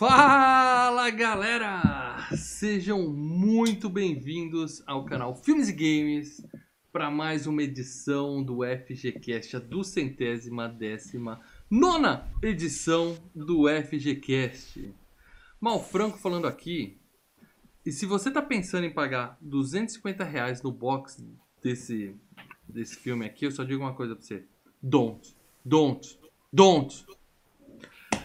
Fala galera! Sejam muito bem-vindos ao canal Filmes e Games para mais uma edição do FGCast, a duzentésima décima nona edição do FGCast. Mal Franco falando aqui. E se você tá pensando em pagar 250 reais no box desse, desse filme aqui, eu só digo uma coisa pra você. Don't. Don't. Don't.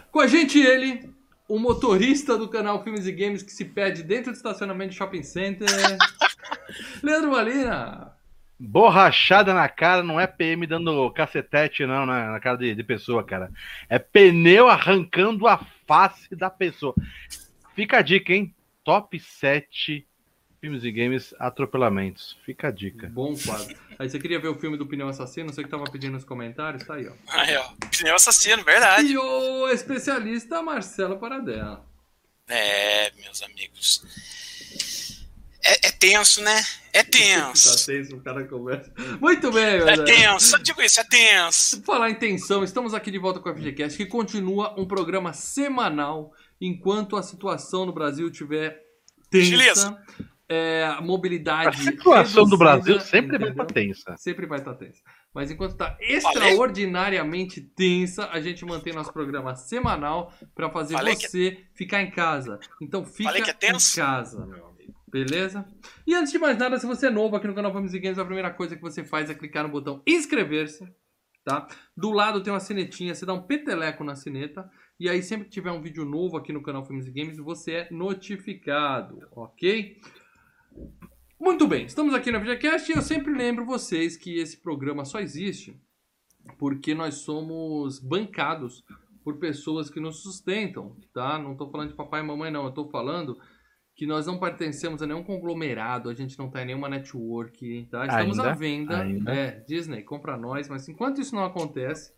Com a gente ele, o motorista do canal Filmes e Games que se perde dentro do estacionamento de shopping center. Leandro Valina. Borrachada na cara não é PM dando cacetete, não, na, na cara de, de, pessoa, cara. É pneu arrancando a face da pessoa. Fica a dica, hein? Top 7 filmes e games atropelamentos. Fica a dica. Bom quadro. Aí você queria ver o filme do Pneu Assassino? Você que tava pedindo nos comentários, tá aí, ó. Aí, ó. Pneu Assassino, verdade. E o especialista Marcelo Paradela. É, meus amigos. É, é, tenso, né? É tenso. tá tenso, o cara conversa. Muito bem, É tenso, só digo isso, é tenso. Falar em tensão, estamos aqui de volta com o FGCast, que continua um programa semanal enquanto a situação no Brasil tiver tensa. Beleza. É, a mobilidade. A situação reduzida, do Brasil sempre entendeu? vai estar tensa. Sempre vai estar tensa. Mas enquanto está extraordinariamente tensa, a gente mantém nosso programa semanal para fazer Falei você que... ficar em casa. Então fica é em casa, meu amigo. Beleza? E antes de mais nada, se você é novo aqui no canal Vamos Games, a primeira coisa que você faz é clicar no botão inscrever-se. Tá? Do lado tem uma sinetinha, você dá um peteleco na sineta. E aí, sempre que tiver um vídeo novo aqui no canal Filmes e Games, você é notificado, ok? Muito bem, estamos aqui no VideoCast e eu sempre lembro vocês que esse programa só existe porque nós somos bancados por pessoas que nos sustentam, tá? Não estou falando de papai e mamãe, não. Eu estou falando que nós não pertencemos a nenhum conglomerado, a gente não está em nenhuma network, tá? Estamos ainda, à venda. Ainda. É, Disney, compra nós, mas enquanto isso não acontece,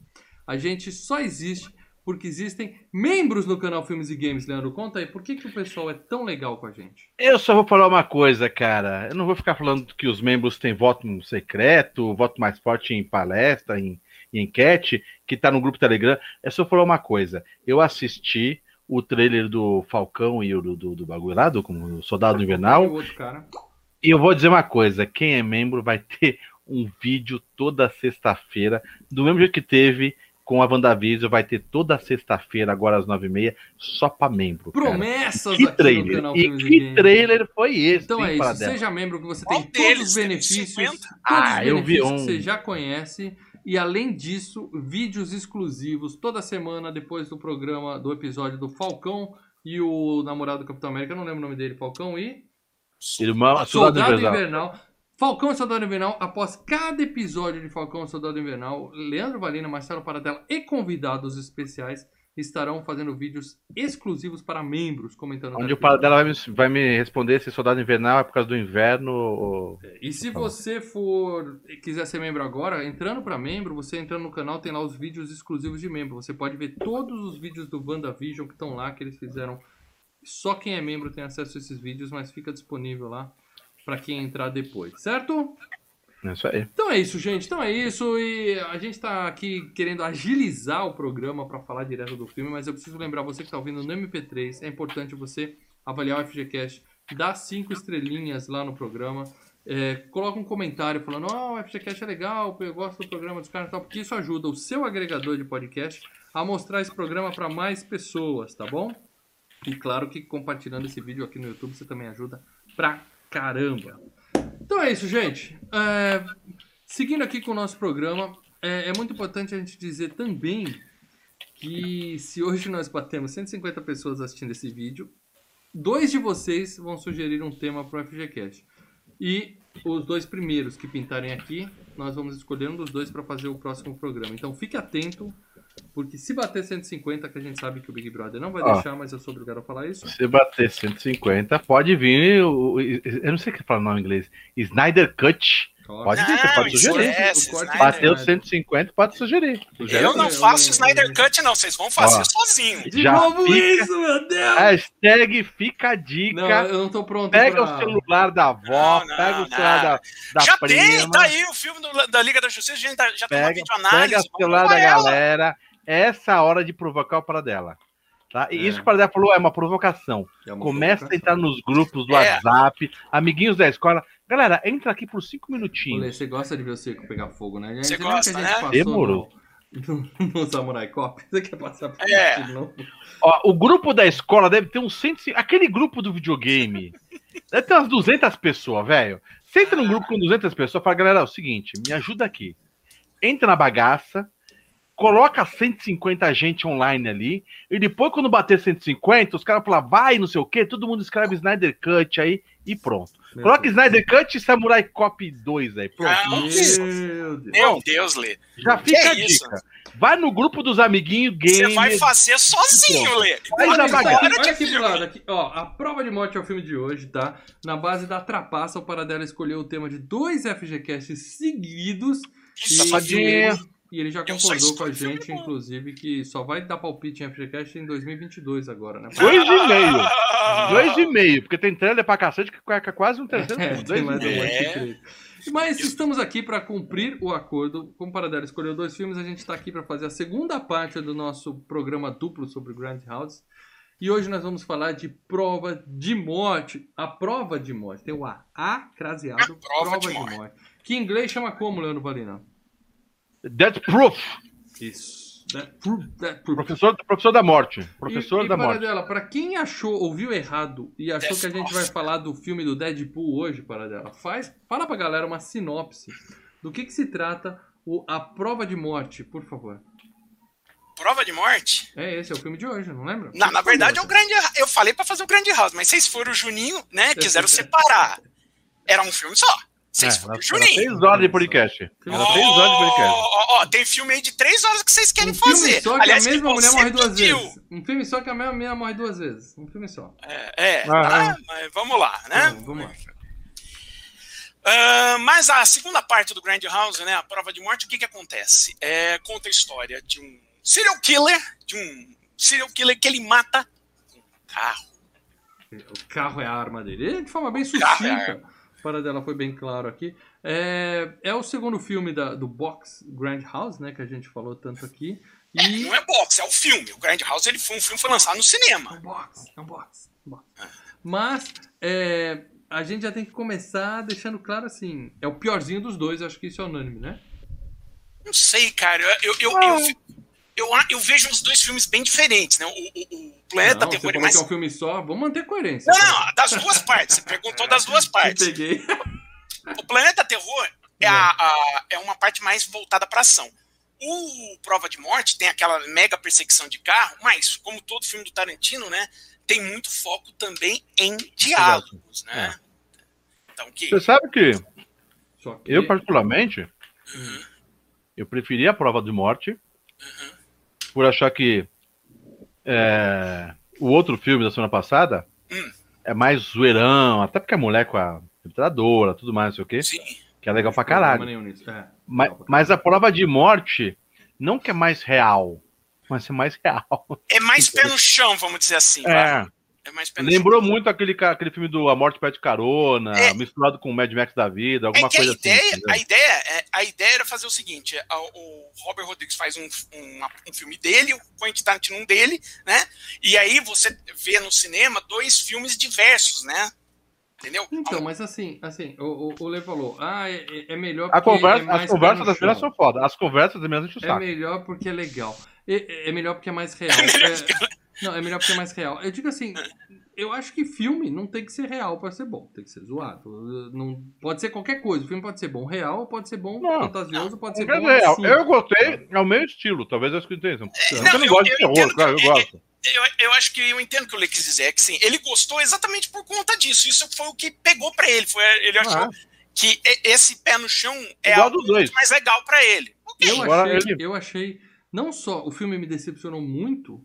a gente só existe porque existem membros no canal Filmes e Games, Leandro. Conta aí, por que, que o pessoal é tão legal com a gente? Eu só vou falar uma coisa, cara. Eu não vou ficar falando que os membros têm voto secreto, voto mais forte em palestra, em, em enquete, que tá no grupo Telegram. É só falar uma coisa. Eu assisti o trailer do Falcão e o do, do, do bagulho lá, do, do Soldado Invernal. E eu vou dizer uma coisa: quem é membro vai ter um vídeo toda sexta-feira, do mesmo jeito que teve com a WandaVision, vai ter toda sexta-feira, agora às nove e meia, só para membro. Promessas que trailer. E que trailer foi esse? Então é isso, seja membro que você Qual tem deles? todos os benefícios. Todos ah, os eu vi um. que você já conhece. E além disso, vídeos exclusivos toda semana depois do programa, do episódio do Falcão e o namorado do Capitão América, eu não lembro o nome dele, Falcão e. Irmão, Soldado, Soldado Invernal. Falcão e Soldado Invernal, após cada episódio de Falcão e Soldado Invernal, Leandro Valina, Marcelo Paradela e convidados especiais estarão fazendo vídeos exclusivos para membros, comentando. Onde o Paradela vai me, vai me responder se Soldado Invernal é por causa do inverno ou... E se você for quiser ser membro agora, entrando para membro, você entrando no canal tem lá os vídeos exclusivos de membro. Você pode ver todos os vídeos do WandaVision que estão lá, que eles fizeram. Só quem é membro tem acesso a esses vídeos, mas fica disponível lá para quem entrar depois, certo? É isso aí. Então é isso, gente. Então é isso. E a gente está aqui querendo agilizar o programa para falar direto do filme, mas eu preciso lembrar você que está ouvindo no MP3, é importante você avaliar o FGCast, dar cinco estrelinhas lá no programa. É, coloca um comentário falando, ó, oh, o FGCast é legal, eu gosto do programa dos caras e tal, porque isso ajuda o seu agregador de podcast a mostrar esse programa para mais pessoas, tá bom? E claro que compartilhando esse vídeo aqui no YouTube você também ajuda pra caramba. Então é isso, gente. É, seguindo aqui com o nosso programa, é, é, muito importante a gente dizer também que se hoje nós batemos 150 pessoas assistindo esse vídeo, dois de vocês vão sugerir um tema para o FGCast. E os dois primeiros que pintarem aqui, nós vamos escolher um dos dois para fazer o próximo programa. Então fique atento porque se bater 150, que a gente sabe que o Big Brother não vai Ó, deixar, mas eu sou obrigado a falar isso. Se bater 150, pode vir. O, eu não sei o que falar no nome inglês. Snyder Cut. Pode vir, você pode sugerir. É, Bateu 150, pode sugerir. Sugere eu não faço Snyder Cut, não. Vocês vão fazer Ó, sozinho. De novo fica, isso, meu Deus! Hashtag fica a dica. Não, eu não tô pronto. Pega pra... o celular da avó, não, não, pega o celular da, da já prima. Já tem, tá aí o filme do, da Liga da Justiça, a gente já pega, tem uma vídeo análise. Pega o celular da ela. galera essa hora de provocar o Paradela. Tá? E É. isso que o Paradela falou é uma provocação. É uma Começa a provocação. entrar nos grupos do É. WhatsApp, amiguinhos da escola. Galera, entra aqui por cinco Olê, minutinhos. você gosta de ver o circo pegar fogo, né? Você gosta, que a gente né? passou Demorou. No, no, no Samurai Cop? Você quer passar por É. isso de novo? Ó, o grupo da escola deve ter uns 150. Aquele grupo do videogame. Deve ter umas 200 pessoas, velho. Você entra num grupo com 200 pessoas fala, galera, é o seguinte, me ajuda aqui. Entra na bagaça, coloca 150 gente online ali, e depois, quando bater 150, os caras falam, vai, não sei o quê, todo mundo escreve Snyder Cut aí e pronto. Meu Coloca Deus. Snyder Cut e Samurai Cop 2 aí, pronto. Ah, Meu Deus. Meu Deus, Lê. Já que fica a é isso? dica. Vai no grupo dos amiguinhos Você games. vai fazer sozinho, Lê. Faz a olha aqui pro filme. lado. Aqui, ó, a prova de morte é o filme de hoje, tá? Na base da trapaça, o Paradela escolheu o tema de dois FGCasts seguidos. E, Safadinha. E ele já concordou com a gente, inclusive, que só vai dar palpite em FGCast em 2022 agora, né? Dois e meio. Dois e meio, porque tem trailer pra cacete que é quase um terceiro. É, filme. tem Dois mais e meio. de É. Mas estamos aqui para cumprir o acordo. Como o Paradela escolheu dois filmes, a gente está aqui para fazer a segunda parte do nosso programa duplo sobre Grand House. E hoje nós vamos falar de prova de morte. A prova de morte. Tem o A. A craseado. A prova de morte. Que em inglês chama como, Leandro Valina? Death Proof. Isso. That proof, that proof. Professor, professor da morte. Professor e, e da morte. Paradela, pra quem achou, ouviu errado e achou Death que a gente vai falar do filme do Deadpool hoje, Paradela, faz, fala pra galera uma sinopse do que que se trata o A Prova de Morte, por favor. Prova de morte? É esse, é o filme de hoje, não lembra? Na, na verdade, é o grande. Eu falei pra fazer o grande house, mas vocês foram o Juninho, né? Quiseram separar. Era um filme só. Vocês É, Juninho. horas de podcast. Era três horas de podcast. Ó, ó, ó, tem filme aí de três horas que vocês querem Um filme fazer. só que Aliás, a mesma que mulher morre duas pediu. vezes. Um filme só que a mesma mulher morre duas vezes. Um filme só. É, é, Ah, tá? é. Mas vamos lá, né? Vamos, vamos lá. Ah, mas a segunda parte do Grand House, né, a prova de morte, o que que acontece? É, conta a história de um serial killer, de um serial killer que ele mata com um carro. O carro é a arma dele. De forma bem é sucinta. Para dela foi bem claro aqui. É, é o segundo filme da- do box Grand House, né? Que a gente falou tanto aqui. É, E não é box, é o filme. O Grand House ele foi um filme que foi lançado no É cinema. um box, é um box. um box. Mas é, a gente já tem que começar deixando claro assim: é o piorzinho dos dois, acho que isso é unânime, né? Não sei, cara. Eu, eu, eu, eu, eu, eu vejo os dois filmes bem diferentes, né? O, o, o Planeta não, você Terror é mais. que é um filme só, vamos manter coerência. Não, não, das duas partes. Você perguntou das duas Eu partes. peguei. O Planeta Terror é, a, a- é uma parte mais voltada para ação. O Prova de Morte tem aquela mega perseguição de carro, mas, como todo filme do Tarantino, né, tem muito foco também em diálogos, né? Então, que... Você sabe que Só que eu, particularmente, Uhum, eu preferi a prova de morte por achar que é, o outro filme da semana passada Hum. é mais zoeirão, até porque a mulher com a computadora, tudo mais, não sei o quê, sim. que é legal pra caralho. É, Mas, mas a prova de morte não que é mais real, mas é mais real. É mais pé no chão, vamos dizer assim. vai. É, É mais lembrou chão. muito aquele, aquele filme do A Morte Pede Carona, É. misturado com o Mad Max da vida, É alguma a coisa assim. ideia, entendeu? a, ideia, é- a ideia era fazer o seguinte: a- o Robert Rodrigues faz um, um, um filme dele, o Quentin Tarantino um dele, né? E aí você vê no cinema dois filmes diversos, né? Entendeu? Então, mas assim, assim, o, o, o Lê falou, ah, é, é- é melhor A porque conversa, é mais as conversas das meninas chão. são foda. As conversas das meninas enchem o É melhor porque é legal. É, é melhor porque é mais real. melhor É- não, é melhor porque é mais real. Eu digo assim, eu acho que filme não tem que ser real pra ser bom. Tem que ser zoado. Não, pode ser qualquer coisa. O filme pode ser bom real, pode ser bom Não. fantasioso, pode ser bom dizer, eu, absurdo. eu gostei, é o meu estilo, talvez eu escutei isso. Eu não, não eu- gosto de terror, claro, eu que- gosto. Eu, eu acho que eu entendo o que o Lê quis dizer, é que sim, ele gostou exatamente por conta disso. Isso foi o que pegou pra ele. Foi, ele achou Ah, que e- esse pé no chão é Igual algo muito mais legal pra ele. Ok. Eu achei, ele- eu achei, não só o filme me decepcionou muito,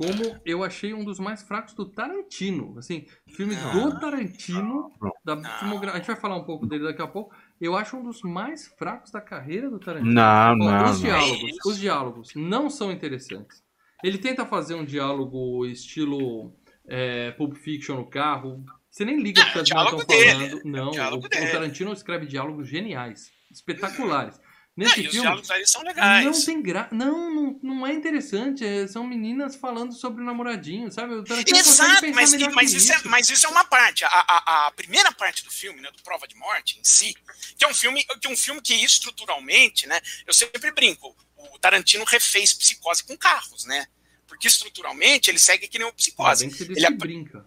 como eu achei um dos mais fracos do Tarantino. Assim, filme Não. do Tarantino, Não. da Não. filmogra- a gente vai falar um pouco dele daqui a pouco. Eu acho um dos mais fracos da carreira do Tarantino. Não, Ó, não, os não. diálogos, Isso. os diálogos não são interessantes. Ele tenta fazer um diálogo estilo é, Pulp Fiction no carro. Você nem liga É, porque o as estão dele, falando. Não, diálogo o, o. Tarantino escreve diálogos geniais, espetaculares. Nesse não, e os filme, diálogos ali são legais. não tem gra... Não, não, não é interessante. é- são meninas falando sobre o namoradinho, sabe? O Exato, mas, mas, isso é, mas isso é uma parte. A, a, a primeira parte do filme, né, do Prova de Morte em si, que é um filme que é um filme que estruturalmente, né, eu sempre brinco, o Tarantino refez Psicose com carros, né? Porque estruturalmente ele segue que nem o Ah, Psicose. disse Ele, ap- brinca.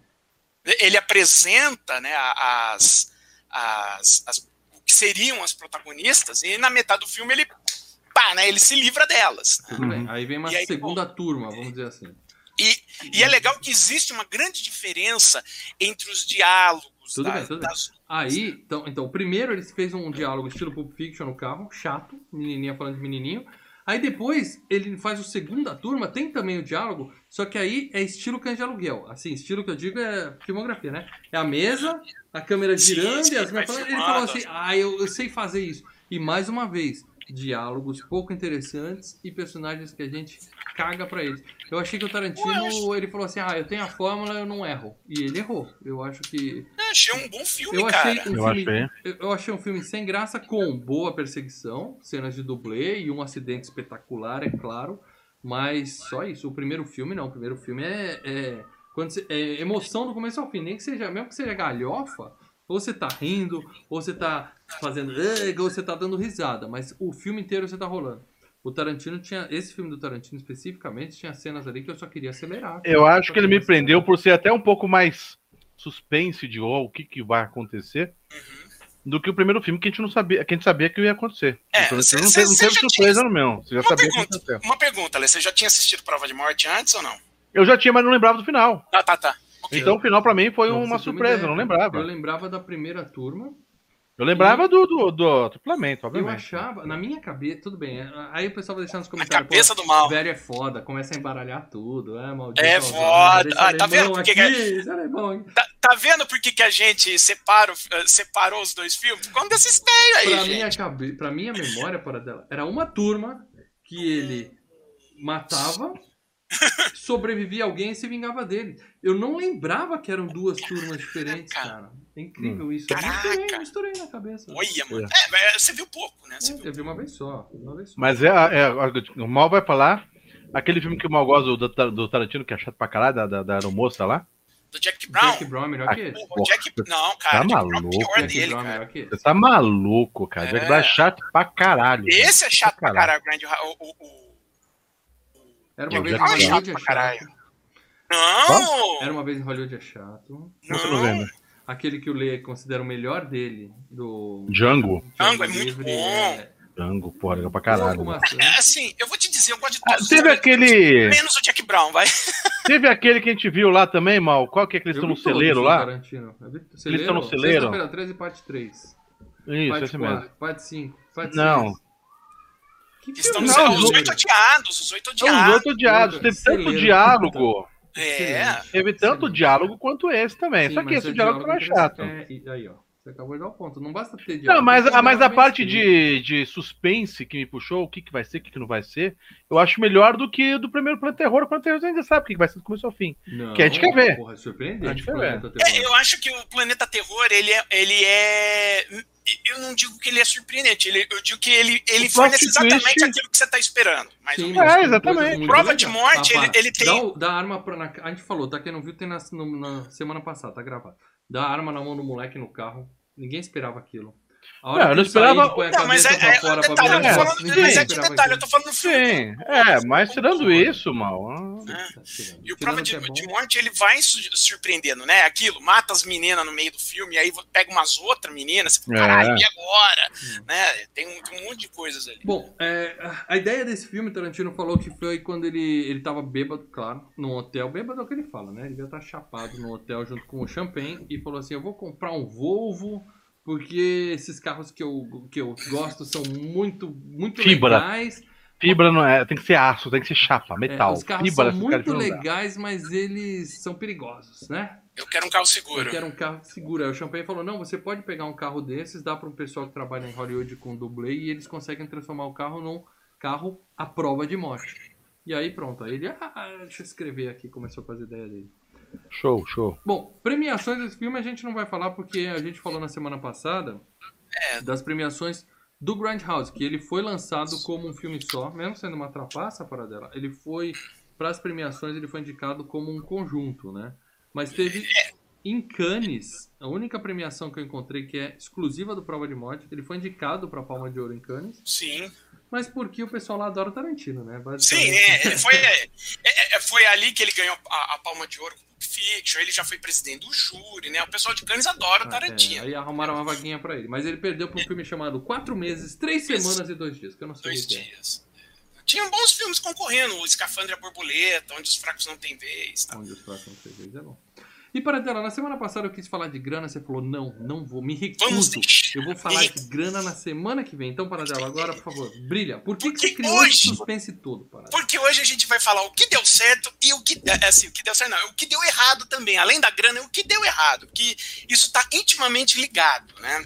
ele apresenta, né, as, as, as que seriam as protagonistas e na metade do filme ele pá, né, ele se livra delas. né? Bem. Aí vem uma aí, segunda turma, vamos dizer assim. E, e é legal que existe uma grande diferença entre os diálogos Tudo da- bem, tudo bem. das, Aí, então, então, primeiro ele fez um diálogo estilo Pulp Fiction no carro, chato, menininha falando de menininho. Aí depois ele faz o segunda turma, tem também o diálogo, só que aí é estilo cães de aluguel. Assim, estilo que eu digo é filmografia, né? É a mesa, a câmera girando sim, e as minhas falando. Ele falou assim: ah, eu, eu sei fazer isso. E mais uma vez, diálogos pouco interessantes e personagens que a gente caga pra eles. Eu achei que o Tarantino, ele falou assim: ah, eu tenho a fórmula, eu não erro. E ele errou. Eu acho que. Eu achei um bom filme, Eu cara. achei, um Eu filme, achei. eu- eu achei um filme sem graça, com boa perseguição, cenas de dublê e um acidente espetacular, é claro. Mas só isso. O primeiro filme não. O primeiro filme é, é, quando você- é emoção do começo ao fim. Nem que seja, mesmo que seja galhofa, ou você tá rindo, ou você tá fazendo. "Ugh", ou você tá dando risada. Mas o filme inteiro você tá rolando. O Tarantino tinha. Esse filme do Tarantino especificamente tinha cenas ali que eu só queria acelerar. Eu acho que ele me prendeu por ser até um pouco mais suspense de oh, o que, que vai acontecer do que o primeiro filme que a gente não sabia, que a gente sabia que ia acontecer. É, Então, cê- não, cê- teve, não surpresa tinha- no meu. Você já Uma sabia o que ia pergunta, acontecer. uma pergunta, Lê, você já tinha assistido Prova de Morte antes ou não? Eu já tinha, mas não lembrava do final. Ah, tá, tá. Ok. Então o final pra mim foi Então, uma surpresa, não lembrava. Eu lembrava da primeira turma. Eu lembrava do, do, do triplamento, Eu obviamente. achava, na minha cabeça, tudo bem. Aí o pessoal vai deixar nos Na comentários. cabeça pô, do mal. Velho é foda, começa a embaralhar tudo, é maldito. É foda. Ah, tá vendo por que. Tá, tá vendo por que, que a gente separa, eh, separou os dois filmes? Por conta desses meios aí, Pra gente. minha, cabe... pra minha memória, para dela, era uma turma que ele matava, sobrevivia alguém e se vingava dele. Eu não lembrava que eram duas turmas diferentes, cara. É incrível isso. Eu Caraca. misturei, misturei na cabeça. Olha, mano. É, mas você viu pouco, né? Você É, viu. eu vi uma vez só. Uma vez só. Mas é, é, o Mal vai falar. Aquele filme que o Mal gosta do, do, Tarantino, que é chato pra caralho, da, da, da aeromoça lá. Do Jack Brown. Jack Brown é melhor que Ah, o Jack. Não, cara. Tá Jack Brown é maluco, Jack dele, Brown é cara. melhor que esse. Você tá maluco, cara. É. Jack Brown é chato pra caralho. Esse é chato pra Caralho. caralho, Grande. O, o, o... Era uma vez em Jack Brown. Hollywood chato é pra chato. caralho. Não! Era uma vez em Hollywood é chato. Não tô vendo. Aquele que o Lê considera o melhor dele, do Django. Django é muito Livre, bom. é Django, porra, legal pra caralho. maçã. É, assim, eu vou te dizer, eu gosto de Ah, todos. teve os- aquele. Menos o Jack Brown, vai. Teve aquele que a gente viu lá também, Mal. Qual que é que eles Eu estão no celeiro lá? Tarantino. Eles estão no celeiro? Sexta-feira 13, parte 3. Isso, parte esse mesmo. parte 5, parte Não. 6. Que Estão Não, é os oito odiados, os oito São os odiados. oito odiados. Teve tanto diálogo. É. Teve tanto Excelente. diálogo quanto esse também. Sim, Só que mas esse é diálogo foi mais interessante. chato. É, e aí, ó. Você acabou de dar o ponto. Não basta ter Não, diálogo. mas, tem que a- mas a parte de, de suspense que me puxou, o que, que vai ser, o que, que não vai ser, eu acho melhor do que do primeiro Planeta Terror. O Planeta Terror você ainda sabe o que que vai ser do começo ao fim. Não, que a gente quer ver. Porra, é surpreendente. A gente quer Planeta É, Terror. eu acho que o Planeta Terror, ele é, ele é. Eu não digo que ele é surpreendente, ele- eu digo que ele, ele fornece exatamente twist- aquilo que você tá esperando. Mais ou Sim, É, exatamente. Prova de morte, Ah, ele- ele tem- Dá, o- dá a arma pra. Na, a gente falou, tá? Quem não viu tem na, na semana passada, tá gravado. Dá a arma na mão do moleque no carro. Ninguém esperava aquilo. A hora Não, eu não sair, esperava- põe a Não, mas é, é, fora é pra detalhe, eu virar tô É, falando, ninguém mas é que detalhe, eu tô falando do filme. Sim, é, mas tirando isso, mal. Tá tirando. E o Prova de, é de Morte, ele vai su- surpreendendo, né? Aquilo, mata as meninas no meio do filme, e aí pega umas outras meninas, você fala, É. caralho, e agora? Hum. Né? Tem um, tem um monte de coisas ali. Bom, é, a ideia desse filme, Tarantino falou que foi quando ele, ele tava bêbado, claro, num hotel. Bêbado é o que ele fala, né? Ele devia estar chapado no hotel junto com o Champagne e falou assim: Eu vou comprar um Volvo, porque esses carros que eu, que eu gosto são muito, muito Fibra. legais. Fibra não é, tem que ser aço, tem que ser chapa, É, metal. os carros Fibra, são muito legais, mas eles são perigosos, né? Eu quero um carro seguro. Eu quero um carro que segura. Aí o Champagne falou: não, você pode pegar um carro desses, dá para um pessoal que trabalha em Hollywood com dublê e eles conseguem transformar o carro num carro à prova de morte. E aí pronto, aí ele, ah, deixa eu escrever aqui, começou com as ideias dele. Show, show. Bom, premiações desse filme a gente não vai falar porque a gente falou na semana passada É. das premiações do Grindhouse, que ele foi lançado como um filme só, mesmo sendo uma trapaça para dela, ele foi para as premiações ele foi indicado como um conjunto, né? Mas teve em Cannes, a única premiação que eu encontrei que é exclusiva do Prova de Morte, ele foi indicado para a Palma de Ouro em Cannes. Sim. Mas porque o pessoal lá adora Tarantino, né? Sim, é, ele foi, é, é, foi ali que ele ganhou a, a Palma de Ouro Fiction, ele já foi presidente do júri, né? O pessoal de Cannes adora Ah, Tarantino. é, aí arrumaram uma vaguinha pra ele. Mas ele perdeu pra um filme chamado Quatro Meses, Três Semanas e Dois Dias, que eu não sei Dois o que é. dias. Tinham bons filmes concorrendo, o Escafandre e a Borboleta, Onde os Fracos Não Têm Vez. Tá? Onde os próximos três vezes é bom. E para dela, na semana passada eu quis falar de grana, você falou, não, não vou, me recuso. Eu vou falar de grana na semana que vem. Então, para dela, agora, por favor, brilha. Por que, que Porque você criou hoje- esse suspense todo, para Porque hoje a gente vai falar o que deu certo e o que. é, Assim, o que deu certo não, o que deu errado também. Além da grana, o que deu errado. Que isso está intimamente ligado, né?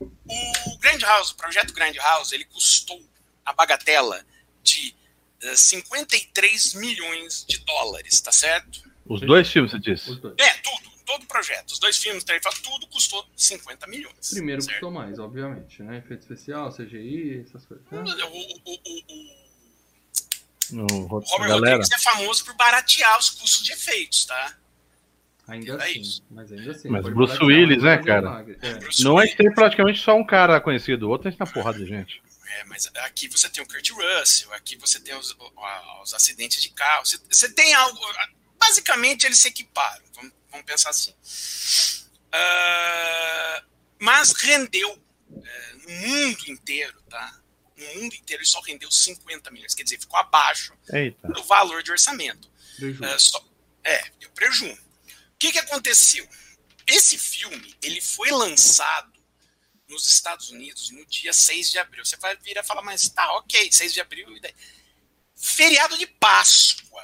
O Grand House, o projeto Grand House, ele custou a bagatela de eh, 53 milhões de dólares, tá certo? Os dois filmes, você disse. Os dois. É, tudo, todo o projeto. Os dois filmes, tudo custou 50 milhões. Primeiro certo? custou mais, obviamente, né? Efeito especial, CGI, essas coisas. né? O, o- o- o- No o Robert galera. Rodrigues é famoso por baratear os custos de efeitos, tá? Ainda É assim, isso. mas ainda assim. Mas Bruce Willis, né, cara? É. Bruce Não é que tem praticamente só um cara conhecido, o outro a gente tá porrada de gente. É, mas aqui você tem o Kurt Russell, aqui você tem os, os acidentes de carro. Você, você tem algo. Basicamente, eles se equiparam. Vamos, vamos pensar assim. Ah, mas rendeu é, no mundo inteiro, tá? No mundo inteiro, ele só rendeu 50 milhões. Quer dizer, ficou abaixo Eita. do valor de orçamento. É, só- é, deu prejuízo. O que, que aconteceu? Esse filme ele foi lançado nos Estados Unidos no dia 6 de abril. Você vai vir a falar, mas tá, ok, 6 de abril. e? Feriado de Páscoa.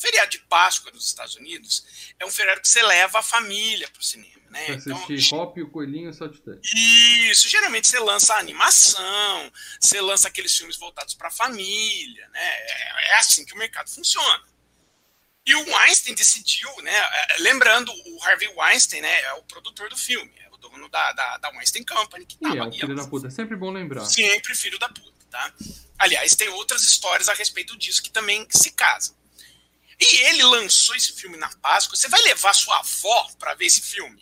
Feriado de Páscoa nos Estados Unidos é um feriado que você leva a família para o cinema. Né? Pra Então, assistir Hop, o Coelhinho e o Saltitante. isso, geralmente você lança animação, você lança aqueles filmes voltados para a família, né? É, é assim que o mercado funciona. E o Weinstein decidiu, né? é, Lembrando, o Harvey Weinstein, né? É o produtor do filme, é o dono da, da, da Weinstein Company, que E é tava o filho da puta. É sempre bom lembrar. sempre filho da puta, tá? Aliás, tem outras histórias a respeito disso que também se casam. E ele lançou esse filme na Páscoa. Você vai levar sua avó para ver esse filme?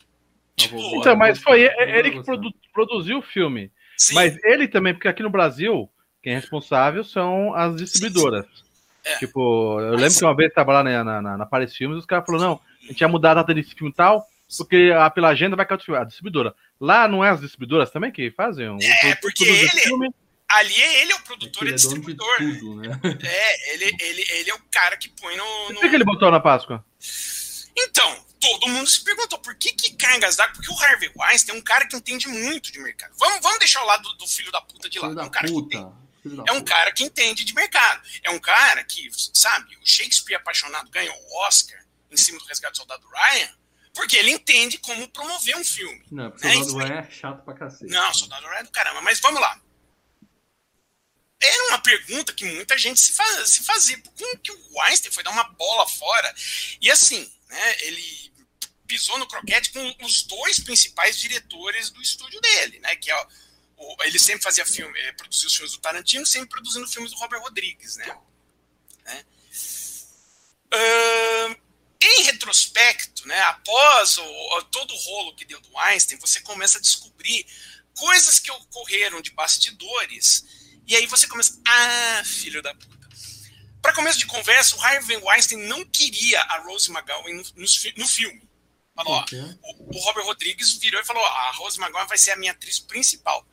Tipo. Então, mas foi Vovó vai ele que produ- produziu o filme. sim, Mas ele também, porque aqui no Brasil, quem é responsável são as distribuidoras. É. Tipo, eu Mas- lembro que uma vez eu tava lá na, na, na, Paris Filmes e os caras falaram, não, a gente ia mudar a data desse filme e tal, porque a, pela agenda vai cair outro filme. A distribuidora. Lá não é as distribuidoras também que fazem? O- É, o- porque ele- filme? Ali ele é o É que produtor ele e é de distribuidor. né? tudo, né? É, ele, ele, ele é o cara que põe no. no- Por que que ele botou na Páscoa? Então, todo mundo se perguntou por que, que cargas d'água? Porque o Harvey Weinstein é um cara que entende muito de mercado. Vamos, vamos deixar o lado do, filho da puta de Filho lado. É um cara que entende. puta. Filho da É um cara que entende de mercado. É um cara que, sabe, o Shakespeare apaixonado ganhou o Oscar em cima do Resgate do Soldado Ryan, porque ele entende como promover um filme. Não, porque É o Soldado. Ryan é chato pra cacete. Não, Soldado Ryan é do caramba, mas vamos lá. Era uma pergunta que muita gente se, faz, se fazia. Como que o Einstein foi dar uma bola fora? E assim, né, ele pisou no croquete com os dois principais diretores do estúdio dele, né? Que é o- ele sempre fazia filme, eh, produzia os filmes do Tarantino, sempre produzindo filmes do Robert Rodrigues, né? Né? Ahn, em retrospecto, né, após o- todo o rolo que deu do Einstein, você começa a descobrir coisas que ocorreram de bastidores, e aí você começa, ah, filho da puta. Para começo de conversa, o Harvey Weinstein não queria a Rose McGowan no, no fi- no filme. Falou, ó, Por quê? o, o Robert Rodrigues virou e falou, ó, a Rose McGowan vai ser a minha atriz principal.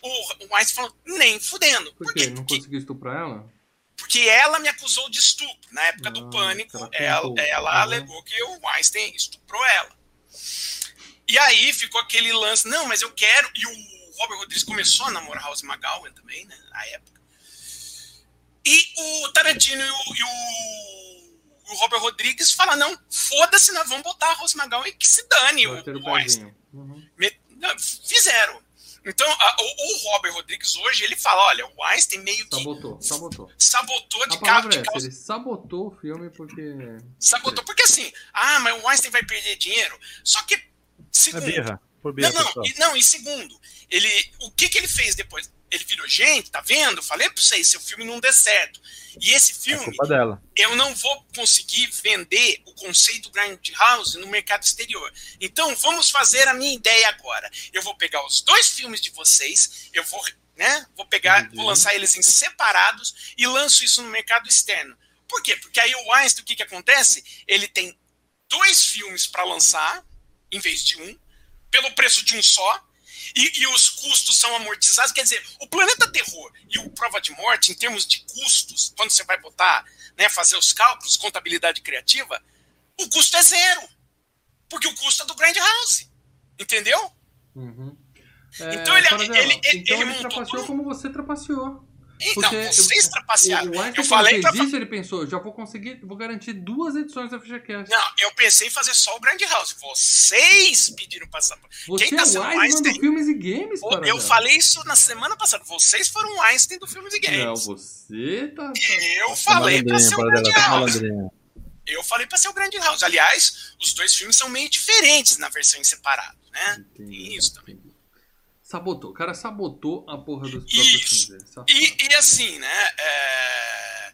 O, o Weinstein falou, nem fudendo. Por Por quê? Não Porque conseguiu estuprar ela? porque ela me acusou de estupro. Na época do Ah, pânico, ela ela, alegou que o Weinstein estuprou ela. E aí ficou aquele lance, não, mas eu quero. E o Robert Rodrigues começou a namorar House McGowan também, né, na época. E o Tarantino e o, e o- o Robert Rodrigues falam, não, foda-se, nós vamos botar a Rose McGowan e que se dane o, Bateram o o Weinstein. Uhum. Me- não, Fizeram. Então, a- o, o Robert Rodrigues hoje, ele fala, olha, o Weinstein meio que Sabotou, sabotou. sabotou de cabo de é causa ele sabotou o filme porque... Sabotou, porque assim, ah, mas o Einstein vai perder dinheiro. Só que, É segundo, birra. Bem Não, não, e, não, e segundo, ele, o que, que ele fez depois? Ele virou, gente, tá vendo? Falei pra vocês, seu filme não der certo. E esse É filme, dela. eu não vou conseguir vender o conceito Grindhouse no mercado exterior. Então, vamos fazer a minha ideia agora. Eu vou pegar os dois filmes de vocês, eu vou, né, vou pegar, Uhum. vou lançar eles em separados e lanço isso no mercado externo. Por quê? Porque aí o Einstein, o que que acontece? Ele tem dois filmes para lançar, em vez de um, pelo preço de um só, e, e os custos são amortizados. Quer dizer, o Planeta Terror e o Prova de Morte, em termos de custos, quando você vai botar, né, fazer os cálculos, contabilidade criativa, o custo é zero. Porque o custo é do Grindhouse. Entendeu? Uhum. Então ele- Paradela, ele- ele- então ele ele montou trapaceou como você trapaceou. E, Porque não, vocês eu- trapacearam. O, o Eu falei fez pra. isso, ele pensou, já vou conseguir, vou garantir duas edições da FGCast. Não, eu pensei em fazer só o Grindhouse. Vocês pediram pra essa. Você Quem é tá o sendo Einstein Einstein? do Filmes e Games, Eu Paradela. falei isso na semana passada. Vocês foram o Einstein do Filmes e Não, Games. você tá... Eu falei pra ser o Paradela, tá malandrinha. Eu falei pra ser o Grindhouse. Aliás, os dois filmes são meio diferentes na versão em separado, né? Tem isso também. Sabotou. O cara sabotou a porra dos próprios filmes dele. E, e assim, né? é,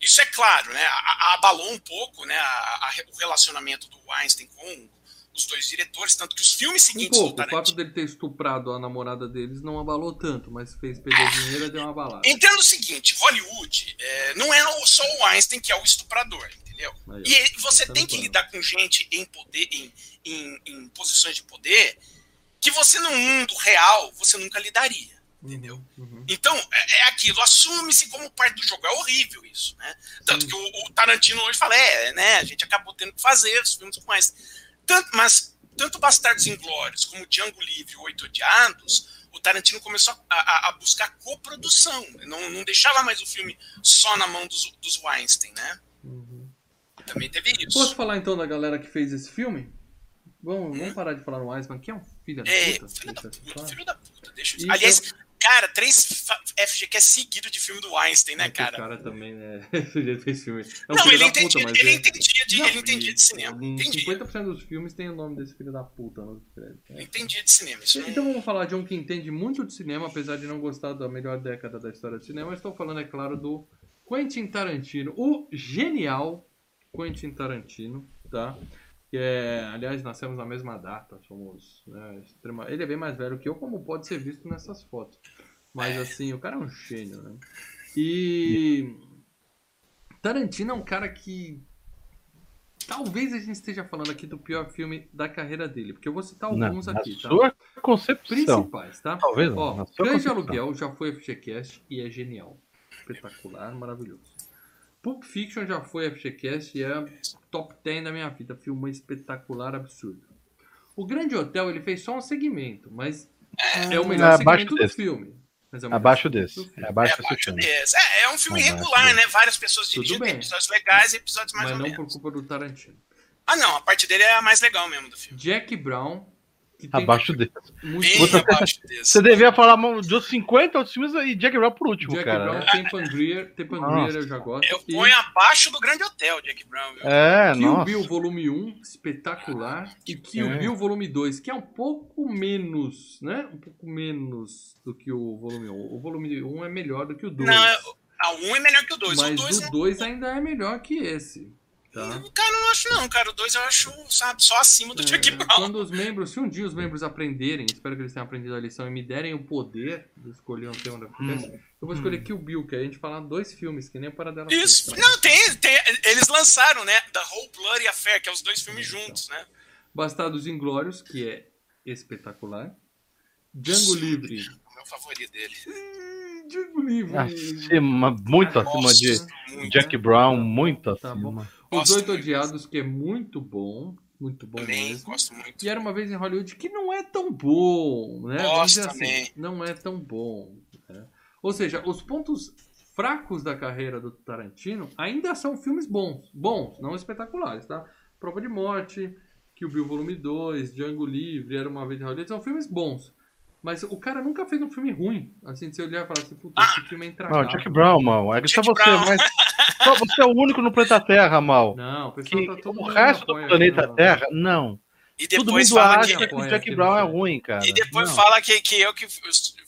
Isso é claro, né? a- a- Abalou um pouco né? a- o relacionamento do Einstein com os dois diretores, tanto que os filmes Um seguintes do pouco. O fato dele ter estuprado a namorada deles não abalou tanto, mas fez perder dinheiro e deu uma balada. Entenda o seguinte: Hollywood é, não é só o Einstein que é o estuprador, entendeu? Aí. E você Tá tem que lidar com gente em poder, em, em, em posições de poder, que você no mundo real você nunca lidaria. Entendeu? Uhum. Então, é, é aquilo, assume-se como parte do jogo. É horrível isso, né? Tanto Sim. que o, o Tarantino hoje fala, é, né? A gente acabou tendo que fazer os filmes com mais. Tanto, mas tanto Bastardos Inglórios como Django Livre e Oito Odiados, o Tarantino começou a, a- a buscar coprodução. Não, não deixava mais o filme só na mão dos, dos Weinstein, né? Uhum. Também teve isso. Posso falar então da galera que fez esse filme? Vamos, vamos parar de falar no Wiseman, que é um filho da É, puta. filho da puta, filho da puta. Deixa eu... Aliás, cara, três fa- FGQ seguido de filme do Weinstein, né, Esse cara? cara também, né? Esse jeito fez filme. É um Não, ele puta, entendia, mas ele é- entendia de, Não, ele entendia de cinema. uns Entendia. 50% dos filmes tem o nome desse filho da puta no crédito. né? Entendia de cinema. Isso não- Então vamos falar de um que entende muito de cinema, apesar de não gostar da melhor década da história do cinema. Estou falando, é claro, do Quentin Tarantino, o genial Quentin Tarantino, tá? Que é, aliás, nascemos na mesma data, somos né, extrema... Ele é bem mais velho que eu, como pode ser visto nessas fotos. Mas assim, o cara é um gênio, né? E Tarantino é um cara que talvez a gente esteja falando aqui do pior filme da carreira dele, porque eu vou citar Na, alguns na aqui, tá? sua concepção. Principais, tá? Talvez não. Ó, na Cães de. Aluguel já foi FGCast e é genial. Espetacular, maravilhoso. Pulp Fiction já foi FGCast e é top 10 da minha vida. Filme espetacular, absurdo. O Grande Hotel, ele fez só um segmento, mas é o melhor É abaixo segmento do desse. filme. Mas é Abaixo desse. do filme. É abaixo é, desse abaixo filme. desse. É, é um filme Abaixo regular, desse. né? Várias pessoas dirigindo, tem episódios legais e episódios mais Mas ou não por culpa do Tarantino. Ah, não, a parte dele é a mais legal mesmo do filme. Jack Brown, Abaixo desse. Outra- abaixo desse. Você devia falar mano, dos 50 outros filmes e Jack Brown por último, Jack cara. Brown, tem Pangreer, tem Pangreer eu já gosto. Eu E- ponho abaixo do Grande Hotel, Jack Brown. Viu? É, Kill nossa. Bill Volume 1, espetacular. E Kill É. Bill Volume 2, que é um pouco menos, né? Um pouco menos do que o volume 1. O volume 1 é melhor do que o 2. Não, é- a 1 é melhor que o 2. O mas 2 o 2 ainda é melhor que esse. Tá? Cara, eu não acho não, cara. O 2 eu acho, sabe, só acima do Jack É, Brown. quando os membros, se um dia os membros aprenderem, espero que eles tenham aprendido a lição e me derem o poder de escolher um tema da podcast, Hum. eu vou escolher Kill Bill, que a gente falar dois filmes, que nem a Paradela Isso. fez. tá? Não, tem, tem. Eles lançaram, né? The Whole Bloody Affair, que é os dois filmes juntos, né? Bastardos Inglórios, que é espetacular. Django Livre. O meu favorito dele. Hum, Django Livre. Acima, muito acima Nossa, de muito. Jack Brown, muito Tá acima. Os Oito muito. Odiados, que é muito bom. Muito bom Também, mesmo. gosto muito. E era uma vez em Hollywood que não é tão bom, né? Gosto dizer assim, também. não é tão bom. né? Ou seja, os pontos fracos da carreira do Tarantino ainda são filmes bons. Bons, não espetaculares, tá? Prova de Morte, Kill Bill Volume 2, Django Livre, Era Uma Vez em Hollywood, são filmes bons. Mas o cara nunca fez um filme ruim. Assim, de você olhar e falar assim, puta, esse filme é Não, intragável. Jack Brown, mal. É que só você, Brown. mas só você é o único no planeta Terra, mal. Não, o pessoal Que tá todo o resto do planeta aqui, não. Terra, não. E Todo depois mundo fala acha que. que o Jack Brown é ruim, cara. E depois Não. fala que, que eu que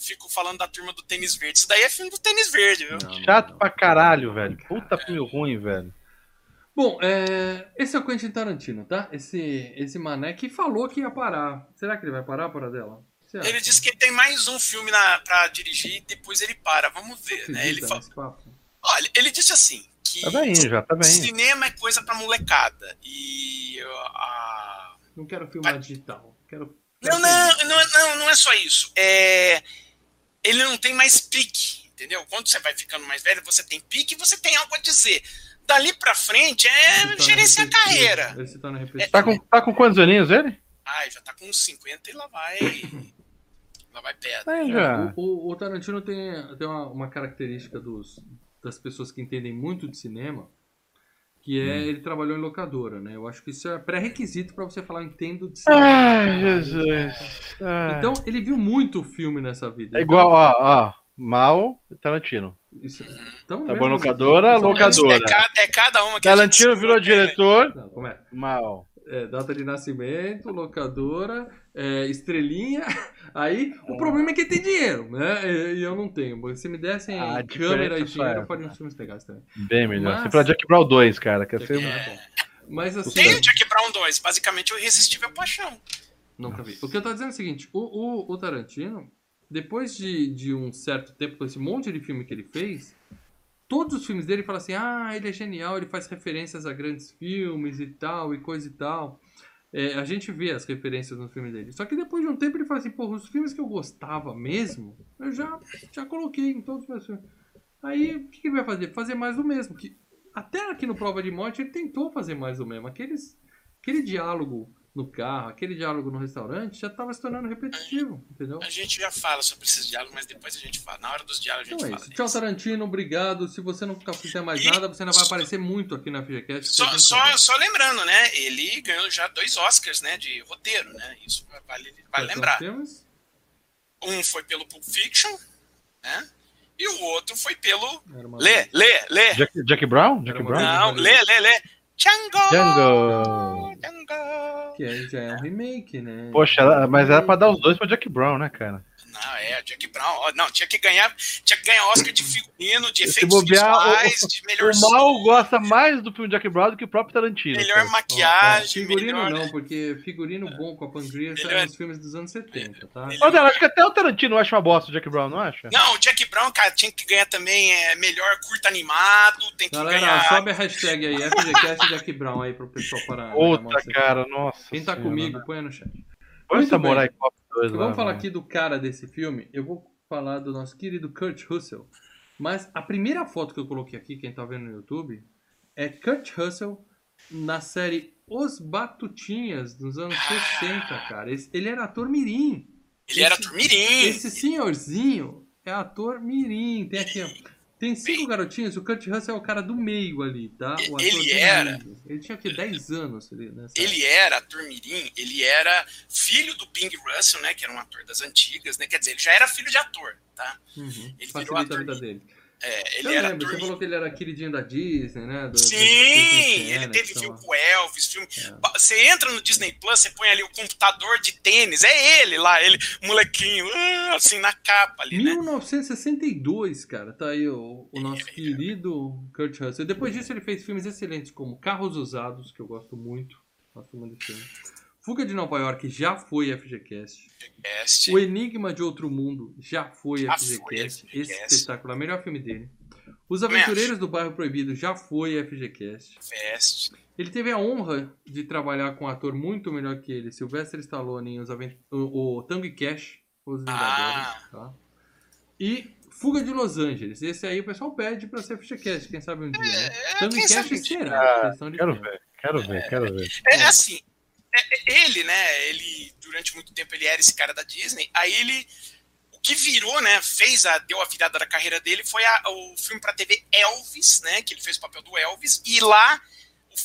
fico falando da turma do tênis verde. Isso daí é filme do tênis verde, viu? Não, Chato não. pra caralho, velho. Puta filme ruim, velho. Bom, é, esse é o Quentin Tarantino, tá? Esse, esse mané que falou que ia parar. Será que ele vai parar, para dela? Ele disse que tem mais um filme na, pra dirigir e depois ele para. Vamos ver, né? Ele Acredita fa- nesse papo? Olha, ele disse assim que Tá bem, já, tá bem. cinema é coisa pra molecada. E uh, a... Não quero filmar digital. Quero. Não, não, não, é- não, não é só isso. É... Ele não tem mais pique, entendeu? Quando você vai ficando mais velho, você tem pique e você tem algo a dizer. Dali pra frente é gerenciar a carreira. Esse tá repetitivo. Tá com, tá com quantos aninhos ele? Ai, já tá com uns 50 e lá vai. lá vai pedra. Já. O, o- o Tarantino tem, tem uma, uma característica dos, das pessoas que entendem muito de cinema, que é ele trabalhou em locadora, né? Eu acho que isso é pré-requisito pra você falar entendo de cinema. Ai, Jesus. Ai. Então, ele viu muito filme nessa vida. é igual, ó, ó. Mal e Tarantino. Isso, então, Tá bom, locadora, locadora. É, ca- é cada uma que Tarantino virou diretor. Não, como é? Mal. É, data de nascimento, locadora, é, estrelinha. Aí, o problema é que ele tem dinheiro, né? E, e eu não tenho. Porque Se me dessem A câmera e diferença é dinheiro, eu faria uns filmes legais também. Bem melhor. Mas- Você fala Jack Brown 2, cara. Quer ser... É bom. Mas assim, Tem o Jack Brown 2, basicamente o Irresistível Paixão. nunca vi. O que eu tô dizendo é o seguinte: o, o, o Tarantino, depois de, de um certo tempo, com esse monte de filme que ele fez, todos os filmes dele falam assim: ah, ele é genial, ele faz referências a grandes filmes e tal, e coisa e tal. É, a gente vê as referências nos filmes dele. Só que depois de um tempo ele fala assim: porra, os filmes que eu gostava mesmo, eu já, já coloquei em todos os meus filmes. Aí o que, que ele vai fazer? Fazer mais do mesmo. Que até aqui no Prova de Morte ele tentou fazer mais do mesmo. Aqueles, aquele diálogo no carro, aquele diálogo no restaurante já estava se tornando repetitivo, entendeu? A gente já fala sobre esses diálogos, mas depois a gente fala. Na hora dos diálogos a gente Então é fala. isso. Tchau, Tarantino, obrigado. Se você não fizer mais E- nada, você ainda vai aparecer muito aqui na FGCast. Só, só, só lembrando, né? Ele ganhou já dois Oscars, né? De roteiro, né? Isso vale, vale Quais lembrar. Um foi pelo Pulp Fiction, né? E o outro foi pelo. Lê, lê, lê. Jack, Jack Brown? Jack Brown? Não, lê, lê, lê. Django! Django. Django! Que é, já é um remake, né? Poxa, ela- mas era pra dar os dois pro Jack Brown, né, cara? Não, é, Jack Brown. Não, tinha que ganhar, tinha que ganhar Oscar de figurino, de efeitos visuais, o- de melhor O Mal gosta mais do filme Jack Brown do que o próprio Tarantino. melhor cara. Maquiagem, figurino melhor. não, porque figurino bom com a Melhor- é nos filmes dos anos 70, tá? melhor- Ô, Dela, acho que até o Tarantino acha uma bosta o Jack Brown, não acha? Não, o Jack Brown, cara, tinha que ganhar também é, melhor curta animado, tem que Galera, ganhar. sobe a hashtag aí, FGCast Jack Brown aí pro pessoal parar. Puta, cara, nossa. Quem tá senhora. comigo, põe no chat. Põe Samurai. Cop 2 Então, lá. vamos falar mano. aqui do cara desse filme. Eu vou falar do nosso querido Kurt Russell. Mas a primeira foto que eu coloquei aqui, quem tá vendo no YouTube, é Kurt Russell na série Os Batutinhas, dos anos 60, cara. Esse- ele era ator mirim. Ele era esse- turmirim. Esse senhorzinho é ator mirim. Tem aqui, ó. Tem cinco garotinhos, o Kurt Russell é o cara do meio ali, tá? O ator Ele era. Ele tinha aqui 10 anos ali, né? Ele era turmirim, ele era filho do Bing Russell, né? Que era um ator das antigas, né? Quer dizer, ele já era filho de ator, tá? Uhum. Ele virou Facilita a ator vida mirim. dele. É, ele eu era lembro, você falou que ele era queridinho da Disney, né? Do- Sim, do Disney ele teve então, filme com o Elvis, filme. É. Você entra no Disney Plus, você põe ali o computador de tênis, é ele lá, ele, molequinho, ah, assim, na capa ali, né? 1962, cara, tá aí o, o nosso querido Kurt Russell. Depois disso ele fez filmes excelentes como Carros Usados, que eu gosto muito, gosto muito desse filme. Fuga de Nova York já foi FGCast. Cast, O Enigma de Outro Mundo já foi Já FGCast. foi Esse FGCast. espetacular, melhor filme dele. Os Aventureiros do Bairro Proibido já foi FGCast. Fest. Ele teve a honra de trabalhar com um ator muito melhor que ele, Sylvester Stallone, em os Avent- o, o Tango e Cash, Os Vingadores. Ah. Tá? E Fuga de Los Angeles. Esse aí o pessoal pede pra ser FGCast, quem sabe um dia. Né? Tango e Cash será. Ah, Quero ver, quero ver, quero ver. É, é assim, é- é- ele, né, ele, durante muito tempo, ele era esse cara da Disney, aí ele, o que virou, né, fez a, deu a virada da carreira dele foi a- o filme pra TV Elvis, né, que ele fez o papel do Elvis, e lá,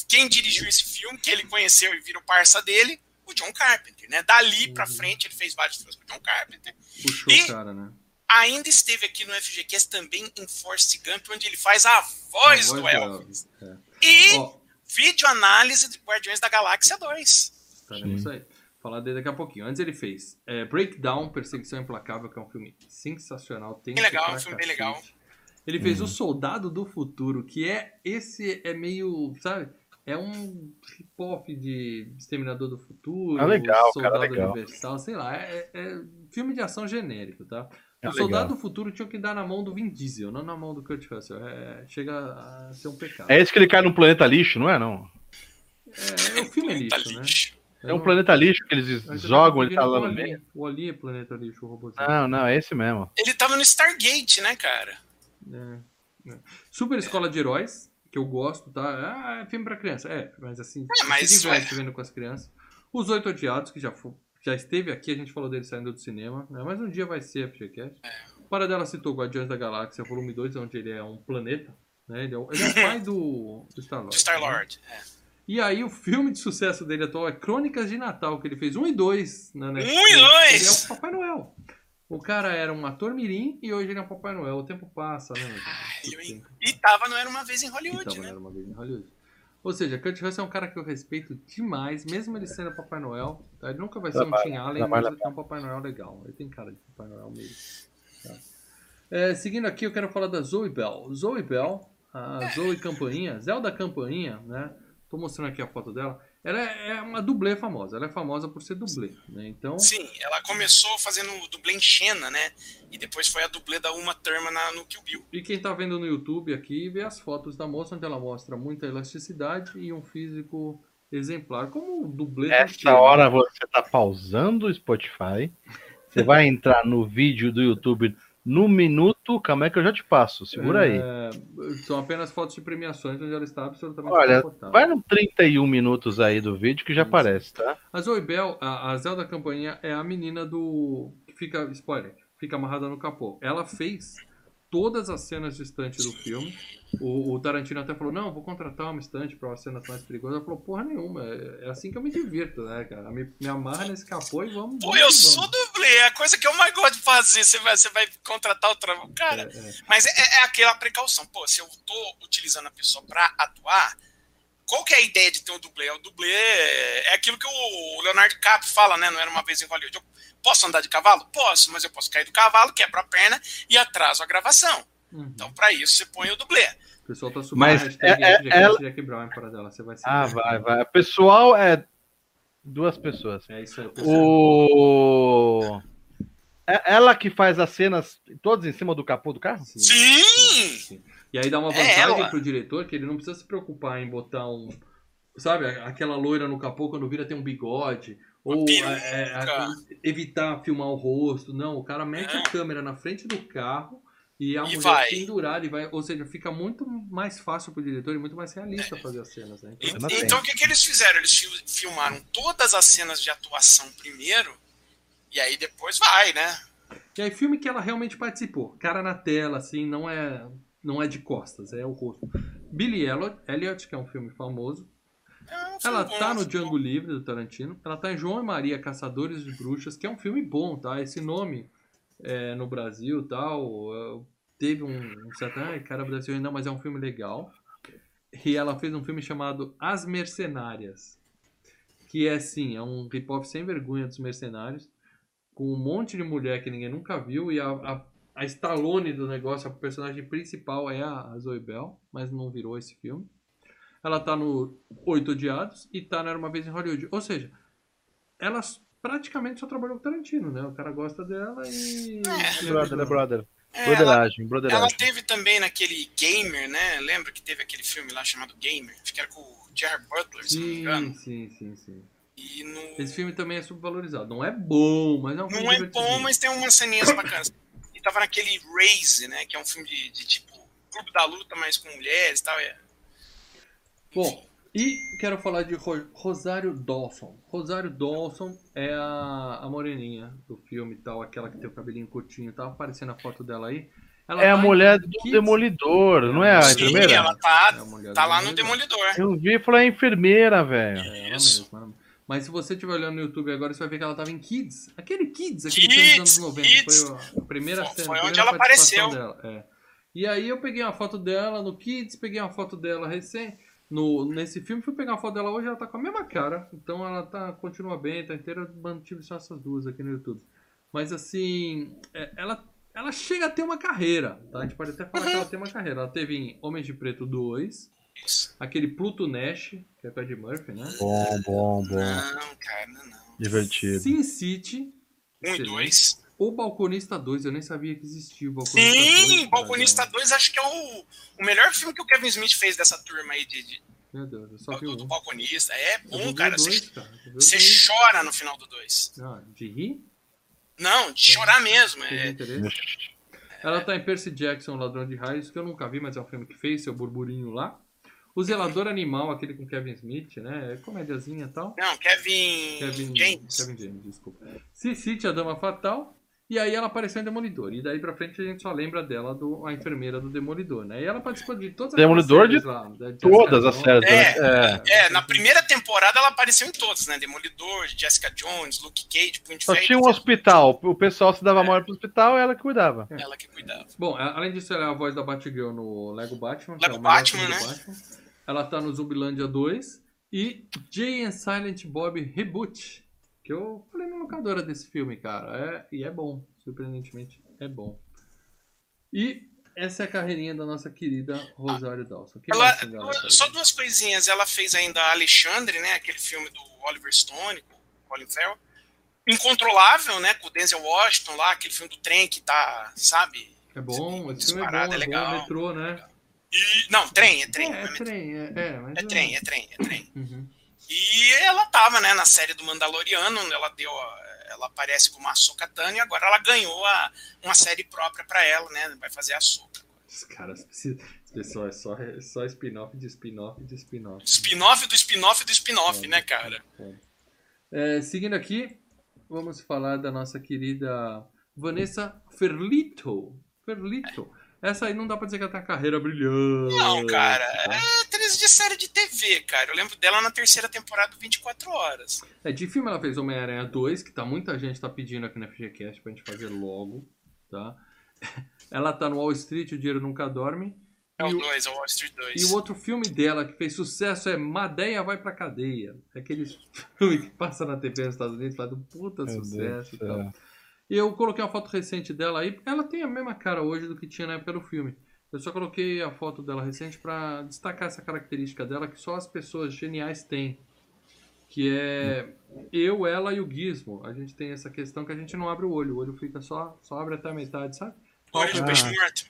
quem dirigiu esse filme, que ele conheceu e virou parça dele, o John Carpenter, né, dali pra Uhum. frente ele fez vários filmes com o John Carpenter, Puxou E- cara, né? ainda esteve aqui no FGCast também em Forrest Gump, onde ele faz a voz, A do voz Elvis. É. E Ó, vídeo análise de Guardiões da Galáxia 2. Estaremos Sim. aí. Falar dele daqui a pouquinho. Antes ele fez é, Breakdown, Perseguição Implacável, que é um filme sensacional. Tem bem legal, um filme bem legal. Ele fez O Soldado do Futuro, que é. Esse é meio. Sabe? É um hip-hop de Exterminador do Futuro. É legal, Soldado cara, legal. Universal, sei lá. É, é filme de ação genérico, tá? É o Soldado legal. do Futuro tinha que dar na mão do Vin Diesel, não na mão do Kurt Russell. É, chega a ser um pecado. É esse que ele cai num planeta lixo, não é? Não. É, é o filme é lixo, né? É um planeta lixo que eles jogam, ele tá lá no meio. O Ali, é planeta lixo, o robôzinho. Não, não, é esse mesmo. Ele tava no Stargate, né, cara? É, é. Super Escola de Heróis, que eu gosto, tá? Ah, é filme pra criança. É, mas assim, É, mas, se diverte ué. vendo com as crianças. Os Oito Odiados, que já, já esteve aqui, a gente falou dele saindo do cinema, né? mas um dia vai ser FGCast. É. O Paradela citou Guardiões da Galáxia, volume 2, onde ele é um planeta. Né? Ele, é o, ele é o pai do, do Star-Lord. Do Star-Lord. É. E aí, o filme de sucesso dele atual é Crônicas de Natal, que ele fez um e dois na Netflix. Um e dois! Ele é o Papai Noel. O cara era um ator mirim e hoje ele é um Papai Noel. O tempo passa, né? tempo. E tava, não era uma vez em E Hollywood, tava, né? era uma vez em Hollywood. Ou seja, Kurt Russell é um cara que eu respeito demais, mesmo ele sendo Papai Noel. tá? Ele nunca vai ser um Tim Allen, mas ele é um Papai Noel legal. Ele tem cara de Papai Noel mesmo. tá? É, seguindo aqui, eu quero falar da Zoe Bell. Zoe Bell, a Zoe Campainha, Zelda Campainha, né? Tô mostrando aqui a foto dela. Ela é é uma dublê famosa. Ela é famosa por ser dublê, né? Então, Sim, ela começou fazendo dublê em Xena, né? E depois foi a dublê da Uma Thurman na, no Kill Bill. E quem tá vendo no YouTube aqui vê as fotos da moça onde ela mostra muita elasticidade e um físico exemplar, como o dublê Essa hora você tá pausando o Spotify. Você vai entrar no vídeo do YouTube no minuto. Calma aí que eu já te passo. Segura aí. É, são apenas fotos de premiações onde ela está absolutamente Olha, vai no 31 minutos aí do vídeo que já Isso. aparece, tá? A Zoe Bell, a, a Zelda Campainha, é a menina do. que fica. Spoiler, fica amarrada no capô. Ela fez todas as cenas de estante do filme. O, o Tarantino até falou: não, vou contratar uma estante para umas cenas mais perigosas. Ela falou: porra nenhuma, é, é assim que eu me divirto, né, cara? Me, me amarra nesse capô e vamos. Pô, vamos eu que sou vamos. dublê, é a coisa que eu mais gosto de fazer. Você vai, você vai contratar outra. Cara, É, é. mas é, é aquela precaução. Pô, se eu tô utilizando a pessoa pra atuar, qual que é a ideia de ter um dublê? O dublê é aquilo que o Leonardo DiCaprio fala, né? Não era uma vez em Hollywood. Eu posso andar de cavalo? Posso, mas eu posso cair do cavalo, quebro a perna e atraso a gravação. Uhum. Então, pra isso, você põe o dublê. O pessoal tá subindo Mas a hashtag é- é- ela- Jack Brown para dela. Você vai ser. Ah, vai, vai. Pessoal é duas pessoas. É isso aí. O é ela que faz as cenas todas em cima do capô do carro? Sim. Sim! E aí dá uma É vantagem ela. pro diretor que ele não precisa se preocupar em botar um. Sabe, aquela loira no capô quando vira tem um bigode. Ou é, é, evitar filmar o rosto. Não, o cara mete É. a câmera na frente do carro e a E mulher vai. pendurada e vai. Ou seja, fica muito mais fácil pro diretor e muito mais realista É. fazer as cenas. Né? Então, Cena Então, o que, que eles fizeram? Eles fi- filmaram todas as cenas de atuação primeiro, e aí depois vai, né? E aí, filme que ela realmente participou. Cara na tela, assim, não é, não é de costas, é o rosto. Billy Elliot, que é um filme famoso. Ela tá no Django Livre, do Tarantino. Ela tá em João e Maria, Caçadores de Bruxas, que é um filme bom, tá? Esse nome é, no Brasil tal. é, teve um, um certo. Ai, cara, Brasil não, mas é um filme legal. E ela fez um filme chamado As Mercenárias. Que é assim, é um hip-hop sem vergonha dos mercenários. Com um monte de mulher que ninguém nunca viu. E a, a, a Stallone do negócio, a personagem principal é a, Zoe Bell, mas não virou esse filme. Ela tá no Oito Odiados e tá no Era Uma Vez em Hollywood. Ou seja, ela praticamente só trabalhou com Tarantino, né? O cara gosta dela e... É. e Brother, é brother. É, ela, Broderagem, ela teve também naquele Gamer, né? Lembra que teve aquele filme lá chamado Gamer? Acho que era com o Gerard Butler, se não me engano. Sim, sim, sim, sim. E no... Esse filme também é subvalorizado. Não é bom, mas é um filme Não é bom, mas tem umas ceninhas bacanas. E tava naquele Raze, né? Que é um filme de, de tipo Clube da Luta, mas com mulheres e tal. É... Bom, e quero falar de Ro- Rosário Dawson. Rosário Dawson é a, a moreninha do filme e tal, aquela que tem o cabelinho curtinho. Tá aparecendo a foto dela aí. Ela É a tá em mulher do Kids. Demolidor, não é a Sim, enfermeira? ela tá, É a tá lá no Demolidor. Eu vi e falei, é enfermeira, velho. É, Isso. mesma. Mas se você estiver olhando no YouTube agora, você vai ver que ela tava em Kids. Aquele Kids, aquele filme dos Kids, anos 90. Kids. Foi a primeira Foi- cena. foi onde ela apareceu. Dela. É. E aí eu peguei uma foto dela no Kids, peguei uma foto dela recém. no, nesse filme. Fui pegar a foto dela hoje, ela tá com a mesma cara. Então ela tá, continua bem, tá inteira. Mantive só essas duas aqui no YouTube. Mas assim, é, ela, ela chega a ter uma carreira, tá? A gente pode até falar que ela tem uma carreira. Ela teve em Homens de Preto 2, Isso. Aquele Pluto Nash, que é com a Ed Murphy, né? Bom, bom, bom. Não, cara, não. Divertido. Sin City. Um e dois. O Balconista 2, eu nem sabia que existia o Balconista 2. Sim, cara, Balconista 2 acho que é o, o melhor filme que o Kevin Smith fez dessa turma aí de, de- Meu Deus, eu só vi do, um. do Balconista. É bom, cara. dois, Você cara. Você chora no final do 2. Ah, de rir? Não, de chorar mesmo. É? Ela tá em Percy Jackson, Ladrão de Raios, que eu nunca vi, mas é um filme que fez, seu burburinho lá. O Zelador Animal, aquele com Kevin Smith, né? É comédiazinha e tal. não, Kevin, Kevin James. Kevin James, desculpa. Sin City, a Dama Fatal. E aí ela apareceu em Demolidor. E daí pra frente a gente só lembra dela, do, a enfermeira do Demolidor, né? E ela participou de todas as Demolidor séries de lá. Jessica Todas as Jones. séries. É. né? É. É, na primeira temporada ela apareceu em todos, né? Demolidor, Jessica Jones, Luke Cage, Punho de Só tinha um hospital. O pessoal se dava maior pro hospital, ela que cuidava. ela que cuidava. Bom, além disso, ela é a voz da Batgirl no Lego Batman. que Lego é Batman, né? Batman. Ela tá no Zumbilândia 2. E Jay and Silent Bob Reboot. Que eu falei na locadora desse filme, cara. É, e é bom. Surpreendentemente, é bom. E essa é a carreirinha da nossa querida Rosário Dawson. Que Ela, só duas coisinhas. Ela fez ainda Alexandre, né? Aquele filme do Oliver Stone, com o Colin Farrell. Incontrolável, né? Com o Denzel Washington lá, aquele filme do trem que tá, sabe? É bom, esse filme é bom, é é, legal. bom. Metrô, né? E, não, trem, é trem. é, é é trem, é, é, mas É trem, é trem, é trem. Uhum. E ela tava, né, na série do Mandaloriano, ela deu, a- ela aparece como a Tano e agora ela ganhou a, uma série própria pra ela, né, vai fazer a Ahsoka. Os caras precisam. Pessoal é só, é só spin-off de spin-off de spin-off. Spin-off do spin-off do spin-off, né, cara? É, seguindo aqui, vamos falar da nossa querida Vanessa Ferlito. Ferlito. Essa aí não dá pra dizer que ela tem uma carreira brilhante. Não, cara, tá? é atriz de série de TV, cara. Eu lembro dela na terceira temporada do 24 Horas. É, de filme ela fez Homem-Aranha 2, que tá, muita gente tá pedindo aqui na FGCast pra gente fazer logo, tá? Ela tá no Wall Street, O Dinheiro Nunca Dorme. É o E o- 2, é o Wall Street 2. E o outro filme dela que fez sucesso é Madeia Vai Pra Cadeia. É aquele filme que passa na TV nos Estados Unidos, faz um puta Meu Deus sucesso do e tal. céu. E eu coloquei uma foto recente dela aí. Ela tem a mesma cara hoje do que tinha na época do filme. Eu só coloquei a foto dela recente pra destacar essa característica dela que só as pessoas geniais têm. Que é eu, ela e o Gizmo. A gente tem essa questão que a gente não abre o olho. O olho fica só, só abre até a metade, sabe? Olho de Ah. peixe morto.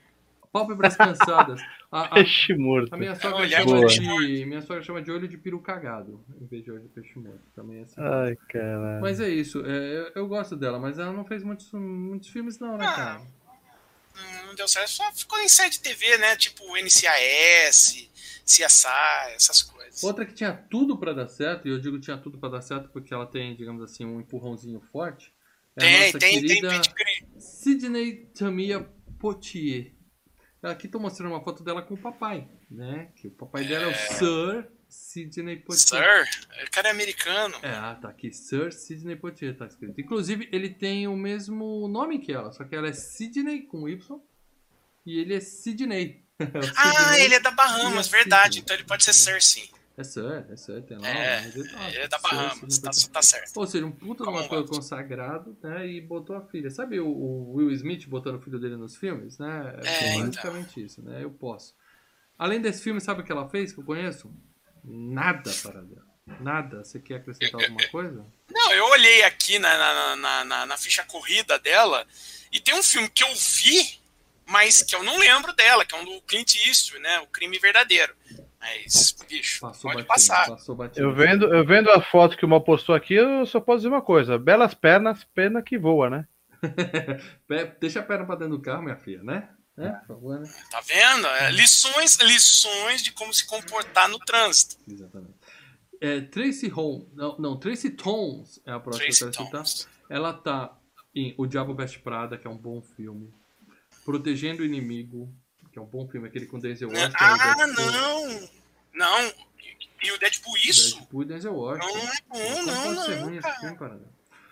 Pálpebras cansadas. A, a- Peixe morto. a minha sogra, chama de minha sogra chama de olho de peru cagado, em vez de olho de peixe morto. Também é assim. Ai, caralho. Mas é isso, é, eu, eu gosto dela, mas ela não fez muitos, muitos filmes não, né, Ah, cara? Hum, Não deu certo, só ficou em série de TV, né? Tipo NCAS, CSI, essas coisas. Outra que tinha tudo pra dar certo, e eu digo tinha tudo pra dar certo porque ela tem, digamos assim, um empurrãozinho forte. É a Tem, nossa tem, tem querida pedigree. Sidney Tamia Poitier. Aqui tô mostrando uma foto dela com o papai, né? Que o papai dela é o Sir Sidney Poitier. Sir, o cara é americano. É, ah, tá aqui, Sir Sidney Poitier tá escrito. Inclusive, ele tem o mesmo nome que ela, só que ela é Sidney com Y e ele é Sidney. É Ah, Sidney ele é da Bahamas, a verdade. Sidney. Então ele pode ser Sir, sim. É Sir, é Sir, tem lá. É, mas ele, tá, ele é da Bahamas, Sidney tá, Poitier. tá certo. Ou seja, um puta de um Como ator consagrado, né? E botou a filha. Sabe o, o Will Smith botando o filho dele nos filmes, né? É, então. basicamente isso, né? Eu posso. Além desse filme, sabe o que ela fez que eu conheço? Nada para dela. Nada. Você quer acrescentar alguma coisa? Não, eu olhei aqui na, na, na, na, na ficha corrida dela e tem um filme que eu vi, mas que eu não lembro dela, que é um do Clint Eastwood, né? O Crime Verdadeiro. Mas, bicho, Passou pode batido. passar. Passou batido. Eu vendo, eu vendo a foto que o Mal postou aqui, eu só posso dizer uma coisa. Belas pernas, pena que voa, né? Deixa a perna pra dentro do carro, minha filha, né? É, por favor, né? Tá vendo? É, lições, lições de como se comportar no trânsito. Exatamente. É, Tracy Holmes. Não, não, Tracy Tones é a próxima Tracy que eu quero citar. Ela tá em O Diabo Veste Prada, que é um bom filme. Protegendo o Inimigo, que é um bom filme, aquele com Denzel Washington. Ah, não! Não! E o Deadpool, isso? Deadpool e Denzel Washington. Não é não, não, ruim esse cara. filme?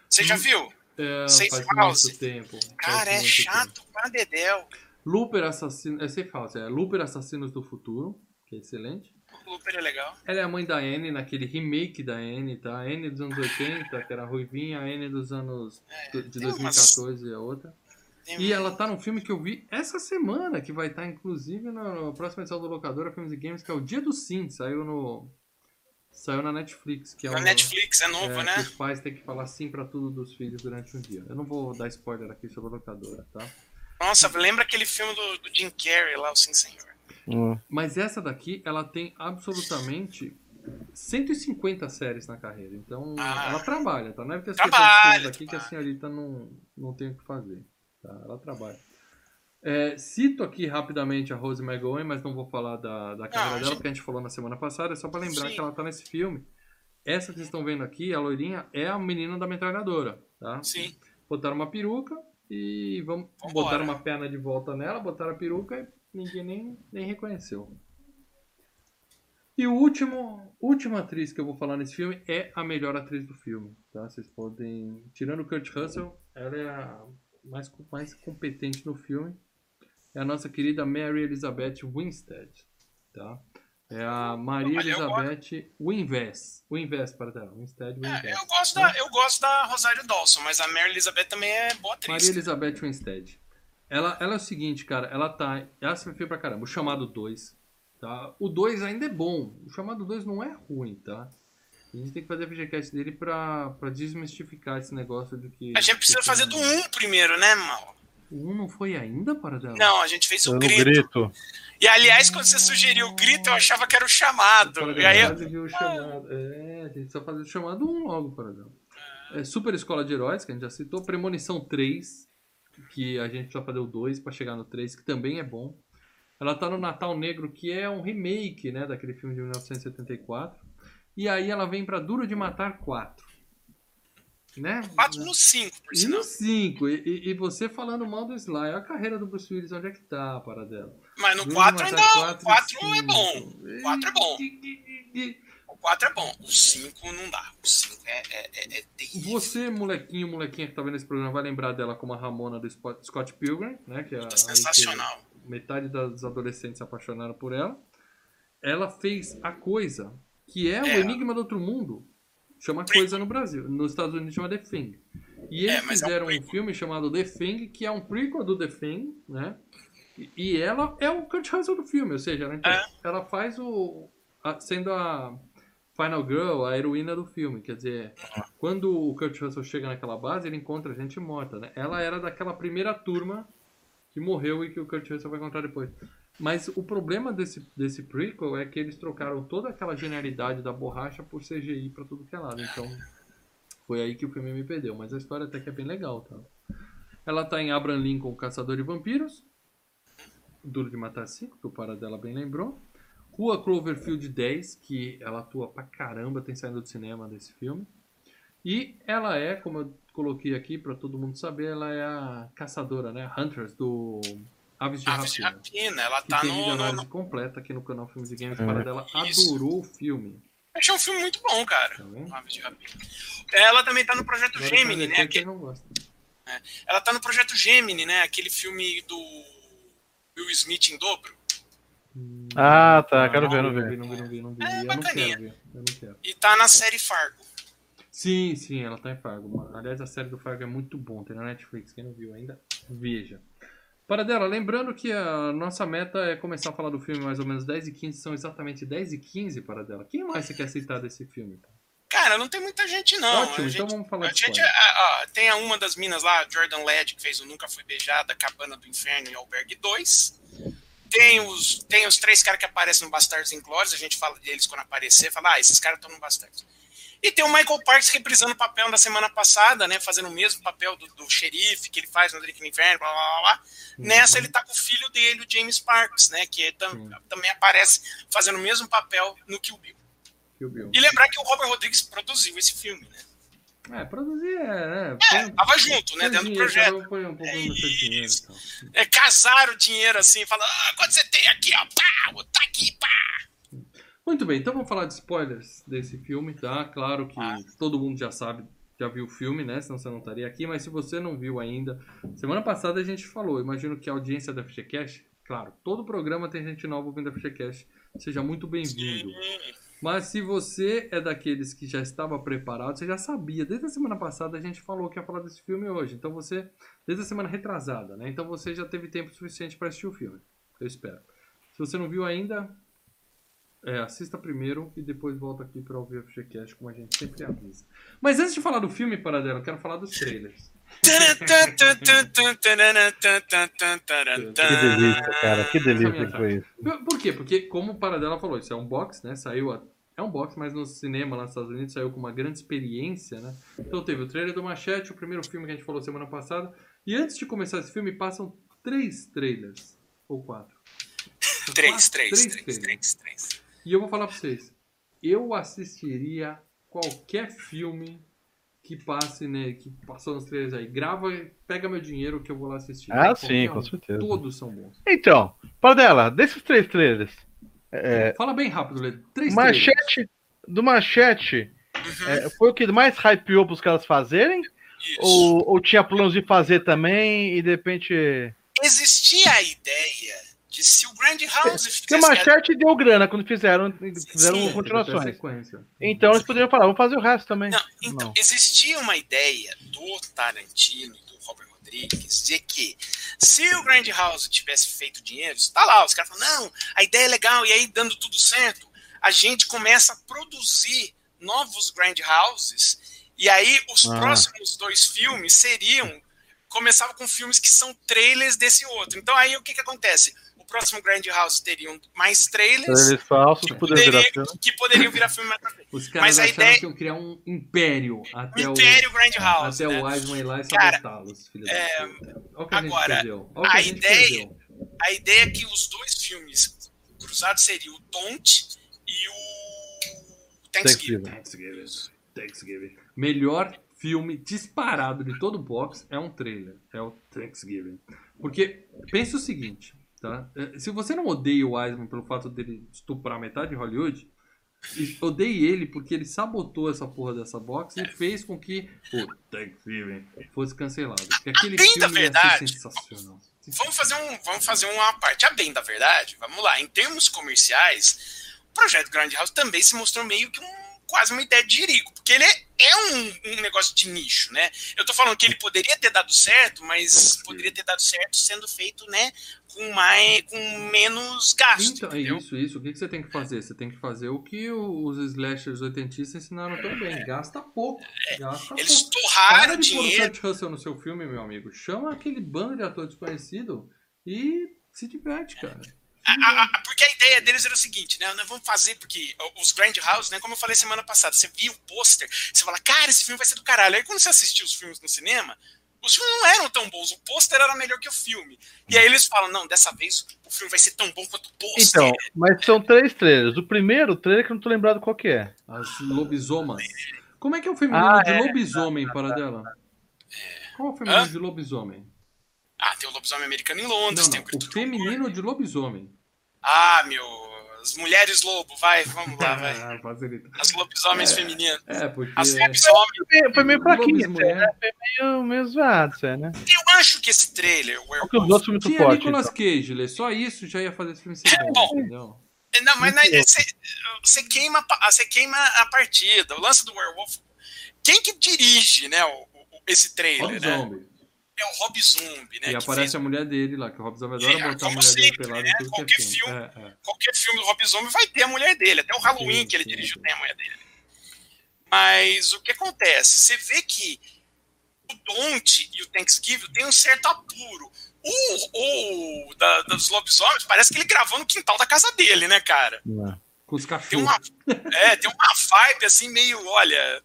Você já viu? É, Safe faz House. muito tempo. Cara, é chato pra dedéu. Looper Assassino. É Safe House, é Looper Assassinos do Futuro, que é excelente. Looper é legal. Ela é a mãe da Anne naquele remake da Anne, tá? A Anne dos anos 80, que era ruivinha, a Anne dos anos É, de tem 2014 é outra. E ela tá num filme que eu vi essa semana, que vai estar inclusive na na próxima edição do Locadora Filmes e Games, que é o Dia do Sim, saiu no saiu na Netflix, que é Na Netflix é novo, é, né? que os pais têm que falar sim pra tudo dos filhos durante um dia. Eu não vou dar spoiler aqui sobre a locadora, tá? Nossa, lembra aquele filme do, do Jim Carrey lá, o Sim Senhor. Hum. Mas essa daqui, ela tem absolutamente 150 séries na carreira. Então, Ah. ela trabalha, tá? Não é porque as Trabalha, pessoas têm aqui que a trabalha. senhorita não, não tem o que fazer. Tá? Ela trabalha. É, cito aqui rapidamente a Rose McGowan, mas não vou falar da, da carreira dela, gente- porque a gente falou na semana passada, é só pra lembrar Sim. que ela tá nesse filme. Essa que vocês estão vendo aqui, a loirinha, é a menina da metralhadora, tá? Sim. botaram uma peruca e vamos Vambora. botaram uma perna de volta nela, botaram a peruca e ninguém nem, nem reconheceu. E o último, última atriz que eu vou falar nesse filme é a melhor atriz do filme, tá? Vocês podem, tirando o Kurt Russell, ela é a mais mais competente no filme. É a nossa querida Mary Elizabeth Winstead, tá? É a Maria Elizabeth Winvest. Winvest para dela. Winstead É, Winvest. eu, gosto da, eu gosto da Rosário Dawson, mas a Mary Elizabeth também é boa atriz. Maria Elizabeth Winstead. Ela, ela é o seguinte, cara, ela tá. Ela se feia pra caramba. O chamado 2. Tá? O 2 ainda é bom. O chamado 2 não é ruim, tá? A gente tem que fazer a VGCast dele pra, pra desmistificar esse negócio de que. A gente precisa que fazer do 1 primeiro, né, mal? O 1 não foi ainda, para dela? Não, a gente fez o grito. grito. E aliás, quando você sugeriu o grito, eu achava que era o chamado. Para E aí, eu- viu o chamado. É, a gente precisa fazer o chamado 1 logo, para dela. É, Super Escola de Heróis, que a gente já citou. Premonição 3, que a gente precisa fazer o 2 pra chegar no 3, que também é bom. Ela tá no Natal Negro, que é um remake, né, daquele filme de 1974. E aí ela vem pra Duro de Matar 4. Né? 4 no 5, por E sinal. no 5. E, e- e você falando mal do Sly. Olha a carreira do Bruce Willis, onde é que tá, para dela? Mas no Duro de 4 Matar ainda. 4 O 4 e é bom. cinco. O 4 é bom. E- e- e- O 4 é bom. O 5 não dá. O 5 é, é, é, é terrível. Você, molequinho, molequinha que tá vendo esse programa, vai lembrar dela como a Ramona do Scott Pilgrim, né? Que é sensacional. metade das adolescentes se apaixonaram por ela. Ela fez a coisa, que é o É. Enigma do Outro Mundo. Chama Coisa no Brasil. Nos Estados Unidos chama The Thing. E eles É, mas é um fizeram um, filme chamado The Thing, que é um prequel do The Thing, né? E- ela é o Kurt Russell do filme, ou seja, ela, inter- É. ela faz o. a- sendo a Final Girl, a heroína do filme. Quer dizer, quando o Kurt Russell chega naquela base, ele encontra gente morta, né? Ela era daquela primeira turma que morreu e que o Kurt Russell vai encontrar depois. Mas o problema desse, desse prequel é que eles trocaram toda aquela genialidade da borracha por CGI pra tudo que é lado. Então, foi aí que o filme me perdeu. Mas a história até que é bem legal, tá? Ela tá em Abraham Lincoln, Caçador de Vampiros. Duro de Matar 5, que o para dela bem lembrou. Rua Cloverfield 10, que ela atua pra caramba, tem saído do cinema desse filme. E ela é, como eu coloquei aqui pra todo mundo saber, ela é a caçadora, né? Hunters do Aves de Aves de Rapina. Rapina, ela Que tá tem no, análise no- completa aqui no canal Filmes e Games. É. Para dela Isso. adorou o filme. Achei um filme muito bom, cara. Tá? Aves de Rapina. Ela também tá no Projeto Agora Gemini, né? que Aquele- ele não gosta. Ela tá no Projeto Gemini, né? Aquele filme do Will Smith em dobro. Ah, tá. Quero não, ver, não vi, ver. Não vi, não vi, não vi. É, eu não quero ver. Eu não quero. E tá na série Fargo. Sim, sim, ela tá em Fargo. Aliás, a série do Fargo é muito bom, tem na Netflix. Quem não viu ainda, veja. Para dela, lembrando que a nossa meta é começar a falar do filme mais ou menos 10 e 15, são exatamente 10 e 15 para dela. Quem mais você quer citar desse filme? Cara, não tem muita gente, não. Ótimo, a gente, então vamos falar a de gente, spoiler. ah, ah, Tem a uma das minas lá, Jordan Led, que fez o Nunca Fui Beijada, Cabana do Inferno e Albergue 2. Tem os, tem os três caras que aparecem no Bastardos Inglórios, a gente fala deles quando aparecer, fala, ah, esses caras estão no Bastardos. E tem o Michael Parks reprisando o papel da semana passada, né? Fazendo o mesmo papel do, do xerife que ele faz no Drink no Inferno, blá blá blá. blá. Nessa ele tá com o filho dele, o James Parks, né? Que tam- Sim. também aparece fazendo o mesmo papel no Kill Bill. Kill Bill. E lembrar que o Robert Rodrigues produziu esse filme, né? É, produzir é? É, põe- tava junto, né? Dentro do projeto. um É dinheiro. Então. É, casar o dinheiro assim, fala, ah, quanto você tem aqui, ó, pá, tá aqui, pá. Muito bem, então vamos falar de spoilers desse filme, tá? Claro que Ah. todo mundo já sabe, já viu o filme, né? Senão você não estaria aqui, mas se você não viu ainda, semana passada a gente falou, imagino que a audiência da FGCast, claro, todo programa tem gente nova ouvindo a FGCast. seja muito bem-vindo. Mas se você é daqueles que já estava preparado, você já sabia. Desde a semana passada a gente falou que ia falar desse filme hoje. Então você, desde a semana retrasada, né? Então você já teve tempo suficiente para assistir o filme. Eu espero. Se você não viu ainda, é, assista primeiro e depois volta aqui para ouvir o FGCast, como a gente sempre avisa. Mas antes de falar do filme, Paradela, eu quero falar dos trailers. Que delícia, cara. Que delícia que foi isso. Por quê? Porque, como o Paradela falou, isso é um box, né? Saiu. A... É um box, mas no cinema lá nos Estados Unidos saiu com uma grande experiência, né? Então teve o trailer do Machete, o primeiro filme que a gente falou semana passada. E antes de começar esse filme, passam três trailers. Ou quatro. Três, três, três, três, três. E eu vou falar pra vocês. Eu assistiria qualquer filme que passe, né? Que passou nos trailers aí. Grava, pega meu dinheiro que eu vou lá assistir. Ah, Qualquer sim, um. com certeza. Todos são bons. Então, Paradela, desses três trailers, é, Fala bem rápido, Lê. Três trailers. Machete, do Machete, é, foi o que mais hypeou pros caras fazerem? Ou, ou tinha planos de fazer também e de repente. Existia a ideia de se o Grand House Porque o fizesse Machete deu grana quando fizeram, fizeram Sim, continuações. sequência. Então eles poderiam falar, vamos fazer o resto também. Não, então, Não. existia uma ideia do Tarantino e do Robert Rodrigues de que se o Grand House tivesse feito dinheiro, está lá, os caras falam, não, a ideia é legal, e aí dando tudo certo, a gente começa a produzir novos Grand Houses, e aí os Ah. próximos dois filmes seriam, começava com filmes que são trailers desse outro. Então aí o que que acontece? Próximo Grand House teriam mais trailers Eles falsos que poderiam virar poderia- filme. que poderiam virar filme mais pra frente. Os caras Mas ideia- que iam criar um império até O Império o, Grand House. até né? o Wiseman ir lá e sabotá-los, é, agora, a a ideia- perdeu. A ideia é que os dois filmes cruzados seriam o Don't e o Thanksgiving. Thanksgiving. Thanksgiving. Thanksgiving. Melhor filme disparado de todo o box é um trailer. É o Thanksgiving. Porque, pensa o seguinte, tá? Eh, Se você não odeia o Wiseman pelo fato dele estuprar metade de Hollywood, odeie ele porque ele sabotou essa porra dessa box e fez com que o Thanksgiving fosse cancelado. Porque aquele bem filme da ia verdade, sensacional. Vamos fazer, um, vamos fazer uma parte. A bem da verdade, vamos lá. Em termos comerciais, o projeto Grand House também se mostrou meio que um, quase uma ideia de Jerico, porque ele é, é um, um negócio de nicho, né? Eu tô falando que ele poderia ter dado certo, mas poderia ter dado certo sendo feito, né, com mais, com menos gasto, Então, é entendeu? isso, isso. O que que você tem que fazer? Você tem que fazer o que o- os slashers oitentistas ensinaram também. Gasta pouco. Gasta É. Eles pouco. torraram Para de pôr o dinheiro. Kurt Russell no seu filme, meu amigo. Chama aquele bando de ator desconhecido e se diverte, cara. A- a- a- porque a ideia deles era o seguinte, né? Nós vamos fazer, porque os Grand House, né? Como eu falei semana passada, você via o pôster, você fala, cara, esse filme vai ser do caralho. Aí quando você assistia os filmes no cinema, os filmes não eram tão bons, o pôster era melhor que o filme. E aí eles falam, não, dessa vez o filme vai ser tão bom quanto o pôster. Então, mas são três trailers. O primeiro trailer que eu não tô lembrado qual que é. As lobisomas. Como é que é o feminino Ah, de é. lobisomem, para dela? Qual é o feminino Hã? de lobisomem? Ah, tem o Lobisomem Americano em Londres, Não, tem não. o O do feminino de lobisomem. Ah, meu, as mulheres lobo, vai, vamos lá, vai. Ah. As lobisomens femininas. É, porque. As lobisomens. Foi- Foi meio fraquinho, mulher. Foi meio, meio zoado, né? Eu acho que esse trailer, o Porque os outros são muito fortes. Nicolas então. Cage, Lê. Só isso já ia fazer esse filme ser É bom, bom. entendeu? Não, mas na- você, você queima, você queima a partida. O lance do Werewolf. Quem que dirige, né, o- o- esse trailer, Rob né? Zombie. É o Rob Zombie, né? E que aparece fez a mulher dele lá, que o Rob Zombie É, adora botar a mulher dele sempre, pelada né? em tudo que é Qualquer filme. filme. É, é. qualquer filme do Rob Zombie vai ter a mulher dele. Até o Halloween Sim, que ele sim, dirigiu sim. tem a mulher dele. Mas o que acontece? Você vê que o Don't e o Thanksgiving tem um certo apuro. O, o da, dos lobisomens parece que ele gravou no quintal da casa dele, né, cara? Não. Com os Tem cachorros. uma, é, tem uma vibe assim, meio, olha.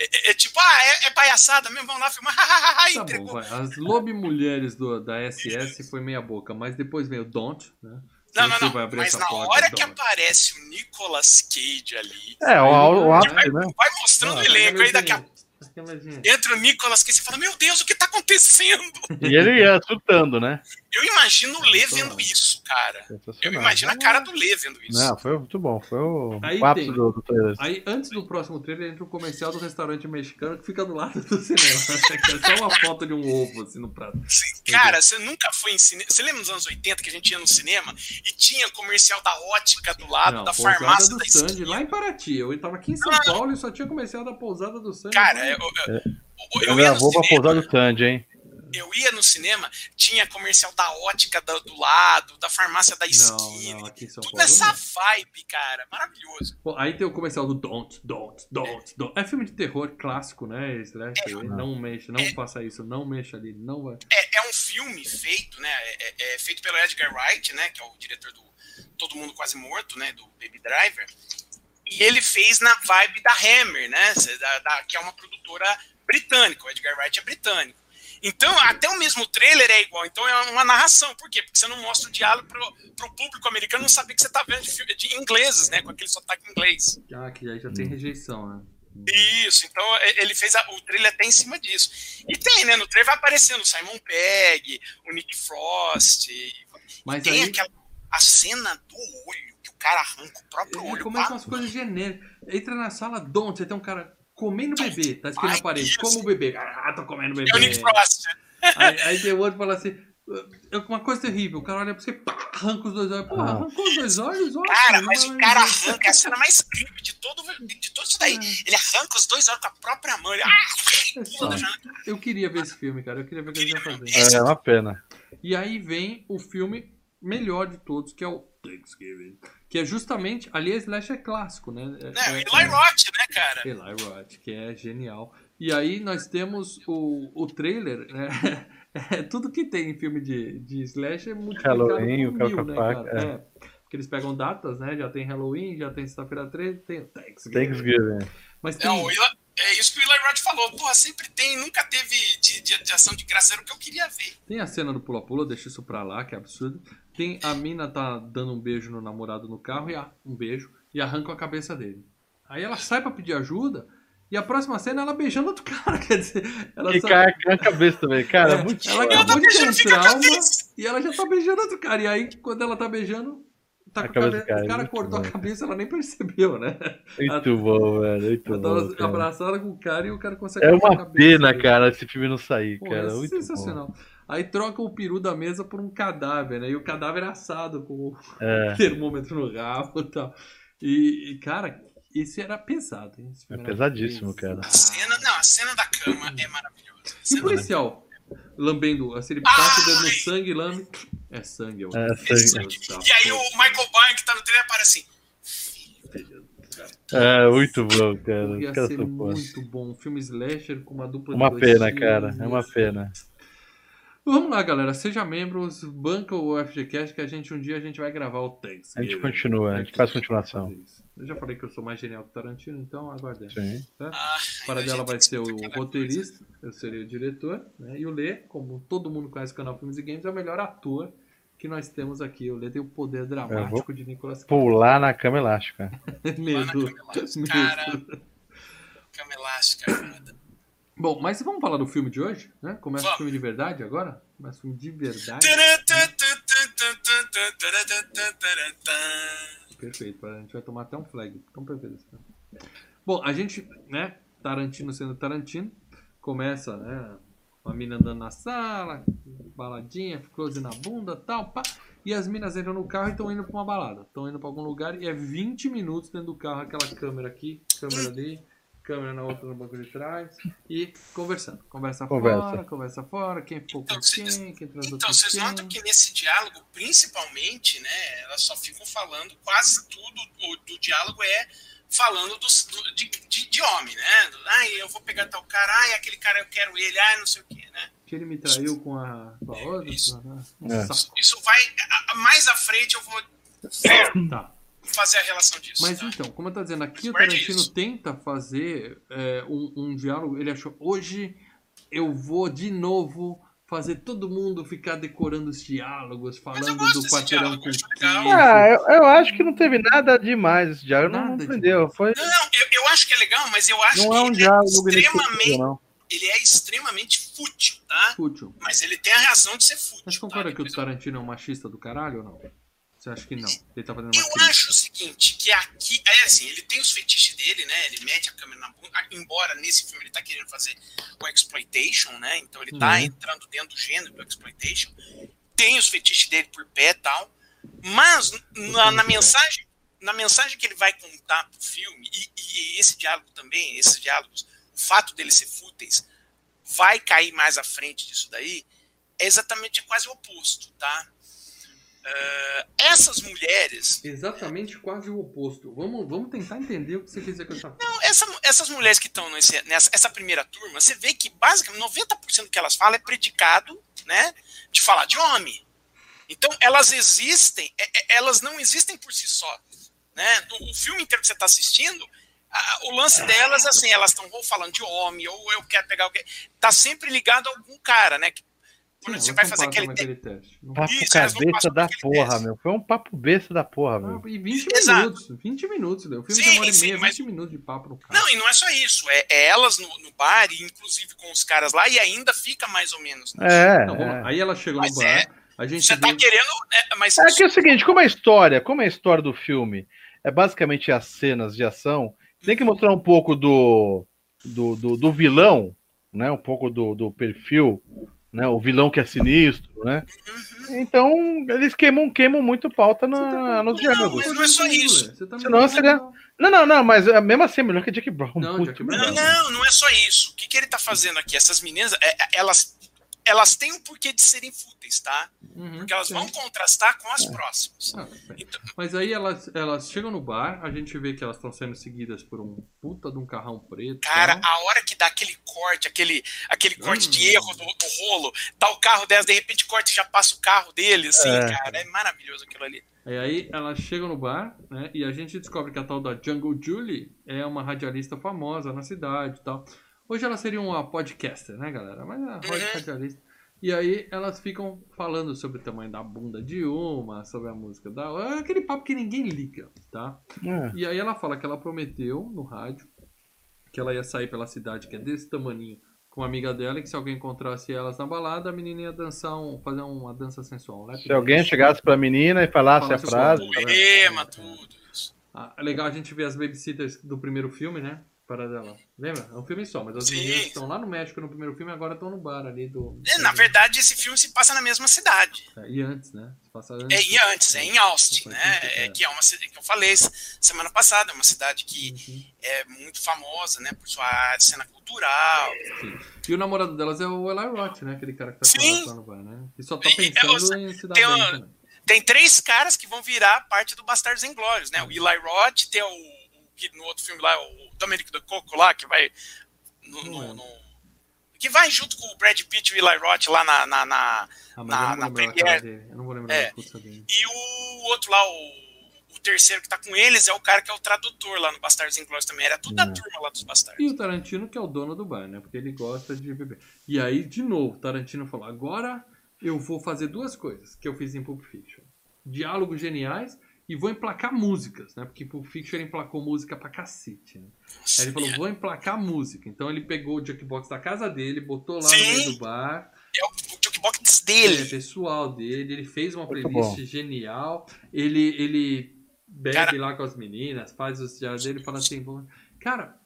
É, é- é tipo, ah, é, é palhaçada mesmo, vamos lá filmar. Tá entregou. bom, vai. As lobe mulheres do, da SS foi meia boca, mas depois veio o Don't, né? Não, não, não. vai abrir Mas essa na porta, hora que aparece o Nicolas Cage ali, É, o, o ápice, né? vai mostrando Ah, o elenco, aí daqui a entra o Nicolas Cage e fala, meu Deus, o que tá acontecendo? E ele ia surtando, né? Eu imagino o Lê vendo isso, cara. Eu imagino a cara do Lê vendo isso. Não, foi muito bom. Foi o Aí o ápice do, do trailer. Aí, antes do próximo trailer, entra o comercial do restaurante mexicano que fica do lado do cinema. É só uma foto de um ovo, assim, no prato. Sim, cara, você nunca foi em cinema. Você lembra nos anos 80 que a gente ia no cinema e tinha comercial da ótica do lado, Não, da pousada farmácia do da Sandy, esquina? lá em Paraty. Eu tava aqui em São Não, Paulo e só tinha comercial da pousada do Sandy. Cara, eu, eu, eu, Eu eu ia no gravou pra pousar do Sandy, hein? Eu ia no cinema, tinha comercial da ótica do, do lado, da farmácia da Não, esquina. não, São Tudo Paulo. nessa não. vibe, cara. Maravilhoso. Pô, aí tem o comercial do Don't, Don't, Don't, Don't. É filme de terror clássico, né? Slasher. Não mexa, não faça isso, não mexa ali, não vai. É, é um filme feito, né? É, é- é feito pelo Edgar Wright, né? Que é o diretor do Todo Mundo Quase Morto, né? Do Baby Driver. E ele fez na vibe da Hammer, né? da- da- que é uma produtora britânica. O Edgar Wright é britânico. Então, até o mesmo trailer é igual. Então, é uma narração. Por quê? Porque você não mostra o diálogo pro, pro público americano não saber que você tá vendo de, de ingleses, né? Com aquele sotaque inglês. Ah, que aí já tem rejeição, né? Isso, então é, ele fez a- o trailer até em cima disso. E tem, né? No trailer vai aparecendo o Simon Pegg, o Nick Frost. e- Mas tem aí aquela a cena do olho, que o cara arranca o próprio ele olho. começa pá. umas coisas genéricas. Entra na sala, Don't, você tem um cara comendo bebê, tá escrito Ai, na parede, como o bebê. Ah, tô comendo bebê. É o Nick Frost. Aí, aí tem outro que fala assim. é uma coisa terrível, o cara olha pra você, pá, arranca os dois olhos. Porra, Ah. arrancou os dois olhos? Ótimo, Cara, mas o cara maravilhoso. arranca, é a cena mais creepy de todo, de todo isso daí. Ele arranca os dois olhos com a própria mão. Ele, ah, É pula. Eu queria ver esse filme, cara. Eu queria ver o que eles iam fazer. É uma pena. E aí vem o filme melhor de todos, que é o Thanksgiving. Que é justamente. Ali a Slash é clássico, né? É, o é- Eli Roth, né, cara? Eli Roth, que é genial. E aí nós temos o, o trailer, né? É, tudo que tem em filme de, de slash é multiplicado Halloween, o mil, né, cara? é. É. Porque eles pegam datas, né? Já tem Halloween, já tem sexta-feira 13, tem o Thanksgiving. Thanksgiving. Mas tem... Não, é isso que o Eli Roth falou. Porra, sempre tem, nunca teve de, de, de ação de graça. Era o que eu queria ver. Tem a cena do pula-pula, deixa isso pra lá, que é absurdo. Tem a mina tá dando um beijo no namorado no carro, e a, um beijo, e arranca a cabeça dele. Aí ela sai pra pedir ajuda, e a próxima cena é ela beijando outro cara, quer dizer, ela E só- cai na cabeça também. Cara, É, muito ela. Ela tá acabou de ter um a trauma, e ela já tá beijando outro cara. E aí, quando ela tá beijando, tá A com a cabeça cabeça, cai, o cara muito cortou bom. a cabeça, ela nem percebeu, né? Muito bom, velho. Muito Ela bom. tava cara. abraçada com o cara e o cara consegue É cortar a uma cabeça pena, cara, esse filme não sair, Pô, cara. é Muito sensacional. Aí troca o peru da mesa por um cadáver, né? E o cadáver é assado com o. É, termômetro no rabo e tal. E, e, cara, esse era pesado, hein? É era pesadíssimo, pesado. A cena, não, a cena da cama é maravilhosa. E o policial? Lambendo, assim, ele passa o dedo no sangue e lambe. É sangue, eu É sangue. E aí o Michael Byrne que tá no trailer aparece assim. é muito bom, cara. Ia Os caras ser muito bom. Um filme slasher com uma dupla Uma de dois pena, cara. É uma pena. Vamos lá, galera. Seja membros, banca o FGCast que a gente um dia a gente vai gravar o Thanks. A gente continua, a gente faz continuação. Eu já falei que eu sou mais genial que o Tarantino, então aguardemos. Sim. Tá? Ah, Para dela vai ser o roteirista, eu serei o diretor, né? E o Lê, como todo mundo conhece o canal Filmes e Games, é o melhor ator que nós temos aqui. O Lê tem o poder dramático de Nicolas Cage. Pular na cama elástica. coisa. Lá na Medo. cama elástica. Cara, Medo. cama elástica. cara. Bom, mas vamos falar do filme de hoje, né? Começa o filme de verdade agora? Começa o filme de verdade. Perfeito, a gente vai tomar até um flag. Tão perfeito esse filme. Bom, a gente, né? Tarantino sendo Tarantino, começa, né? Uma mina andando na sala, baladinha, close na bunda tal, pá. E as minas entram no carro e estão indo pra uma balada. Estão indo pra algum lugar e é 20 minutos dentro do carro, aquela câmera aqui, câmera ali, câmera na outra no banco de trás. E conversando. Conversa, Conversa. fora, conversa fora, quem ficou com Então, vocês- quem, quem transou Então, com vocês quem. notam que nesse diálogo, principalmente, né, elas só ficam falando, quase tudo o, do diálogo é falando dos- do- de, de, de homem, né? Do, Ai, eu vou pegar tal cara, ai, aquele cara eu quero ele, ai, não sei o quê, né? Que ele me traiu com a, com a outra. Isso. né? É. Saco. Isso vai. a- mais à frente eu vou Tá. Fazer a relação disso. Mas tá? então, como eu tô dizendo, aqui o Tarantino isso. tenta fazer é, um, um diálogo. Ele achou, hoje eu vou de novo fazer todo mundo ficar decorando os diálogos, falando do quarteirão com eu acho legal. queijo. Ah, eu, eu acho que não teve nada demais esse diálogo. Não, Nada não prendeu. Foi, Não, não, eu, eu acho que é legal, mas eu acho não que é um é diálogo extremamente. inesquecível, não. ele é extremamente fútil, tá? Fútil. Mas ele tem a reação de ser fútil. Mas concorda tá? que o Tarantino é um machista do caralho ou não? Você acha que não? Ele tá fazendo Eu crítica. acho o seguinte, que aqui, é assim, ele tem os fetiches dele, né? Ele mete a câmera na bunda, embora nesse filme ele tá querendo fazer o exploitation, né? Então ele tá Uhum. entrando dentro do gênero do exploitation. Tem os fetiches dele por pé e tal. Mas na, na mensagem, na mensagem que ele vai contar pro filme, e, e esse diálogo também, esses diálogos, o fato deles ser fúteis, vai cair mais à frente disso daí, é exatamente quase o oposto, tá? Ah, essas mulheres Exatamente quase o oposto. Vamos, vamos tentar entender o que você quer dizer com essa Não, essa- essas mulheres que estão nesse- nessa essa primeira turma, você vê que basicamente 90% do que elas falam é predicado, né, de falar de homem. Então elas existem, é- é- elas não existem por si só, né? O, o filme inteiro que você está assistindo, a- o lance delas é assim, elas estão ou falando de homem ou eu quero pegar alguém, tá sempre ligado a algum cara, né? que- Quando você vai fazer aquele, te- teste. Não- Papo Isso, cabeça da porra, teste. meu. Foi um papo besta da porra, meu. Ah, E 20 Exato. minutos. 20 minutos, Léo. O filme Sim, e sim, meia, mas- 20 minutos de papo no carro. Não, e não é só isso, é, é elas no, no bar e inclusive com os caras lá e ainda fica mais ou menos. né? É. Lá. é. Aí ela chegou Mas no bar, a gente Você tá vê- querendo, é, mas É que é o seguinte, como é a história, como é a história do filme, é basicamente as cenas de ação, tem que mostrar um pouco do, do, do, do vilão, né? Um pouco do, do perfil, né? O vilão que é sinistro, né? Então, eles queimam, queimam muito pauta na, tá- nos Não, diálogos. mas não é só isso. Você tá Senão dando seria-. Não, não, não, mas é, mesmo assim é melhor que Jack Brown. Não, Jack. Brown. Não, não, não é só isso. O que, que ele tá fazendo aqui? Essas meninas, é, é, elas, elas têm um porquê de serem fúteis, tá? Uhum, Porque elas sim. vão contrastar com as próximas. Ah. Então, Mas aí elas, elas chegam no bar, a gente vê que elas estão sendo seguidas por um puta de um carrão preto. cara, tal. a hora que dá aquele corte, aquele, aquele corte de Hum. erro do, do rolo, tá o carro delas, de repente corta e já passa o carro dele, assim, É. cara. É maravilhoso aquilo ali. E aí elas chegam no bar, né? E a gente descobre que a tal da Jungle Julie é uma radialista famosa na cidade e tal. Hoje ela seria uma podcaster, né, galera? Mas a Uhum. radialista. E aí elas ficam falando sobre o tamanho da bunda de uma, sobre a música da outra. É aquele papo que ninguém liga, tá? É. E aí ela fala que ela prometeu no rádio que ela ia sair pela cidade, que é desse tamaninho, com uma amiga dela, e que se alguém encontrasse elas na balada, a menina ia dançar um, fazer uma dança sensual. Né? Se alguém chegasse pra menina e falasse a Falasse o frase. Poema, tudo isso. Ah, é legal a gente ver as babysitters do primeiro filme, né? Para dela. Lembra? É um filme só, mas as meninas estão lá no México no primeiro filme agora estão no bar ali do. É, Na verdade, esse filme se passa na mesma cidade. É, E antes, né? Se passa antes. É, e antes, é em Austin, né? É, é. que é uma cidade que eu falei semana passada, é uma cidade que Uhum, é muito famosa, né? Por sua cena cultural. sim. E o namorado delas é o Eli Roth, né? Aquele cara que tá Sim. lá no bar, né? E só tá E- pensando é, em dar tem uma-. Tem três caras que vão virar parte do Bastardos Inglórios, né? O Eli Roth, tem o que no outro filme lá, o Dominic do Coco lá, que vai no, no- é. no- que vai junto com o Brad Pitt e o Eli Roth lá na, na- na- Ah, na- na Premiere. Eu não vou lembrar É. da. E o outro lá, o, o terceiro que tá com eles, é o cara que é o tradutor lá no Bastardos Inglórios também. Era tudo da Hum. turma lá dos Bastardos. E o Tarantino, que é o dono do bar, né? Porque ele gosta de beber. E aí, de novo, o Tarantino falou: agora eu vou fazer duas coisas que eu fiz em Pulp Fiction: diálogos geniais e vou emplacar músicas, né? Porque Fiction ele emplacou música pra cacete, né? Aí ele falou: vou emplacar música. Então ele pegou o jukebox da casa dele, botou lá no Sim. meio do bar. É o, o jukebox É, dele. pessoal dele, ele fez uma Muito playlist bom. genial. Ele, ele bebe Cara- lá com as meninas, faz os diários dele e fala assim: "Pô, cara,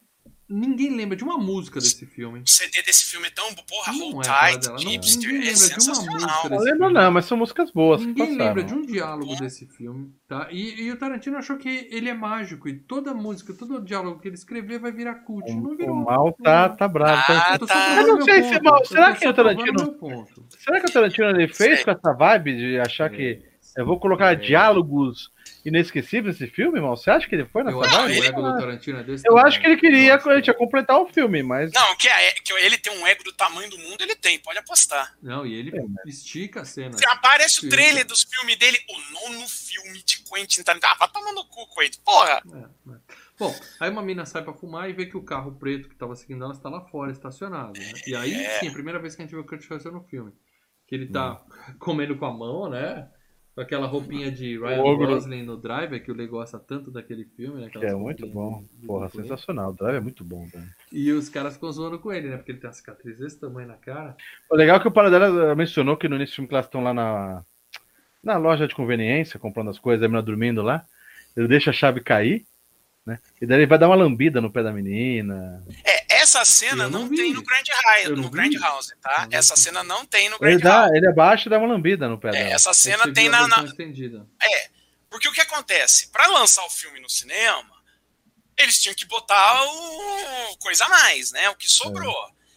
ninguém lembra de uma música desse filme. O CD desse filme é tão, porra, Hold é cara Tight, Hipster, ninguém é lembra de uma sensacional. música Não lembro não, mas são músicas boas. Ninguém lembra de um diálogo desse filme, tá? E, e o Tarantino achou que ele é mágico e toda música, todo diálogo que ele escrever vai virar cult. O, não virou. o mal tá, tá bravo. tá- Ah, tá. Eu não sei se é mal- será que só o Tarantino-. Será que o Tarantino ele fez com essa vibe de achar que eu vou colocar É. diálogos inesquecíveis nesse filme, irmão? Você acha que ele foi nessa Eu acho ele- ego do Tarantino é desse Eu acho que ele queria, ele tinha completar o filme, mas Não, que, é, que ele tem um ego do tamanho do mundo, ele tem, pode apostar. Não, e ele É, né? estica a cena. Se aparece o trailer dos filmes dele, o nono filme de Quentin Tarantino. Ah, vai tomar no cu, Quentin. Porra! É, é. Bom, aí uma mina sai pra fumar e vê que o carro preto que tava seguindo ela está lá fora, estacionado. Né? E aí, É. sim, a primeira vez que a gente vê o Kurt Russell no filme. Que ele tá comendo com a mão, né? Com aquela roupinha de Ryan ogro. Gosling no Driver, que o Lê gosta tanto daquele filme, né? Aquelas É muito bom. Porra, sensacional. O Drive é muito bom, velho. E os caras ficam zoando com ele, né? Porque ele tem uma cicatriz desse tamanho na cara. O legal é que o Paradela mencionou que no início do filme que elas estão lá na, na loja de conveniência, comprando as coisas, a menina dormindo lá, ele deixa a chave cair, né? E daí ele vai dar uma lambida no pé da menina. É, essa cena não não, tem no Grand não no. Grand House, tá? Não. Essa cena não tem no Ele, Grand dá, House. ele abaixa e dá uma lambida no pé É, essa cena tem na, na- estendida. Porque o que acontece? Pra lançar o filme no cinema, eles tinham que botar o coisa a mais, né? O que sobrou.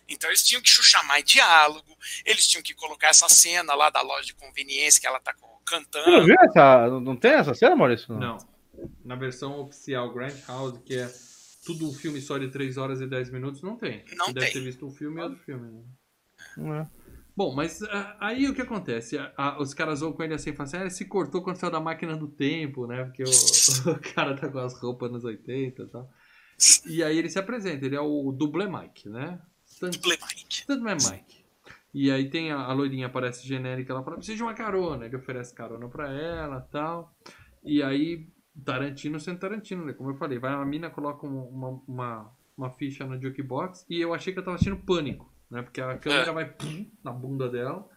Então eles tinham que chuchar mais diálogo, eles tinham que colocar essa cena lá da loja de conveniência que ela tá co- Você não cantando. viu essa? Não tem essa cena, Maurício? Não. Na versão oficial Grand House, que é tudo um filme só de 3 horas e 10 minutos, não tem. Não Você deve tem. ter visto um filme e outro filme, né? Não é. Bom, mas ah, aí o que acontece? A- a- os caras vão com ele assim, falam assim, ah, ele se cortou quando saiu da máquina do tempo, né? Porque o, o cara tá com as roupas nos 80 e tal. E aí ele se apresenta, ele é o dublê Mike, né? Dublê Mike. tanto é Mike. E aí tem a, a loirinha aparece genérica, ela fala, precisa de uma carona. Ele oferece carona pra ela tal. E aí, Tarantino sendo Tarantino, né? Como eu falei, vai uma mina, coloca um- uma, uma, uma ficha no jukebox e eu achei que eu tava assistindo pânico, né? Porque a câmera vai pum, na bunda dela,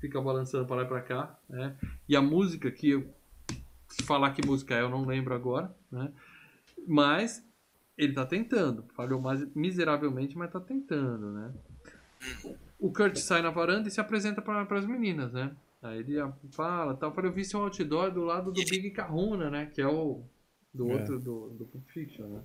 fica balançando pra lá e pra cá, né? E a música que eu se falar que música é, eu não lembro agora, né? Mas ele tá tentando, falhou mais miseravelmente, mas tá tentando, né? O Kurt sai na varanda e se apresenta para as meninas, né? Aí ele fala, tal, eu falei, eu vi seu outdoor do lado do Big Kahuna, né? Que é o do É. outro do, do Pulp Fiction, né?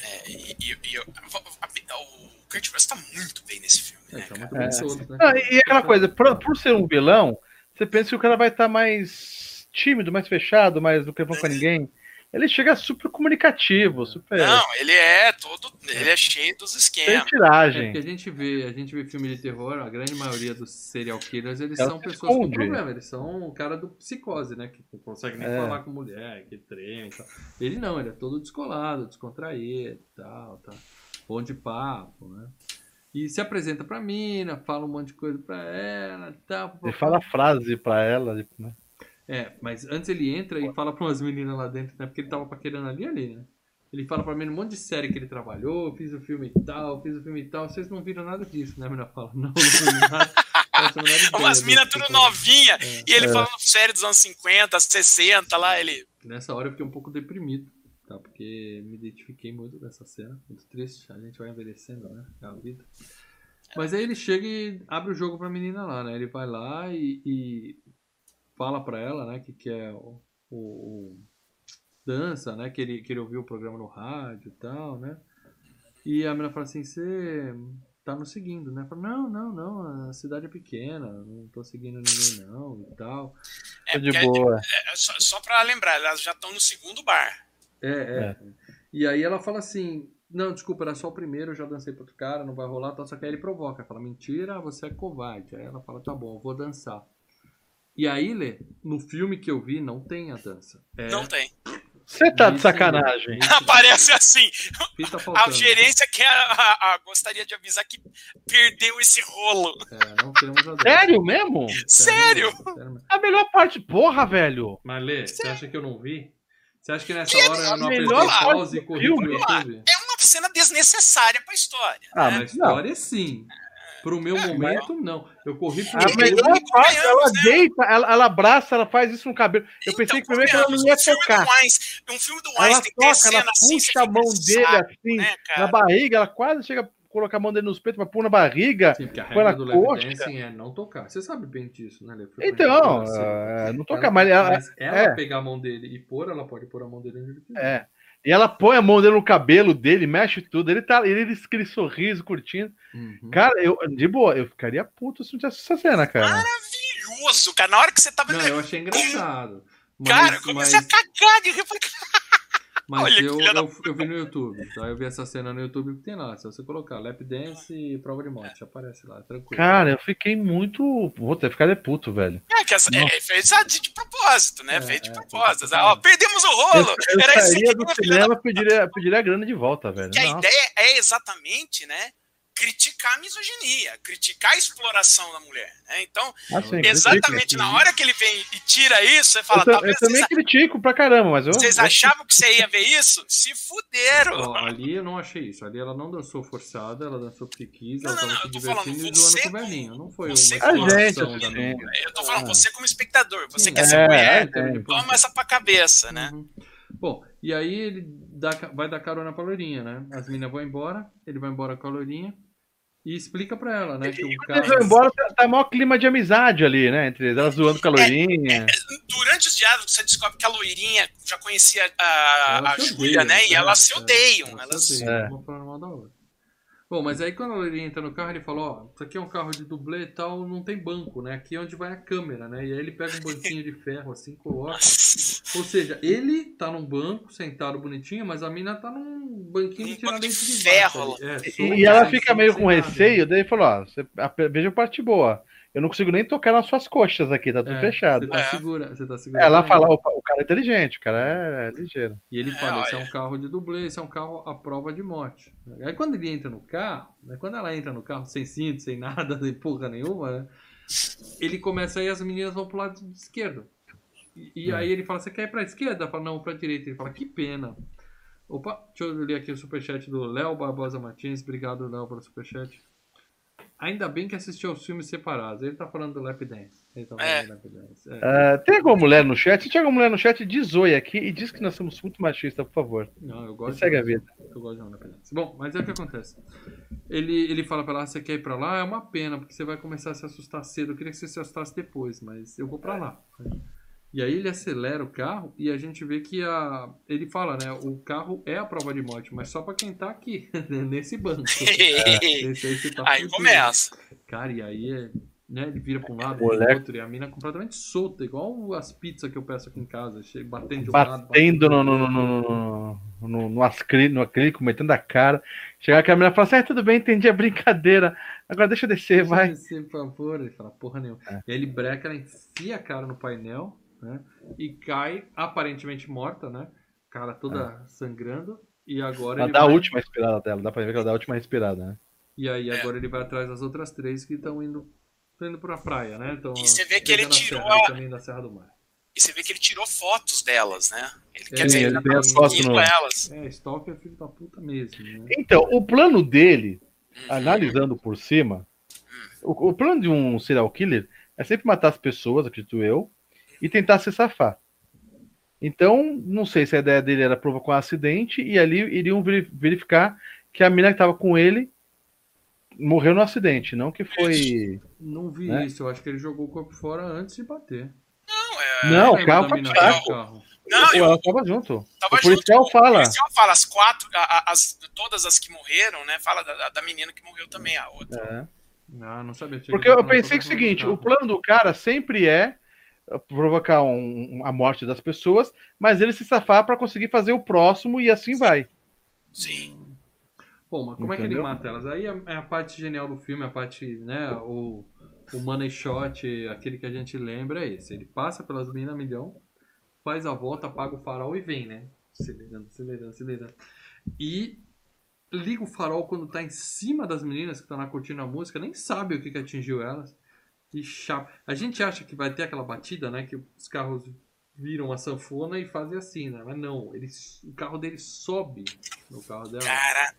É, e, e- e eu- a- a- o Kurt Russell tá muito bem nesse filme, É, né, tá cara? muito bem É. todos, né? Não, e aquela coisa, por, por ser um vilão, você pensa que o cara vai estar mais tímido, mais fechado, mais não quer falar com ninguém. Ele chega super comunicativo, super. Não, ele é todo. Ele é cheio dos esquemas. É tiragem. porque a gente vê, a gente vê filme de terror, a grande maioria dos serial killers, eles Ela são pessoas com esconde. problema, eles são o cara do psicose, né? Que não consegue nem É. falar com mulher, que treme e tal. Ele não, ele é todo descolado, descontraído e tal, tá. Bom de papo, né? E se apresenta pra mina, fala um monte de coisa pra ela e tal. Ele fala frase pra ela, né? É, mas antes ele entra e fala pra umas meninas lá dentro, né? Porque ele tava paquerando ali ali, né? Ele fala pra mim um monte de série que ele trabalhou, fiz o filme e tal, fiz o filme e tal. Vocês não viram nada disso, né? A menina fala, não, não vi nada. Umas minas tudo falou. novinha. É. E ele É. falando série dos anos 50, 60 lá, ele. Nessa hora eu fiquei um pouco deprimido, tá? Porque me identifiquei muito dessa cena, muito triste. A gente vai envelhecendo, né? É a vida. Mas aí ele chega e abre o jogo pra menina lá, né? Ele vai lá e, e fala pra ela, né? Que quer o, o- o- dança, né? Que ele, que ele ouviu o programa no rádio e tal, né? E a menina fala assim, você tá nos seguindo, né? Fala, não, não, não, a cidade é pequena, não tô seguindo ninguém não e tal. É, de porque- boa. é, só, só pra lembrar, elas já estão no segundo bar. É, é. E aí ela fala assim: Não, desculpa, era só o primeiro, eu já dancei pro outro cara, não vai rolar, tal. Só que aí ele provoca, fala: Mentira, você é covarde. Aí ela fala: Tá bom, eu vou dançar. E aí, Lê, no filme que eu vi, não tem a dança. É Não tem. Você tá de Isso- sacanagem. Aparece assim. Fita A gerência quer. a- a- gostaria de avisar que perdeu esse rolo. É, não temos a dança. Sério mesmo? Sério? A melhor parte, porra, velho. Mas, Lê, você acha que eu não vi? Você acha que nessa Que hora eu não a apertei pause e corri pro YouTube? É uma cena desnecessária pra história. Ah, Na mas história, sim. Pro meu É, momento, não. Eu corri pro A melhor parte, ela né? deita, ela, ela abraça, ela faz isso no cabelo. Eu pensei que primeiro que ela não ia um filme tocar. do Einstein- Um filme do Ela Einstein tem toca, ela cena assim, você puxa a mão dele sabe, assim, né, na barriga, ela quase chega a colocar a mão dele nos peitos, mas pôr na barriga. Sim, porque a regra do coxa. dancing é não tocar. Você sabe bem disso, né, Lê? Então, Frequentemente, é, não Ela- toca mais. Ela, mas ela é. pegar a mão dele e pôr, ela pode pôr a mão dele onde ele quiser. é. E ela põe a mão dele no cabelo dele, mexe tudo. Ele tá, ele, ele aquele sorriso curtindo. Uhum. Cara, eu, de boa, eu ficaria puto se não tivesse essa cena, cara. Maravilhoso, cara. Na hora que você tava. Não, eu achei engraçado. Mas, cara, eu mas, comecei a cagar de rir. Mas Olha eu, eu, eu vi no YouTube, tá? Eu vi essa cena no YouTube que tem lá. Se você colocar lap dance e prova de morte, aparece lá, tranquilo. Cara, eu fiquei muito. Vou ter ficado puto, velho. É, que essa, é, fez de, de propósito, né? É, fez de é, propósito. foi Ó, perdemos o rolo. Eu Era isso que do cinema pediria, pediria a grana de volta, velho. Que a ideia é exatamente, né? Criticar a misoginia, criticar a exploração da mulher. Né? Então, Ah, sim, exatamente critico. na hora que ele vem e tira isso, você fala, Eu, tá, eu também vocês, critico pra caramba, mas eu. vocês achavam que você ia ver isso? Se fuderam. Ó, ali eu não achei isso. Ali ela não dançou forçada, ela dançou porque quis, ela Não, não, tava não, se divertindo e você zoando com o velhinho. Não foi uma você A gente, exploração da sim. menina. Eu tô falando, Ah. você como espectador, você Sim, quer ser é, mulher, é. toma essa pra cabeça, né? Uhum. Bom, e aí ele dá, vai dar carona pra loirinha, né? As meninas vão embora, ele vai embora com a loirinha e explica pra ela, né? Que o Quando eles cara. vão embora, tá, tá maior clima de amizade ali, né? Entre eles, ela zoando com a loirinha. Durante os diálogos, você descobre que a loirinha já conhecia a, a Júlia, né? E é, elas se é, odeiam. elas Elas... se odeiam, É. uma falando mal da outra. Bom, mas aí quando a loirinha entra no carro, ele fala, ó, isso aqui é um carro de dublê e tal, não tem banco, né? Aqui é onde vai a câmera, né? E aí ele pega um banquinho de ferro assim, coloca. Ou seja, ele tá num banco, sentado bonitinho, mas a mina tá num banquinho Um de tirar de de ferro, vaca. É, E, e ela fica meio sem com nada. receio, daí falou: ó, você, a, veja a parte boa. Eu não consigo nem tocar nas suas coxas aqui, tá tudo É, fechado. Você tá, É. segura, você tá segurando. Ela fala, opa, o cara é inteligente, o cara é, ligeiro. E ele É, fala, esse é um carro de dublê, esse é um carro à prova de morte. Aí quando ele entra no carro, né, quando ela entra no carro sem cinto, sem nada, sem porra nenhuma, né, ele começa aí, as meninas vão pro lado esquerdo. E, e É. aí ele fala, você quer ir pra esquerda? Fala, não, pra direita. Ele fala, que pena. Opa, deixa eu ler aqui o superchat do Léo Barbosa Martins. Obrigado, Léo, pelo superchat. Ainda bem que assistiu aos filmes separados. Ele tá falando do Lap Dance. Ele tá falando É. do Lap Dance. É. Ah, tem alguma mulher no chat? Se tiver alguma mulher no chat, diz oi aqui e diz que nós somos muito machistas, por favor. Não, eu E gosto segue a de- vida. Eu gosto de Lap Dance. Bom, mas é o que acontece. Ele, ele fala pra "Ah, você quer ir pra lá? É uma pena, porque você vai começar a se assustar cedo. Eu queria que você se assustasse depois, mas eu vou pra lá. E aí ele acelera o carro e a gente vê que a. Ele fala, né? O carro é a prova de morte, mas só pra quem tá aqui, nesse banco. Esse aí você tá Aí começa. Cara, e aí é. Né, ele vira pra um lado, Moleque. pro outro, e a mina é completamente solta, igual as pizzas que eu peço aqui em casa, batendo de um lado. Batendo no, no, no, no, no, no, acri- no acrílico, metendo a cara. Chegar aqui a menina e fala assim: ah, tudo bem, entendi a brincadeira. Agora deixa eu descer, Deixa vai. descer, por favor. Ele fala, porra nenhuma. É. E aí ele breca, ela enfia a cara no painel, né? E cai, aparentemente morta, né? Cara toda sangrando. E agora É. Ela ele dá a vai... última respirada dela, dá pra ver que ela dá a última respirada, né? E aí É. agora ele vai atrás das outras três que estão indo, tão indo pra praia, né? Então, E você vê que ele a tirou serra, a- da Serra do Mar. E você vê que ele tirou fotos delas, né? Ele, É, quer dizer, ele ele tem tá as fotos seguindo no- elas. É, Stalker é filho da puta mesmo, né? Então, o plano dele, Uhum. analisando por cima, o, o plano de um serial killer é sempre matar as pessoas, acredito eu, e tentar se safar. Então, não sei se a ideia dele era provocar um acidente e ali iriam veri- verificar que a mina que estava com ele morreu no acidente, não que foi. Não vi Né? isso, eu acho que ele jogou o corpo fora antes de bater. Não, é. Não, o carro foi mina pro no saco. carro? Não, eu ela tava junto. tava o policial junto. fala. O policial fala, as quatro, a- a- as, todas as que morreram, né? Fala da, da menina que morreu também, a outra. É. Ah, não sabia. Porque que eu pensei que é o seguinte, o plano do cara sempre é provocar um- a morte das pessoas, mas ele se safar para conseguir fazer o próximo e assim vai. Sim. Pô, mas como é que ele Entendeu? mata elas? Aí é é a parte genial do filme, a parte, né, o, o money shot, aquele que a gente lembra é esse. Ele passa pelas minas milhão, faz a volta, apaga o farol e vem, né? Acelerando, acelerando, acelerando. E liga o farol quando tá em cima das meninas que estão lá curtindo a música, nem sabe o que, que atingiu elas. E chapa. A gente acha que vai ter aquela batida, né? Que os carros viram a sanfona e fazem assim, né? Mas não, ele, o carro dele sobe no carro dela. Cara,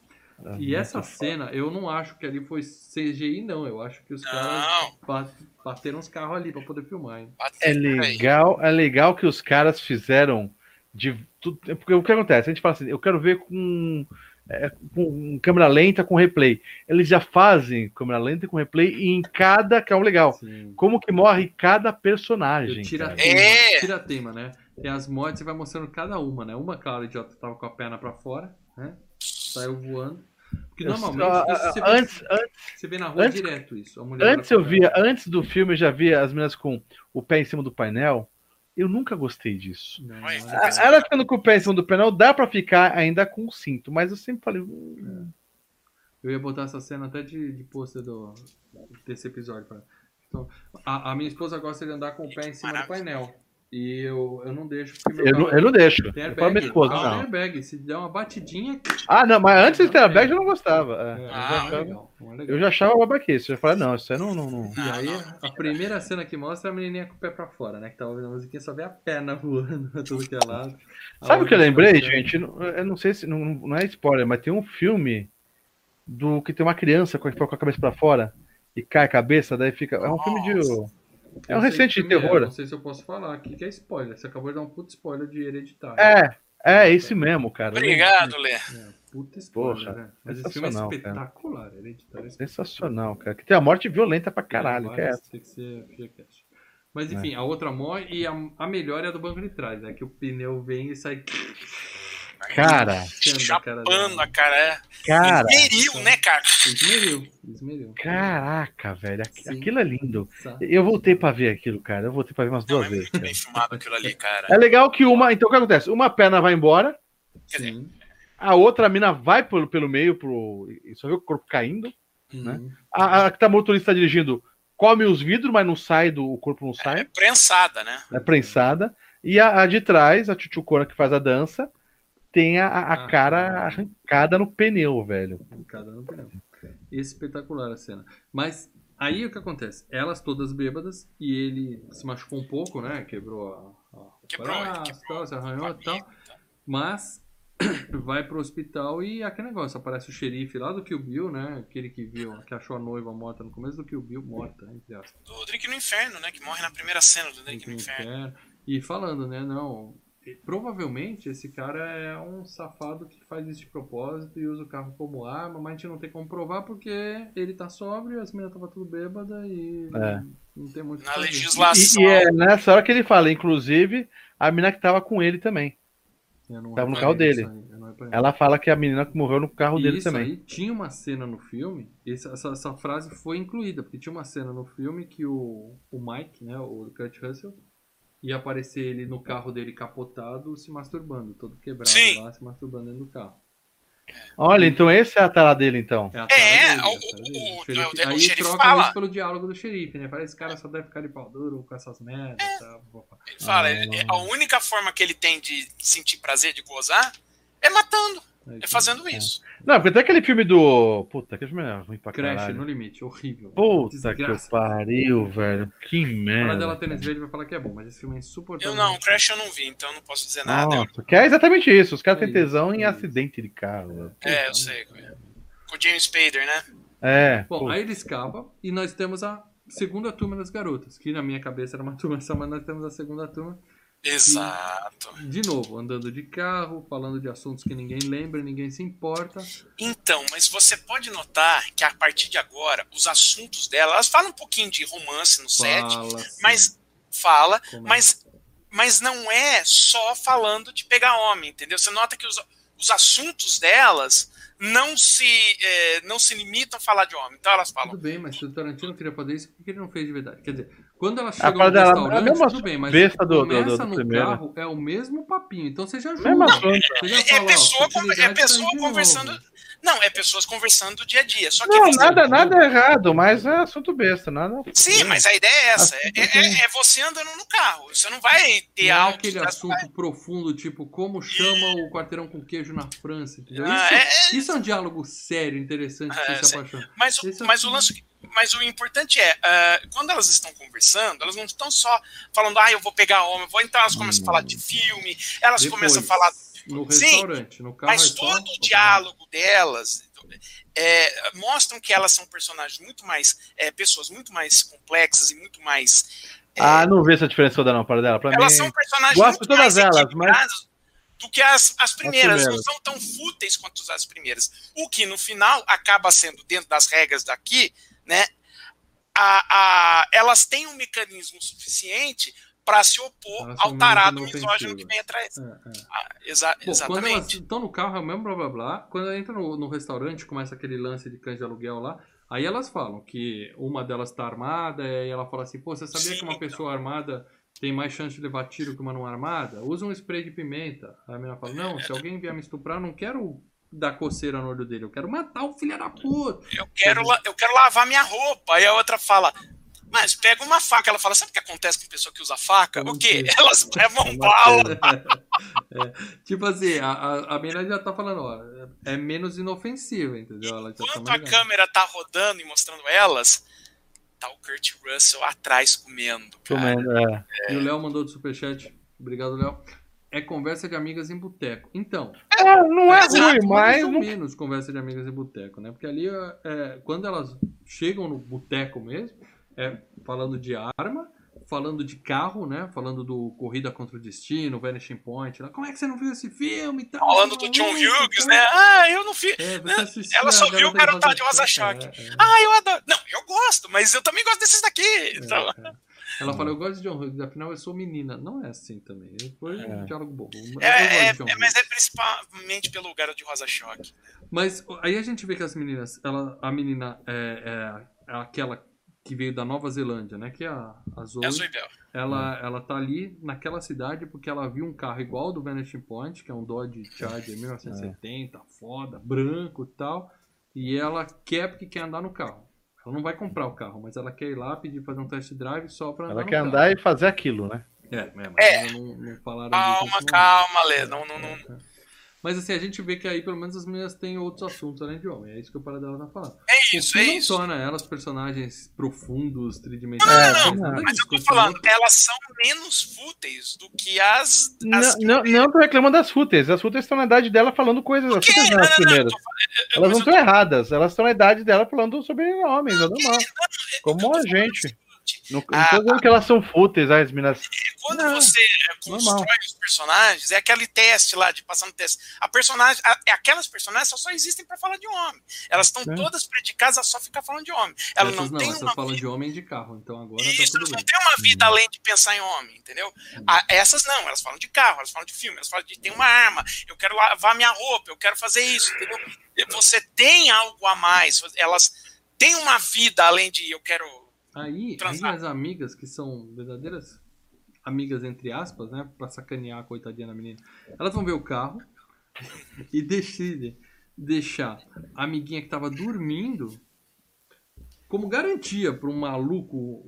E essa cena, eu não acho que ali foi CGI, não. Eu acho que os caras não. ba- bateram os carros ali pra poder filmar, hein? É legal, é legal que os caras fizeram de tudo. Porque o que acontece? A gente fala assim, eu quero ver com, é, com câmera lenta com replay. Eles já fazem câmera lenta com replay e em cada, que é o legal, Sim. como que morre cada personagem. Tira tema, É. tira tema, né? Tem as mortes e vai mostrando cada uma, né? Uma, claro, o idiota tava com a perna pra fora, né? Saiu voando. Porque Eu- normalmente isso você, ah, vê, antes, antes, você vê na rua antes- direto isso. A mulher antes eu via, antes do filme eu já via as meninas com o pé em cima do painel. Eu nunca gostei disso. Não, A- Ela ficando com o pé em cima do painel, dá pra ficar ainda com o cinto, mas eu sempre falei, hum, Eu ia botar essa cena até de, de pôster do, desse episódio. Pra... Então, a, a minha esposa gosta de andar com o pé em cima do painel. E eu, eu não deixo. Eu não, eu não deixo. Tem Eu falo pra minha airbag. esposa, Ah, não. airbag. Se der uma batidinha. Ah, não, mas antes de ter airbag eu não gostava. é. É, Ah, não é legal. legal. Não é legal. Eu já achava babaquice. Eu já falei, não, isso aí não. não, não. E aí, a primeira cena que mostra é a menininha com o pé pra fora, né? Que tá ouvindo a musiquinha, só vê a perna voando, tudo que é lado. Sabe o que eu lembrei, gente? Não- Eu não sei se. Não, não é spoiler, mas tem um filme do que tem uma criança com a com a cabeça pra fora e cai a cabeça, daí fica. É um filme de. É um recente de filme é, terror. Não sei se eu posso falar aqui, que é spoiler. Você acabou de dar um puto spoiler de hereditário. É, é esse mesmo, cara. Obrigado, Lê. É, puta spoiler, Porra, né? Mas esse filme é sensacional, cara. espetacular. Hereditário é Sensacional, cara. Que tem a morte violenta pra caralho, que é essa. Tem que ser FGCast. Mas enfim, a outra morre e a, a melhor é a do banco de trás, né? Que o pneu vem e sai. Cara, Chapando a cara. É. cara, Esmeril, né, cara? Esmeril. Esmeril. caraca, velho. Sim. Aquilo é lindo. Eu voltei pra ver aquilo, cara. Eu voltei pra ver umas Não, duas é vezes. muito cara. bem filmado aquilo ali, cara. É legal que uma. Então o que acontece? Uma perna vai embora, Sim. a outra a mina vai pelo, pelo meio, pro, e só vê o corpo caindo. Né? Uhum. A, a que tá motorista dirigindo come os vidros, mas não sai do. O corpo não É sai, prensada, né? é prensada. E a, a de trás, a tchutchucona que faz a dança, tem a, a- Ah. cara arrancada no pneu, velho. Cada um pneu. Espetacular a cena. Mas aí o que acontece? Elas todas bêbadas e ele se machucou um pouco, né? Quebrou a, Quebrou, braço, quebrou. tal, se arranhou e tal. Mas vai pro hospital e aquele negócio, aparece o xerife lá do Kill Bill, né? Aquele que viu, que achou a noiva morta no começo do Kill Bill, morta, entre aspas. Do Drake no Inferno, né? Que morre na primeira cena do Entre no no Inferno. inferno. E falando, né? Não. E Provavelmente esse cara é um safado que faz isso de propósito e usa o carro como arma, mas a gente não tem como provar porque ele tá sóbrio, as meninas estavam tudo bêbada e É. não tem muito o que Na fazer. legislação. E, e é nessa hora que ele fala, inclusive, a menina que tava com ele também. Tava no carro dele. aí. Ela fala que a menina que morreu no carro E dele isso também. aí tinha uma cena no filme, essa, essa, essa frase foi incluída, porque tinha uma cena no filme que o, o Mike, né, o Kurt Russell, ia aparecer ele no carro dele capotado se masturbando, todo quebrado Sim. lá, se masturbando dentro do carro. Olha, então esse é a tara dele, então. É, a É, cara o- dele, o- o- xerife- o- o aí xerife troca fala. isso pelo diálogo do xerife, né? Parece que esse cara só deve ficar de pau duro com essas merdas. Tá? Ele fala, Ah. a única forma que ele tem de sentir prazer, de gozar, é matando, é fazendo isso. Não, porque tem aquele filme do. Puta, aquele filme é ruim pra Crash caralho. no limite, horrível. Puta Desgraça. que pariu, velho. Que Fala merda. dela tênis verde vai falar que é bom, mas esse filme é insuportável. Eu não, o Crash eu não vi, então eu não posso dizer nada. Nossa, que é exatamente isso. Os caras É têm tesão em é acidente de carro. velho. é, eu sei. Com o James Spader, né? É. Bom, pô. aí ele escapa e nós temos a segunda turma das garotas, que na minha cabeça era uma turma só, mas nós temos a segunda turma. Exato. De novo, andando de carro, falando de assuntos que ninguém lembra, ninguém se importa. Então, mas você pode notar que a partir de agora, os assuntos dela, elas falam um pouquinho de romance no set, sim. mas fala, Como é? mas, mas não é só falando de pegar homem, entendeu? Você nota que os, os assuntos delas não se, é, não se limitam a falar de homem. Então elas falam. Tudo bem, mas se o Tarantino queria fazer isso, por que ele não fez de verdade? Quer dizer, quando ela chega no dela- restaurante, a mesma tudo bem, mas besta do- do- começa do- do no primeiro. carro, é o mesmo papinho. Então você já julga. É fala, ó, pessoa, é pessoa de novo. Não, é pessoas conversando do dia a dia. Só que Não, você- nada, nada errado, mas é assunto besta, nada. Sim, mas a ideia é essa. É, é- é você andando no carro. Você não vai ter Não é algo. aquele assunto profundo, tipo, como chama o quarteirão com queijo na França, entendeu? Ah, Isso é- isso é um diálogo sério, interessante, que É, você se sim. apaixona. Mas, Esse é mas, o- o lance, mas o importante é, ah, quando elas estão conversando, elas não estão só falando, ah, eu vou pegar homem, eu vou. Então elas começam a falar de filme, elas Depois, começam a falar. No Sim, restaurante, no carro Mas todo o diálogo delas é, mostram que elas são personagens muito mais. é, pessoas muito mais complexas e muito mais. é, Ah, não vê essa diferença toda não, para dela. Pra elas mim, são personagens gosto muito mais elas, equilibradas do que as, as primeiras. primeiras. Não são tão fúteis quanto as primeiras. O que no final acaba sendo, dentro das regras daqui, né? A, a, elas têm um mecanismo suficiente para se opor ao tarado misógino que vem atrás. É, é. Ah, exa- Bom, quando elas exatamente. estão no carro, é o mesmo blá blá blá. Quando ela entra no, no restaurante, começa aquele lance de cães de aluguel lá. Aí elas falam que uma delas tá armada, e ela fala assim: pô, você sabia Sim, que uma então. pessoa armada tem mais chance de levar tiro que uma não armada? Usa um spray de pimenta. Aí a menina fala: não, se alguém vier me estuprar, não quero dar coceira no olho dele, eu quero matar o filho da puta. Eu quero, eu quero lavar minha roupa. Aí a outra fala: Mas pega uma faca, ela fala, sabe o que acontece com pessoa que usa faca? Como o quê? que- Elas levam bala. É, tipo assim, a, a, a menina já tá falando, ó, é menos inofensiva, entendeu? Ela já tá Enquanto a mais legal. câmera tá rodando e mostrando elas, tá o Kurt Russell atrás comendo, cara. Comendo, é. E o Léo mandou do superchat. Obrigado, Léo. É conversa de amigas em boteco. Então, É, não é ruim, mas mais ou não menos conversa de amigas em boteco, né? Porque ali, é, quando elas chegam no boteco mesmo, é falando de arma, falando de carro, né? Falando do Corrida contra o Destino, Vanishing Point. Lá, Como é que você não viu esse filme e tal? Falando do John Hughes, né? Ah, eu não fiz. É, você assistiu Ela só viu o Garota Garotada de. Choque. É, é. Ah, eu adoro. Não, eu gosto, mas eu também gosto desses daqui. Então, É, é. Ela fala, eu gosto de John Hughes, afinal eu sou menina. Não é assim também. Foi um É. diálogo bobo. É, é- é- mas é principalmente pelo Garoto de Rosa Choque. Mas aí a gente vê que as meninas, ela, a menina é, é aquela que veio da Nova Zelândia, né? Que é a, a Zoe. É a Zoe Bell. Ela, ela tá ali naquela cidade porque ela viu um carro igual ao do Vanishing Point, que é um Dodge Charger 1970, foda, branco e tal. E ela quer porque quer andar no carro. Ela não vai comprar o carro, mas ela quer ir lá pedir fazer um test drive só pra andar ela no quer carro. andar e fazer aquilo, né? É, é, mas É. não, não falaram Calma, calma, Lê. Não, não, não. Mas assim, a gente vê que aí pelo menos as meninas têm outros assuntos além de homem. É isso que o Paradela tá falando. É isso, é não isso. torna elas personagens profundos, tridimensionais. Não, nada Mas disso, eu tô falando, elas são menos fúteis do que as. Não, as não, não tô reclamando das fúteis. As fúteis estão na idade dela falando coisas. As fúteis não, Não, as não, não, primeiras. Elas mas não eu tô estão erradas. Elas estão na idade dela falando sobre homens, é normal. Como a gente. Não, não Ah, tô dizendo que elas são fúteis, as meninas. Quando Não, você é, constrói normal. os personagens, é aquele teste lá de passar no teste. A personagem, a- é aquelas personagens só, só existem pra falar de homem. Elas estão É. todas predicadas a só ficar falando de homem. Elas essas não, não, têm uma falam vida. de homem e de carro, então agora Isso, tá elas tudo não bem. têm uma vida além de pensar em homem, entendeu? A- essas não, elas falam de carro, elas falam de filme, elas falam de tem uma arma, eu quero lavar minha roupa, eu quero fazer isso, entendeu? Você tem algo a mais, elas têm uma vida além de eu quero. Aí, aí as amigas, que são verdadeiras amigas, entre aspas, né? Pra sacanear a coitadinha da menina, elas vão ver o carro e decidem deixar a amiguinha que tava dormindo como garantia pra um maluco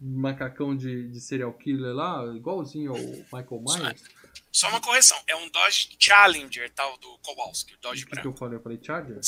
um macacão de, de serial killer lá, igualzinho ao Michael Myers. Só uma correção, é um Dodge Challenger, tal, do Kowalski, o O Dodge que, que eu falei? Eu falei Charger?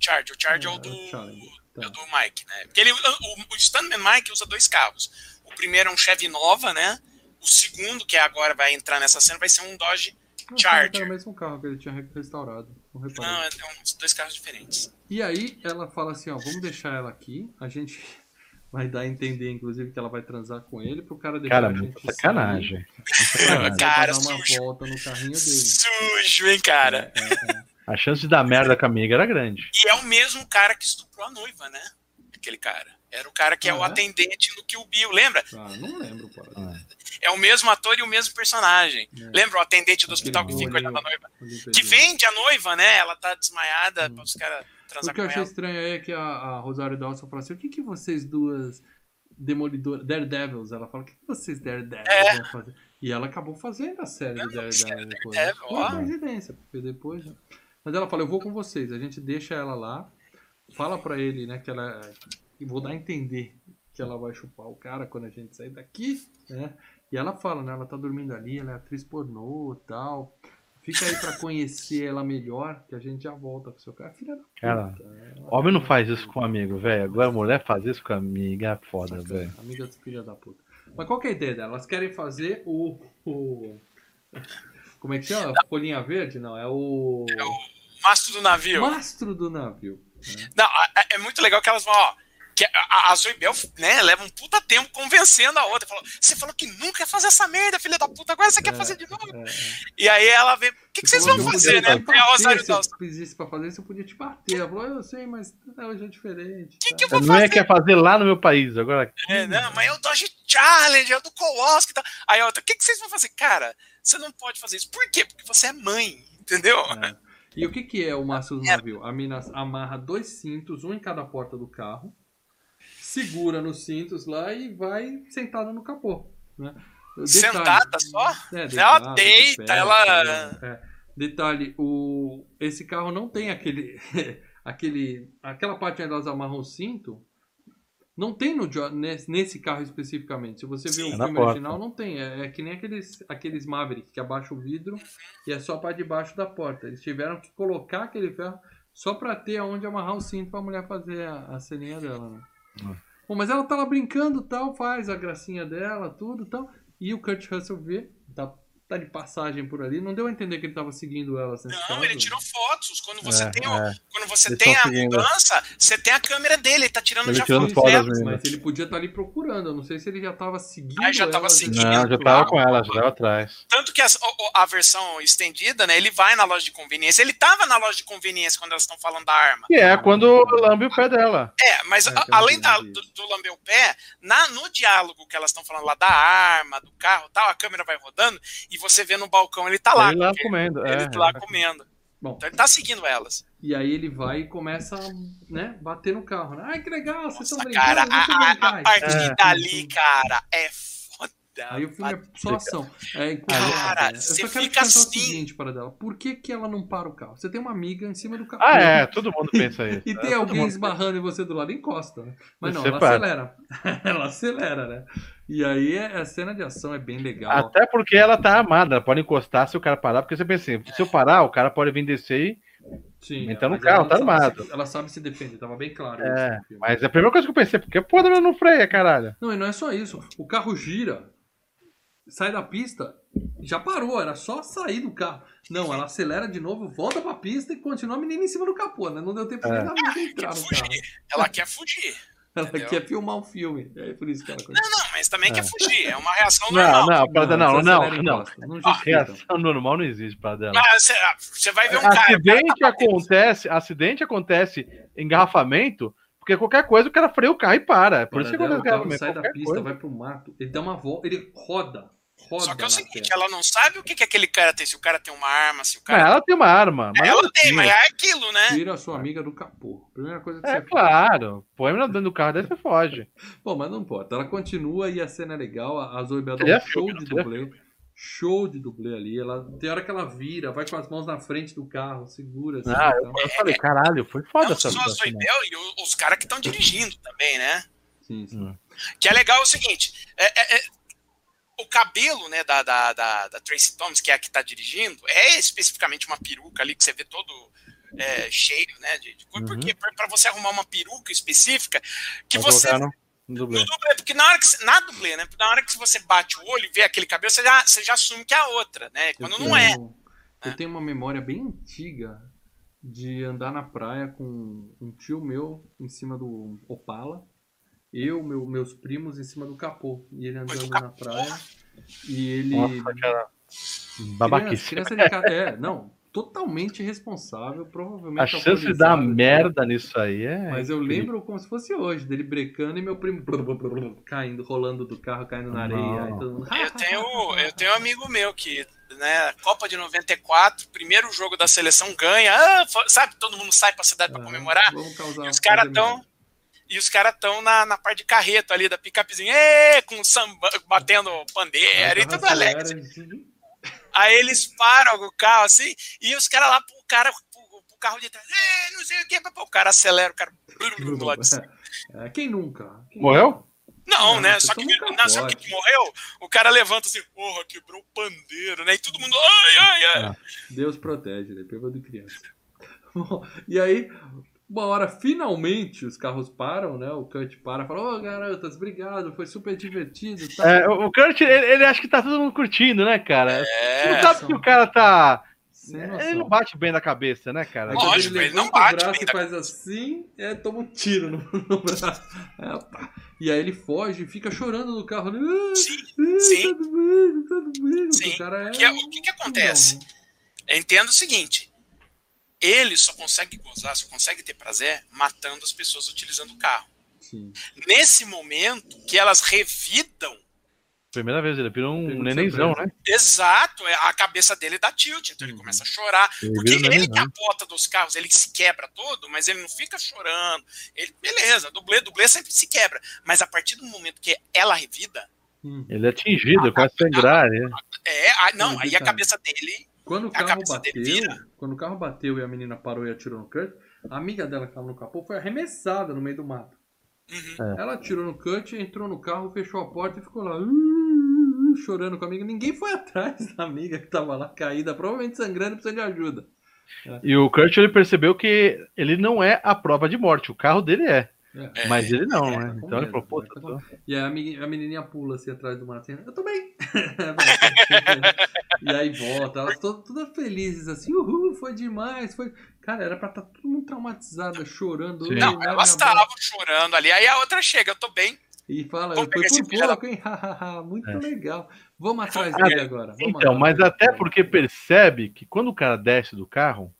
Charger, o Charger é o É, do, o Challenger, tá. é o do Mike, né? Porque ele, o, o Stuntman Mike usa dois carros. O primeiro é um Chevy Nova, né? O segundo, que agora vai entrar nessa cena, vai ser um Dodge Não, Charger. Era o mesmo carro que ele tinha restaurado. Não. Não, é uns dois carros diferentes. E aí ela fala assim, ó, vamos deixar ela aqui, a gente vai dar a entender, inclusive, que ela vai transar com ele pro cara deixar Cara, a muita sacanagem. sair, Sacanagem. Cara, dar uma sujo. volta no carrinho dele. Sujo, hein, cara? É, é, é. A chance de dar merda com a amiga era grande. E é o mesmo cara que estuprou a noiva, né? Aquele cara. Era o cara que é Ah, o é? atendente no Kill Bill, lembra? Ah, não lembro, pô. Ah. É o mesmo ator e o mesmo personagem. É. Lembra o atendente do hospital que fica olhando a noiva? Que vende a noiva, né? Ela tá desmaiada Hum. para os caras O transar que eu achei ela. estranho aí é que a, a Rosário Dawson fala assim, o que que vocês duas demolidoras, Daredevils, ela fala, o que que vocês Daredevils É. vão fazer? E ela acabou fazendo a série é Daredevil depois. Daredevil, Foi ó. coincidência, porque depois... Né? Mas ela fala, eu vou com vocês, a gente deixa ela lá, fala pra ele, né, que ela... E vou dar a entender que ela vai chupar o cara quando a gente sair daqui, né? E ela fala, né, ela tá dormindo ali, ela é atriz pornô e tal... Fica aí pra conhecer ela melhor, que a gente já volta pro seu cara. Filha da puta. Cara, ela- Homem não faz isso com amigo, velho. Agora mulher faz isso com amiga é foda, velho. Amiga dos filha da puta. Mas qual que é a ideia dela? Elas querem fazer o. o... Como é que chama? Folhinha verde? Não, é o. Mastro do navio. Mastro do navio. Não, a- a- é muito legal que elas vão, ó. Que a, a, Zoe Bell, né, leva um puta tempo convencendo a outra. Falou, você falou que nunca ia fazer essa merda, filha da puta, agora você quer É, fazer de novo. É, é. E aí ela vê, o que, que vocês vão eu fazer, né? te É a bater, Rosário Se eu pedisse pra fazer isso, eu podia te bater. Ela falou, eu sei, mas hoje é diferente. Que tá? que eu vou Não é fazer? quer fazer lá no meu país, agora. É, não, mas é o Dodge Challenge, é o do Kowalski e tal. Aí a outra, o que, que vocês vão fazer? Cara, você não pode fazer isso. Por quê? Porque você é mãe, entendeu? É. E o que, que é o mastro do É. navio? A mina amarra dois cintos, um em cada porta do carro, segura nos cintos lá e vai sentada no capô. Né? Detalhe- Sentada só? É, Ela deitada, de deita, pé, ela- é. Detalhe, o... esse carro não tem aquele, aquele, aquela parte onde elas amarram o cinto, Não tem no, nesse, carro especificamente. Se você vê o É filme porta. original, não tem. É, é que nem aqueles, aqueles Maverick que abaixa o vidro e é só para debaixo da porta. Eles tiveram que colocar aquele ferro só pra ter aonde amarrar o cinto pra mulher fazer a, a ceninha dela, né? Hum. Bom, mas ela tá lá brincando tal, faz a gracinha dela, tudo tal. E o Kurt Russell vê, tá, tá de passagem por ali. Não deu a entender que ele tava seguindo ela. nesse Não, caso. ele tirou fotos. Quando você É, tem, é. quando você tem a seguindo. mudança, você tem a câmera dele, ele tá tirando Ele já tirando fotos. Mas ele podia estar ali procurando. Eu não sei se ele já tava seguindo. Ah, já tava ela, seguindo. Não, já tava com ela, já tava atrás. Tanto que as- a, versão estendida, né? Ele vai na loja de conveniência. Ele tava na loja de conveniência quando elas estão falando da arma. Que é quando lambe o pé dela. É, mas É, a- além da- do, do lamber o pé, na, no diálogo que elas estão falando lá da arma, do carro e tal, a câmera vai rodando e você vê no balcão ele tá lá. ele lá comendo. Ele é, tá lá é. comendo. Bom, Então ele tá seguindo elas. e aí ele vai e começa a né, bater no carro. Né? Ai, que legal, vocês estão Nossa, brincando. cara, a, a, a partir É. dali, cara, é foda. Aí o filme é só ação. É Cara? Eu você só quero fica assim. o seguinte para dela. Por que, que ela não para o carro? Você tem uma amiga em cima do carro. Ah, é, todo mundo pensa isso. E É, tem alguém esbarrando em você do lado, encosta, né? Mas não, Você ela para. acelera. ela acelera, né? E aí é- a cena de ação é bem legal. Até porque ela tá armada, ela pode encostar se o cara parar, porque você pensa assim, se eu parar, o cara pode vir descer e. Sim, Então no carro, ela tá armado. se- ela sabe se defender, tava bem claro É, isso no filme. Mas a primeira coisa que eu pensei, porque porra ela não freia, caralho. Não, e não é só isso. O carro gira, sai da pista, já parou, era só sair do carro. Não, ela acelera de novo, volta pra pista e continua a menina em cima do capô, né? Não deu tempo É. nem Quer entrar no carro. fugir. Ela quer fugir. Ela Entendeu? quer filmar um filme. É por isso que ela Não, não, mas também É. quer fugir. É uma reação Não, normal. não, Prada, não, não, não. Não justifica. reação normal não existe para dela. Mas você, vai ver um cara. o cara Acidente tá acontece, acidente acontece engarrafamento, porque qualquer coisa o cara freia o carro e para. É Por isso que Para dela, acontece o carro sai da pista, coisa. vai pro mato, ele dá uma volta, ele roda. Roda Só que é o seguinte, terra. ela não sabe o que, que aquele cara tem. Se o cara tem uma arma, se o Mas cara. ela tem uma arma. Mas ela não tem, mas é aquilo, né? Tira a sua amiga do capô. Primeira coisa que É você faz. claro. Põe ela dentro do carro, daí você foge. Bom, mas não importa. Ela continua e a cena é legal. A Zoe Bell dá um show de dublê. Show de dublê ali. Ela, tem hora que ela vira, vai com as mãos na frente do carro, segura assim. Ah, então. Eu falei, caralho, foi foda Não essa só a situação. Zoidel e os caras que estão dirigindo também, né? Sim, sim. Hum. Que é legal o seguinte: é- é- é- o cabelo né, da, da, da, da Tracy Thomas, que é a que tá dirigindo, é especificamente uma peruca ali que você vê todo é, cheio, né? De, de coisa, Uhum. Porque pra pra você arrumar uma peruca específica, que Vou você. No- dublê. No dublê, porque na hora que você, na dublê, né? Na hora que você bate o olho e vê aquele cabelo, você já, você já assume que é a outra, né? Eu Quando tenho- não é. Eu tenho uma memória bem antiga de andar na praia com um tio meu em cima do Opala. Eu, meu- meus primos em cima do capô. E ele andando do na praia. E ele. Nossa, aquela babaquice. Criança, criança de. É, não. Totalmente responsável. Provavelmente. A chance de dar alcoolizado. merda nisso aí é. Mas eu lembro como se fosse hoje, dele brecando e meu primo caindo, rolando do carro, caindo na areia. E mundo, Eu tenho, eu tenho um amigo meu que, né, Copa de 94, primeiro jogo da seleção ganha, ah, sabe, todo mundo sai pra cidade pra Ah, comemorar, e os caras tão e os caras tão na, na parte de carreto ali da picapezinha, com samba, batendo pandeira e tudo alegre. Assim, Aí eles param o carro assim, e os caras lá pro cara pro, pro carro de trás, não sei o que, o cara acelera, o cara do lado de cima. É, quem nunca? Quem Morreu? Não, Não, né? Só que, não, só que morreu, o cara levanta assim, porra, quebrou o pandeiro, né? E todo mundo, ai, ai, ai. Ah. Deus protege, né? Pegou de criança. Bom, e aí, uma hora, finalmente, os carros param, né? O Kurt para e fala, ô garotas, obrigado, foi super divertido. Tá? É, o Kurt, ele, ele acha que tá todo mundo curtindo, né, cara? Você não É, sabe que o cara tá. Ele não bate bem da cabeça, né, cara? Lógico, ele não levanta bate o braço bem e da faz assim, é, toma um tiro no, no braço. É, e aí ele foge e fica chorando no carro. Ah, sim. ah, Sim. Tá doendo, tá doendo. Sim. O cara é... O que, o que, que acontece? Entenda o seguinte: ele só consegue gozar, só consegue ter prazer matando as pessoas utilizando o carro. Sim. Nesse momento que elas revidam, Primeira vez, ele virou um nenenzão, né? exato, é, a cabeça dele dá tilt, então ele Uhum. começa a chorar. Ele Porque ele nenenzão. capota dos carros, ele se quebra todo, mas ele não fica chorando. Ele, beleza, dublê, dublê sempre se quebra. Mas a partir do momento que ela revida, Hum. Ele é atingido, quase sangrar. né? é. a- não, aí a cabeça dele. Quando o carro bateu, quando o carro bateu e a menina parou e atirou no Kurt, a amiga dela que tava no capô foi arremessada no meio do mato. Uhum. Ela atirou no cut, entrou no carro, fechou a porta e ficou lá uh, chorando com a amiga. Ninguém foi atrás da amiga que tava lá caída, provavelmente sangrando, precisando de ajuda. E o Kurt ele percebeu que ele não é a prova de morte, o carro dele é. É. Mas ele não, né? com Então ele medo, falou, pô, né? tá bom. E aí a, meni- a menininha pula assim atrás do assim, eu tô bem. e aí volta, elas to- todas felizes assim, uhul, foi demais, foi... Cara, era pra estar todo mundo traumatizada, chorando. Sim. "Ui, Não, elas estavam chorando ali. Aí a outra chega, eu tô bem. E fala, Vamos foi pegar esse por da- pouco, hein? Muito É. legal. Vamos atrás dele agora. vamos Então, atrás mas dele. até porque percebe que quando o cara desce do carro,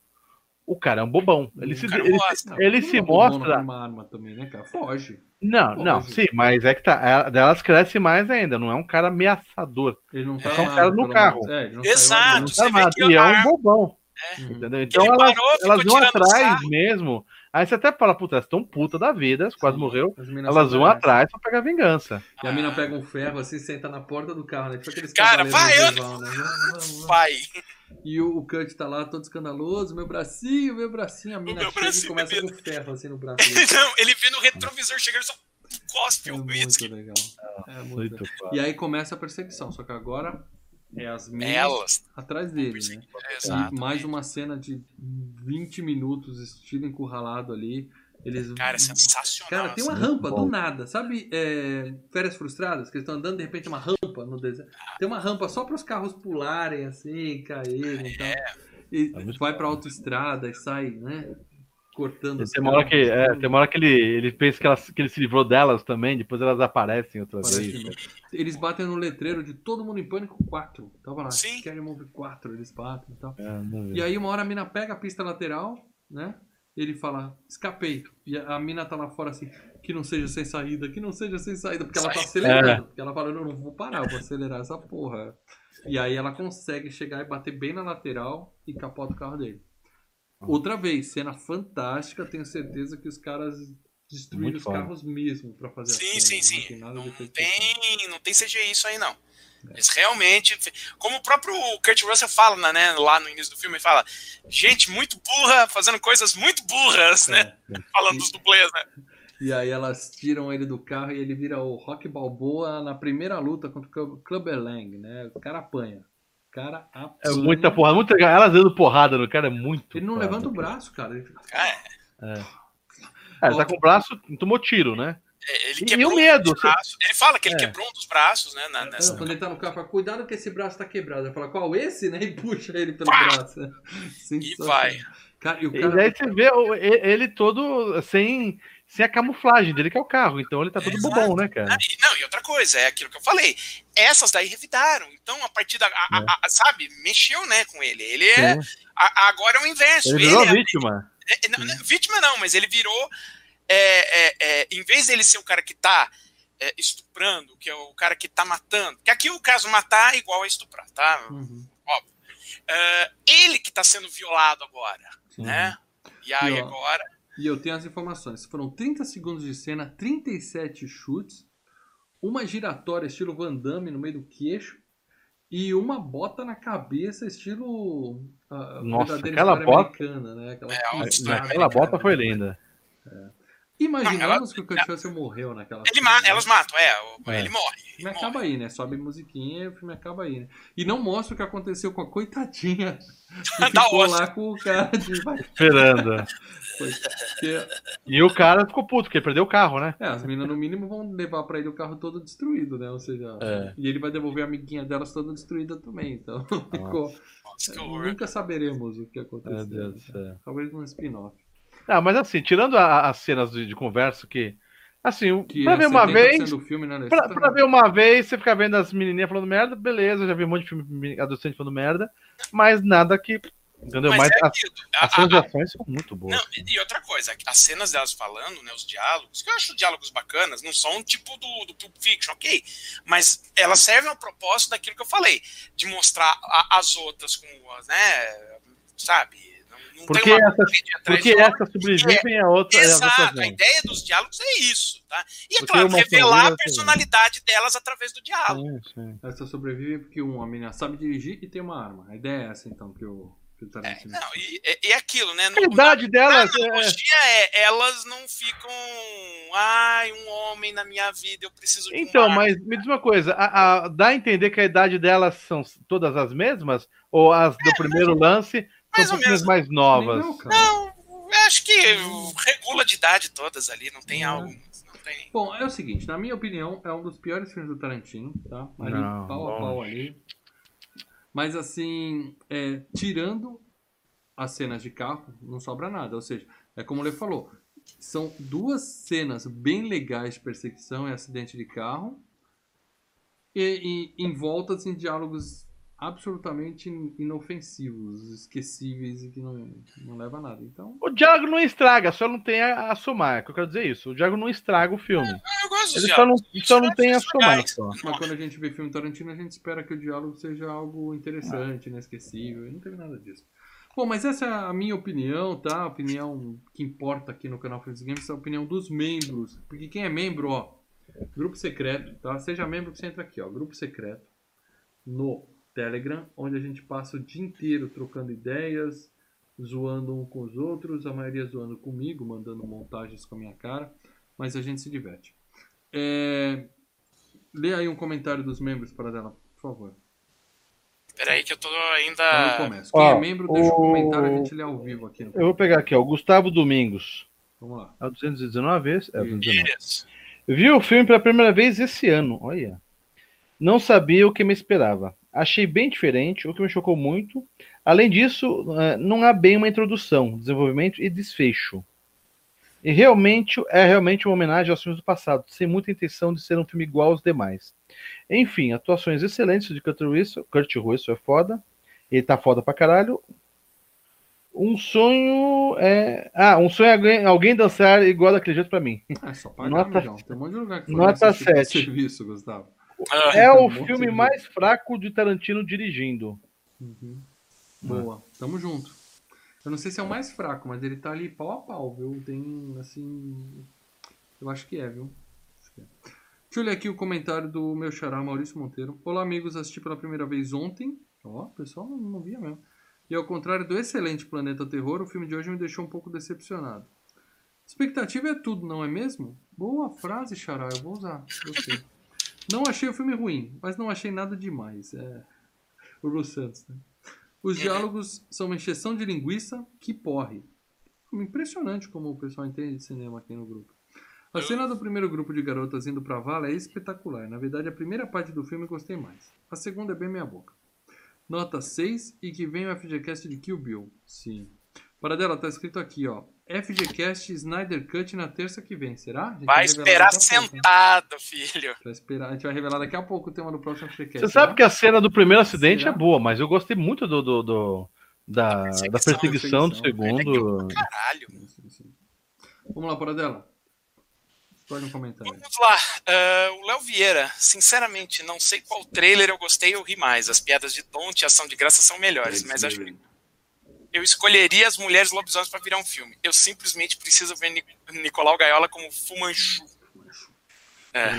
o cara é um bobão. Ele se, O cara ele. Não, ele se bom mostra- com Uma arma também, né, cara? Foge. Não, não, Foge. sim, mas é que tá. ela- Delas cresce mais ainda, não é um cara ameaçador. Ele não tá É só um cara no carro. É, ele não Exato. Não tá que E é um bobão. Uhum. Entendeu? Então Ele elas, parou, elas vão atrás mesmo. Aí você até fala, puta, elas estão puta da vida, quase Sim. morreu. Elas vão atrás pra pegar vingança. E a mina pega um ferro assim, senta na porta do carro, né? Tipo Cara, vai, eu- né? Pai. E o, o Kurt tá lá todo escandaloso, meu bracinho, meu bracinho. A mina chega e bracinho, começa bebê. com ferro assim no braço dele. Não, ele vê no retrovisor, chega e só cospe É o muito legal. É muito Muito legal. E aí começa a perseguição, só que agora é as meninas Elas. atrás dele, né? Exato. E mais uma cena de 20 minutos, estilo encurralado ali. Eles. Cara, é sensacional. Cara, tem uma rampa bom. do nada, sabe? é, férias frustradas, que eles estão andando de repente uma rampa no deserto. Tem uma rampa só para os carros pularem assim, caírem e tal. E É muito vai pra autoestrada e sai, né? Cortando Tem uma hora que, é, tem uma hora que ele, ele pensa que, elas, que ele se livrou delas também, depois elas aparecem outra Parece vez. que- Eles batem no letreiro de Todo Mundo em Pânico 4. Tava lá. Sim. Scary Movie 4, eles batem e tal. É, E aí uma hora a mina pega a pista lateral, né? Ele fala, escapei. E a mina tá lá fora assim, que não seja sem saída, que não seja sem saída, porque ela tá acelerando. É. Porque ela fala, não, não vou parar, eu vou acelerar essa porra. E aí ela consegue chegar e bater bem na lateral e capota o carro dele. Outra vez, cena fantástica, tenho certeza que os caras destruíram Muito os foda. carros mesmo pra fazer a Sim, cena. sim, Não sim. tem nada Não tem, não tem CGI isso aí, não. Eles realmente. Como o próprio Kurt Russell fala né, lá no início do filme, ele fala: gente muito burra fazendo coisas muito burras, né? É. Falando dos dublês, né? E aí elas tiram ele do carro e ele vira o Rock Balboa na primeira luta contra o Club- Clubber Lang, né? O cara apanha. Cara É muita porrada, muito legal. Elas dando porrada no cara é muito. Ele não foda. levanta o braço, cara. Ele fica... É, É, ele tá com o braço, tomou tiro, né? é, ele E- quebrou e o um medo, dos braços. Ele fala que ele É. quebrou um dos braços, né? na- nessa- Quando ele tá no carro, fala, cuidado que esse braço tá quebrado. Ele fala, qual esse, né? E puxa ele pelo Pá! braço. E vai. Cara, e o E cara... aí você vê ele todo sem, sem a camuflagem dele, que é o carro. Então ele tá todo Exato. bobão, né, cara? Ah, e- Não, e outra coisa, é aquilo que eu falei. Essas daí revidaram. Então, a partir da. a- a- a- sabe, mexeu, né, com ele. Ele é. Sim. a- agora é o inverso. Ele Ele, virou é, vítima. é- não, não, vítima não, mas ele virou. é, é, é, em vez dele ser o cara que tá é, estuprando, que é o cara que tá matando. Que aqui o caso matar é igual a estuprar, tá? Uhum. É, ele que tá sendo violado agora, né? E aí E, agora. E eu tenho as informações. Foram 30 segundos de cena, 37 chutes, uma giratória estilo Van Damme no meio do queixo e uma bota na cabeça estilo a, a Nossa, verdadeira aquela bota- americana, né? Aquela É, Aquela bota foi linda. Imaginamos que o Kurt Russell morreu naquela Ele cena, ma né? elas matam, é, o- É. ele morre. Ele filme morre. acaba aí, né? Sobe musiquinha e o filme acaba aí, né? E não mostra o que aconteceu com a coitadinha que Da ficou lá com o cara de... Esperando. Porque, E o cara ficou puto, porque ele perdeu o carro, né? é, as meninas no mínimo vão levar pra ele o carro todo destruído, né? Ou seja, É. e ele vai devolver a amiguinha delas toda destruída também. Então, ficou... Nossa. Nunca saberemos o que aconteceu. Meu Deus do céu. Talvez num spin-off. Ah, mas assim, tirando a- as cenas de, de conversa que. Assim, Que pra é ver uma 70% vez. do filme, né? Pra, pra ver uma vez, você ficar vendo as menininhas falando merda, beleza, já vi um monte de filme adolescente falando merda, mas nada que. Entendeu? Mas Mas, é as, a- as cenas de ações são muito boas. Não, e e outra coisa, as cenas delas falando, né, os diálogos, que eu acho diálogos bacanas, não são tipo do, do Pulp Fiction, ok? Mas elas servem ao propósito daquilo que eu falei, de mostrar a- as outras como, as, né, sabe? Não, Porque tem uma atrás Porque essa sobrevive e a outra. Exato, a ideia dos diálogos é isso, tá? E é Porque claro, revelar a outra personalidade delas através do diálogo. Sim, sim. Essa sobrevive porque um, a menina sabe dirigir e tem uma arma. A ideia é essa, então, que o, que o Tarantino Não, e, e- aquilo, né? No- A idade delas. A é- analogia é, elas não ficam. Ai, um homem na minha vida, eu preciso de Então, mar." mas me diz uma coisa, a- a- dá a entender que a idade delas são todas as mesmas? Ou as do primeiro lance mais ou menos. mais novas? Não. Não, eu acho que regula de idade todas ali, não tem Não. algo. Não tem. Bom, é o seguinte, na minha opinião, é um dos piores filmes do Tarantino, tá? Ali, Não, pau a pau ali. Mas assim, é, tirando as cenas de carro, não sobra nada. Ou seja, é como o Lê falou, são duas cenas bem legais de perseguição e acidente de carro. E, e em volta, assim, diálogos absolutamente inofensivos, esquecíveis e que não, não leva a nada. Então, O diálogo não estraga, só não tem a, a somar. é que Eu quero dizer isso. O diálogo não estraga o filme. Eu gosto Ele só não, só não tem a São somar. Só. Mas quando a gente vê filme Tarantino, a gente espera que o diálogo seja algo interessante, inesquecível. E não teve nada disso. Bom, mas essa é a minha opinião, tá? A opinião que importa aqui no canal e Games é a opinião dos membros. Porque quem é membro, ó, grupo secreto, tá? Seja membro que você entra aqui, ó, grupo secreto no Telegram, onde a gente passa o dia inteiro trocando ideias, zoando um com os outros, a maioria zoando comigo, mandando montagens com a minha cara, mas a gente se diverte. É, Lê aí um comentário dos membros para dela, por favor. Peraí, que eu tô eu ainda. começo. Quem Ó, é membro, deixa um o- comentário, a gente lê ao vivo aqui. No... Eu vou pegar aqui, ó. o Gustavo Domingos. Vamos lá. É o 219 esse? É o 219. Isso. Vi o filme pela primeira vez esse ano. Olha. Não sabia o que me esperava. Achei bem diferente, o que me chocou muito. Além disso, eh, não há bem uma introdução, desenvolvimento e desfecho. E realmente é realmente uma homenagem aos filmes do passado, sem muita intenção de ser um filme igual aos demais. Enfim, atuações excelentes de Kurt Russell. Kurt Russell é foda. Ele tá foda pra caralho. Um sonho é. Ah, um sonho é alguém, alguém dançar igual daquele jeito pra mim. É só pagar, Nota- amigão. Tem um monte de lugar que Nota fornece esse tipo de 7. serviço, Gustavo. Ah, É o filme mais fraco de Tarantino dirigindo. Uhum. Boa, tamo junto. Eu não sei se é o mais fraco, mas ele tá ali pau a pau, viu? Tem, assim... Eu acho que é, viu? Que é. Deixa eu ler aqui o comentário do meu xará, Maurício Monteiro. Olá, amigos. Assisti pela primeira vez ontem. Ó, o pessoal não, não via mesmo. E ao contrário do excelente Planeta Terror, o filme de hoje me deixou um pouco decepcionado. Expectativa é tudo, não é mesmo? Boa frase, xará. Eu vou usar. Gostei. Não achei o filme ruim, mas não achei nada demais. É... O Lu Santos, né? Os diálogos são uma encheção de linguiça que porre. Impressionante como o pessoal entende de cinema aqui no grupo. A cena do primeiro grupo de garotas indo pra vala é espetacular. Na verdade, a primeira parte do filme eu gostei mais. A segunda é bem meia boca. Nota 6 e que vem o FGCast de Kill Bill. Sim. Para dela, tá escrito aqui, ó. FGCast Snyder Cut na terça que vem. Será? A gente Vai revelar esperar a pouco, sentado, filho. Vai esperar. A gente vai revelar daqui a pouco o tema do próximo FGCast. Você sabe que a cena do primeiro acidente Será? é boa, mas eu gostei muito do, do- do- da, perseguição, da perseguição do segundo. Caralho. Vamos lá, para dela. Escolhe um comentário. Vamos lá. Ah, o Léo Vieira, sinceramente, não sei qual trailer eu gostei ou ri mais. As piadas de tonte e ação de graça são melhores, mas acho que eu escolheria as mulheres lobisomens para virar um filme. Eu simplesmente preciso ver Ni- Nicolau Gaiola como Fumanchu. É.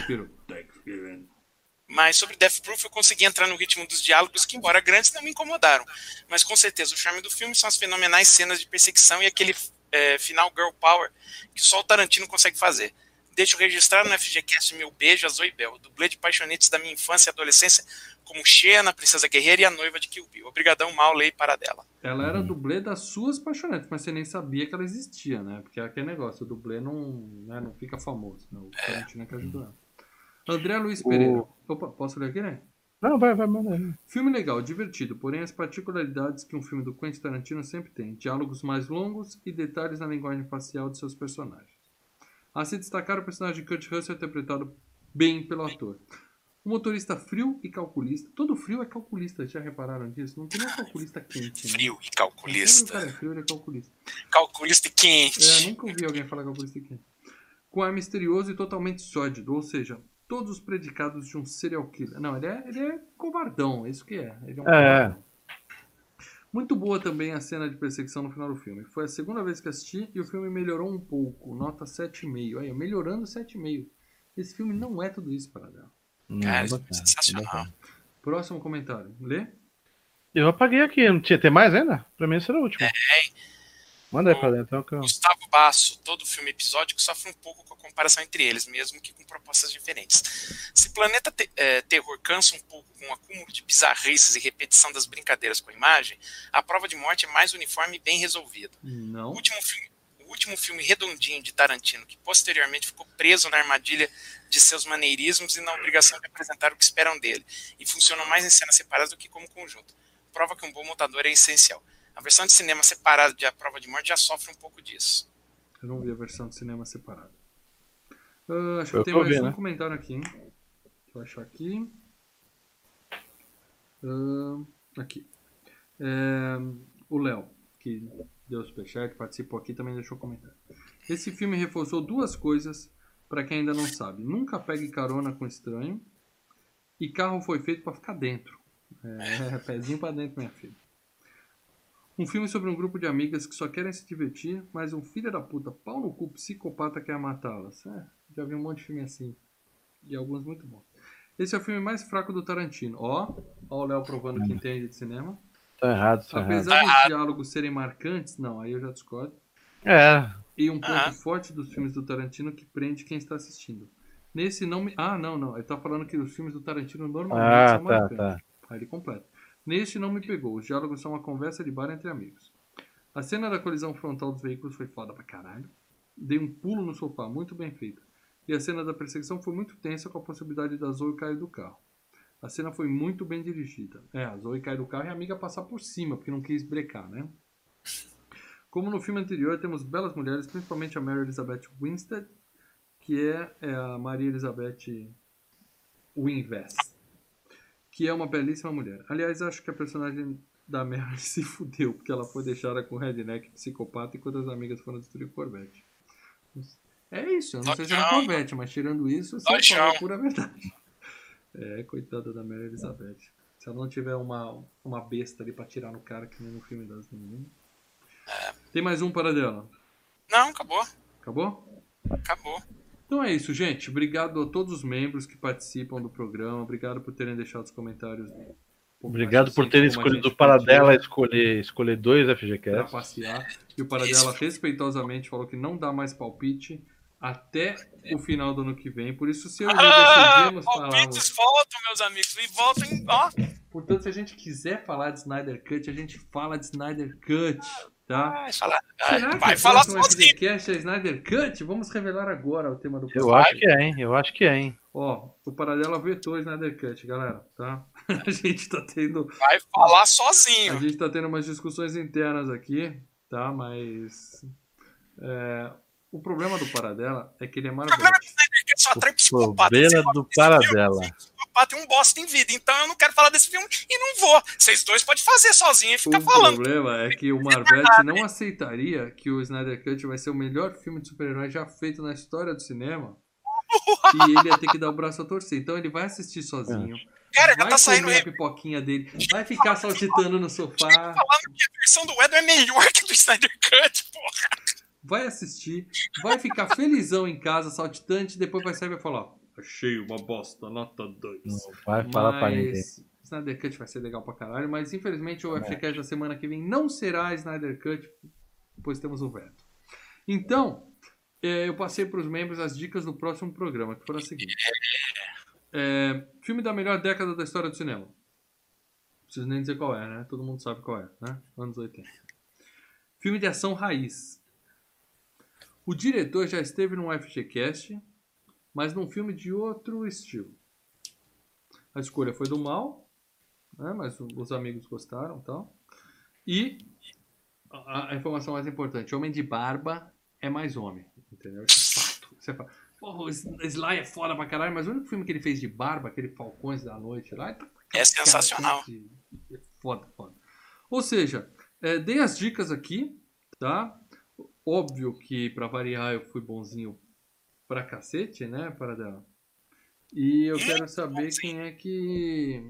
Mas sobre Death Proof eu consegui entrar no ritmo dos diálogos que, embora grandes, não me incomodaram. Mas com certeza o charme do filme são as fenomenais cenas de perseguição e aquele é, final girl power que só o Tarantino consegue fazer. Deixo registrar no FGCast meu beijo a Zoe Bell, dublê de paixonetes da minha infância e adolescência, como Xena, Princesa Guerreira e a noiva de Kill Bill. Obrigadão, mal, lei para dela. Ela era dublê das suas paixonetes, mas você nem sabia que ela existia, né? Porque é aquele negócio, o dublê não, né, não fica famoso. Né? O Tarantino é que ajudou ela. André Luiz Pereira. Opa, posso ler aqui, né? Não, vai, vai, manda. Filme legal, divertido, porém as particularidades que um filme do Quentin Tarantino sempre tem. Diálogos mais longos e detalhes na linguagem facial de seus personagens. A se destacar o personagem de Kurt Russell interpretado bem pelo ator. Um motorista frio e calculista. Todo frio é calculista, já repararam disso? Não tem nem calculista quente, né? Frio e o calculista. cara é frio, ele é calculista. Calculista e É, quente. nunca ouvi alguém falar calculista quente. Com ar misterioso e totalmente sólido, ou seja, todos os predicados de um serial killer. Não, ele é, ele é covardão, é isso que é. Ele é um É. Muito boa também a cena de perseguição no final do filme. Foi a segunda vez que assisti e o filme melhorou um pouco. Nota 7,5. Aí, melhorando 7,5. Esse filme não é tudo isso para dar. Não, Cara, bacana, sensacional. Próximo comentário. Lê? Eu apaguei aqui, não tinha tem mais ainda? Pra mim esse era o último. É, Manda aí pra dentro. Então, que eu... Gustavo Basso, todo filme episódico sofre um pouco com a comparação entre eles, mesmo que com propostas diferentes. Se Planeta Te é, Terror cansa um pouco com o acúmulo de bizarrices e repetição das brincadeiras com a imagem, a prova de morte é mais uniforme e bem resolvida. Não. O último filme, o último filme redondinho de Tarantino, que posteriormente ficou preso na armadilha de seus maneirismos e na obrigação de apresentar o que esperam dele, e funcionam mais em cenas separadas do que como conjunto. Prova que um bom montador é essencial. A versão de cinema separada de A Prova de Morte já sofre um pouco disso. Eu não vi a versão de cinema separada. Uh, acho que Eu tem tô mais vendo, um né? comentário aqui. hein? Deixa eu achar aqui. Ah, aqui. É, o Léo, que deu o superchat, participou aqui, também deixou comentário. Esse filme reforçou duas coisas para quem ainda não sabe. Nunca pegue carona com estranho. E carro foi feito para ficar dentro. É, pezinho para dentro, minha filha. Um filme sobre um grupo de amigas que só querem se divertir, mas um filho da puta, pau no cu, psicopata quer matá-las. É, já vi um monte de filme assim. E alguns muito bons. Esse é o filme mais fraco do Tarantino. Ó, ó o Léo provando que entende de cinema. Tá errado, tá errado. Apesar dos diálogos serem marcantes, não, aí eu já discordo. É, E um ponto Ah. forte dos filmes do Tarantino que prende quem está assistindo. Nesse não me. Ah, não, não. Ele tá falando que os filmes do Tarantino normalmente ah, são tá, marcantes. tá. Aí ele completa. Neste não me pegou. Os diálogos são uma conversa de bar entre amigos. A cena da colisão frontal dos veículos foi foda pra caralho. Dei um pulo no sofá, muito bem feita. E a cena da perseguição foi muito tensa com a possibilidade da Zoe cair do carro. A cena foi muito bem dirigida. É, a Zoe cai do carro e a amiga passar por cima, porque não quis brecar, né? Como no filme anterior, temos belas mulheres, principalmente a Mary Elizabeth Winstead, que é, é a Maria Elizabeth Winvest, que é uma belíssima mulher. Aliás, acho que a personagem da Mary se fudeu, porque ela foi deixada com o redneck psicopata enquanto as amigas foram destruir o Corvette. É isso, eu não sei se era Dojão. Corvette, mas tirando isso, você falou a pura verdade. É, coitada da Mary Elizabeth. Se ela não tiver uma, uma besta ali pra tirar no cara, que nem no filme das meninas. Tem mais um para dela. Não, acabou. Acabou? Acabou. Então é isso, gente. Obrigado a todos os membros que participam do programa. Obrigado por terem deixado os comentários. um Obrigado por terem escolhido o Paradela escolher, escolher dois pra FGCast. passear. E o Paradela respeitosamente falou que não dá mais palpite até o final do ano que vem. Por isso, se eu Ah, decidimos falarmos. palpites voltam, meus amigos. E voltam, ó. Portanto, se a gente quiser falar de Snyder Cut, a gente fala de Snyder Cut, tá? Vai falar, Será que vai o falar sozinho. É Snyder Cut? Vamos revelar agora o tema do Eu próximo. acho que é, hein? Eu acho que é, hein? Ó, o Paradela vetou Snyder Cut, galera, tá? A gente tá tendo, Vai falar a sozinho. gente tá tendo umas discussões internas aqui, tá? Mas é, o problema do Paradela é que ele é O problema marvete. do Snyder Cut só atrai O problema do filme? Paradela. Psicopata e um bosta em vida. Então eu não quero falar desse filme e não vou. Vocês dois podem fazer sozinho e ficar O falando. problema é que o Marvete não aceitaria que o Snyder Cut vai ser o melhor filme de super-herói já feito na história do cinema. E ele ia ter que dar o braço a torcer. Então ele vai assistir sozinho. Cara, já Vai tá saindo a pipoquinha dele. Vai ficar saltitando no sofá. falando que a versão do Edward é melhor que a do Snyder Cut, porra. vai assistir, vai ficar felizão em casa, saltitante, depois vai sair e vai falar: Achei uma bosta, nota 2. Não vai falar pra ninguém. Mas Snyder Cut vai ser legal pra caralho, mas infelizmente o É. FGCast da semana que vem não será Snyder Cut, pois temos o veto. Então, é, eu passei para os membros as dicas do próximo programa, que foram as seguintes. É, filme da melhor década da história do cinema. Não preciso nem dizer qual é, né? Todo mundo sabe qual é, né? Anos 80. Filme de ação raiz. O diretor já esteve num FGCast, mas num filme de outro estilo. A escolha foi do mal, né? mas os amigos gostaram e tal. E a, a informação mais importante: Homem de Barba é mais homem. Entendeu? Isso é fato. Você fala, Porra, o Sly é foda pra caralho, mas o único filme que ele fez de barba, aquele Falcões da Noite lá, tá É sensacional. Cara, é foda, foda. Ou seja, é, dei as dicas aqui, tá? Óbvio que, pra variar, eu fui bonzinho pra cacete, né, Paradela? E eu quero saber quem é que.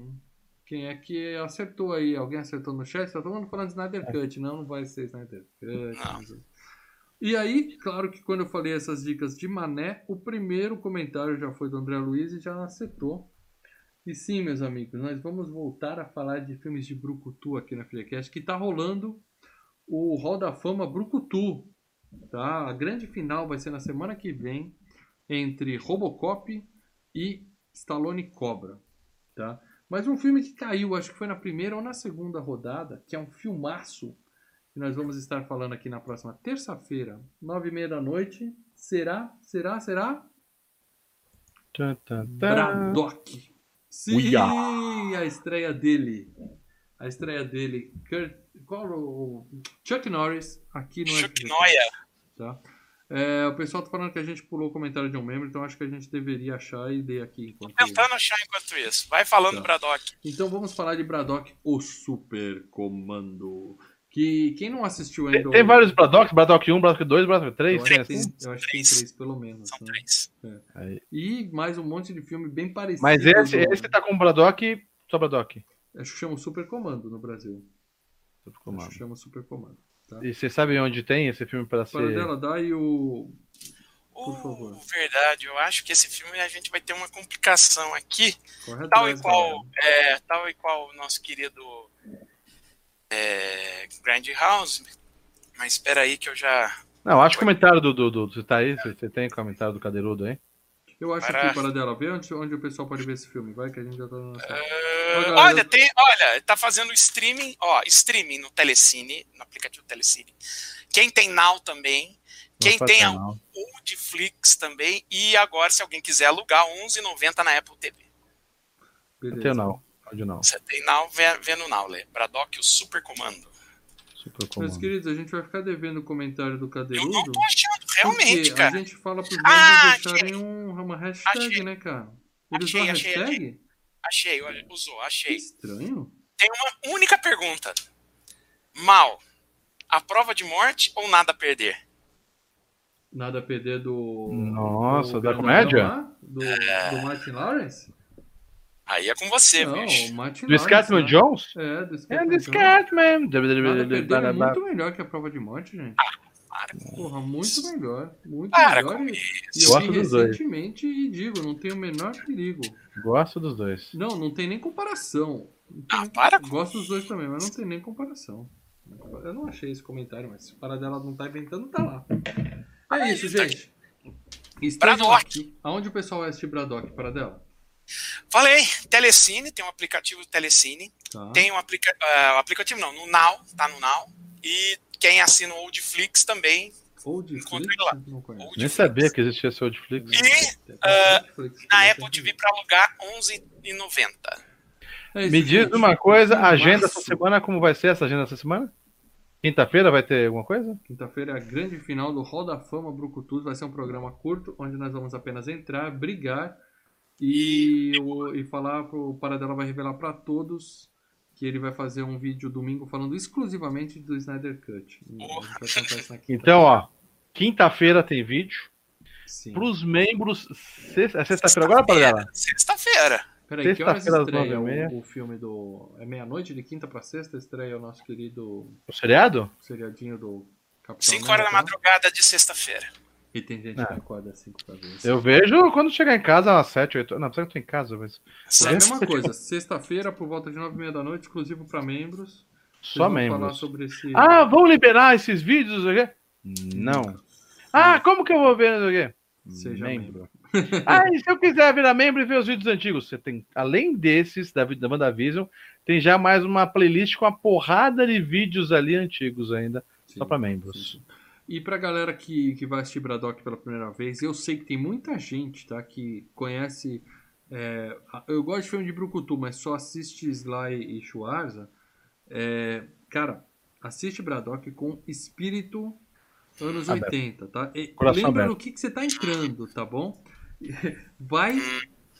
Quem é que acertou aí? Alguém acertou no chat? Tá todo mundo falando de Snyder Cut. Não, não vai ser Snyder Cut. Não. E aí, claro que quando eu falei essas dicas de Mané, o primeiro comentário já foi do André Luiz e já acertou. E sim, meus amigos, nós vamos voltar a falar de filmes de Brucutu aqui na FreeCast, que tá rolando o Hall da Fama Brucutu. Tá? A grande final vai ser na semana que vem entre Robocop e Stallone Cobra. Tá? Mas um filme que caiu, acho que foi na primeira ou na segunda rodada, que é um filmaço, que nós vamos estar falando aqui na próxima terça-feira, nove e meia da noite. Será? Será? Será? Tã, tã. Braddock. Sim, Uia. a estreia dele. A estreia dele. Kurt, qual o Chuck Norris aqui no Chuck Noia. Tá? É, o pessoal tá falando que a gente pulou o comentário de um membro, então acho que a gente deveria achar e ler aqui enquanto. Tentando achar enquanto isso. Vai falando, Tá. Braddock. Então vamos falar de Braddock, o Super Comando. Que quem não assistiu ainda. Tem, tem vários Braddock, Braddock 1, Braddock 2, Braddock Eu 3, acho, tem que tem, assim. eu acho que tem Três. três, pelo menos. São né? três. Aí. E mais um monte de filme bem parecido. Mas esse, do- esse tá com Braddock, só Braddock. Acho que chama Super Comando no Brasil. Ficou mal. Acho que chama Super Comando. Tá? E você sabe onde tem esse filme pra Para ser. dela, dá e o. Uh, favor. verdade, eu acho que esse filme a gente vai ter uma complicação aqui. Corre Tal e qual, é, tal e qual o nosso querido é, Grindhouse. Mas espera aí que eu já. Não, acho que o comentário do, do, do- Você tá aí? Você, você tem comentário do Cadeirudo aí? Eu acho Para- que para dela, vê onde, onde o pessoal pode ver esse filme. Vai que a gente já tá galera, olha, eu- tem, olha, tá fazendo streaming, ó, streaming no Telecine, no aplicativo Telecine. Quem tem Now também, quem tem faz a. Oldflix também, e agora, se alguém quiser alugar, R$11,90 na Apple TV. Beleza. Tenho não. Pode não. Você tem Now, vê, vê no Now, Lê. Braddock, o super comando. Super Meus queridos, a gente vai ficar devendo o comentário do Eu Cadeirudo. não tô achando, realmente, cara. A gente fala pros Ah, deixarem um, uma hashtag, Achei. né, cara? Eles Achei, usam achei, hashtag? Achei, olha, usou, Que achei. estranho. Tem uma única pergunta. Mal, a prova de morte ou nada a perder? Nada a perder do. Nossa, do da comédia? lá? Do, do Martin Lawrence? Aí é com você, Não, bicho. o Martin Do. Scatman né? Jones? É, do É Scatman do Jones. Scatman. Nada a perder é Muito... muito melhor que a prova de morte, gente. Para com Porra, muito melhor. Muito Para melhor. com E, e isso. eu Gosto vi dos dois. recentemente e digo, não tem o menor perigo. Gosto dos dois. Não, não tem nem comparação. Tem Ah, nem- para com Gosto dos dois também, mas não tem nem comparação. Eu não achei esse comentário, mas se para dela não tá inventando, tá lá. É isso, tá gente. Aqui. Aonde o pessoal vai assistir Braddock, para dela? Falei, Telecine, tem um aplicativo do Telecine. Tá. Tem um aplica o aplicativo não, no Now, tá no Now. E quem assina o Oldflix também. Flix, lá. Oldflix. Nem sabia que existia esse Netflix. E, Ah, Na Apple TV pra alugar R$11,90. É isso, Me diz uma coisa, a agenda Março. essa semana, como vai ser essa agenda essa semana? Quinta-feira vai ter alguma coisa? Quinta-feira é a grande final do Hall da Fama Brucutus. Vai ser um programa curto, onde nós vamos apenas entrar, brigar e, o- e falar pro o Paradela vai revelar para todos que ele vai fazer um vídeo domingo falando exclusivamente do Snyder Cut. Então, ó, quinta-feira tem vídeo. Sim. Pros membros. sexta- É sexta-feira agora, Paradela? Sexta-feira. Peraí, que horas estreia nove e meia. o, o filme do. É meia-noite de quinta para sexta? Estreia o nosso querido O seriado? seriadinho do Capitão 5 horas da América. madrugada de sexta-feira. E tem gente Ah. que acorda às 5 pra ver. isso. Eu vejo quando chegar em casa às 7, 8. Não, precisa que eu tô em casa, mas. É a mesma coisa, sexta-feira, por volta de 9 e meia da noite, exclusivo para membros. Só vão falar membros. sobre esse. Ah, vão liberar esses vídeos aqui? Não. Ah, como que eu vou ver isso aqui? Seja membro. ah, e se eu quiser virar membro e ver os vídeos antigos? Você tem, além desses da, da WandaVision, tem já mais uma playlist com uma porrada de vídeos ali antigos ainda, Sim, só para sim, membros. sim. E pra galera que, que vai assistir Braddock pela primeira vez, eu sei que tem muita gente, tá? Que conhece. é, eu gosto de filme de Brucutu, mas só assiste Sly e Schwarza. É, cara, assiste Braddock com espírito anos Aberto. 80, tá? E lembra aberto. no que, que você tá entrando, tá bom? Vai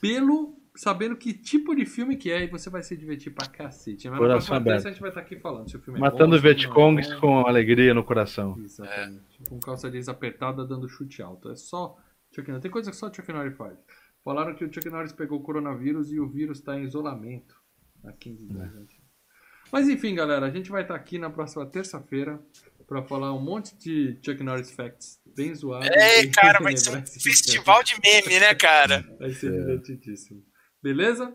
pelo. Sabendo que tipo de filme que é e você vai se divertir pra cacete. Mas Coração aberto. a gente vai estar aqui falando se o filme é Matando bom, é Vietcongs bom. com alegria no coração. Exatamente. Com calça jeans apertada dando chute alto. É só Chuck Norris. Tem coisa que só Chuck Norris faz. Falaram que o Chuck Norris pegou o coronavírus e o vírus está em isolamento há 15 dias. né? Mas enfim, galera, a gente vai estar aqui na próxima terça-feira para falar um monte de Chuck Norris facts bem zoados. É, cara, vai ser um festival de meme, né, cara? Vai ser divertidíssimo. Beleza?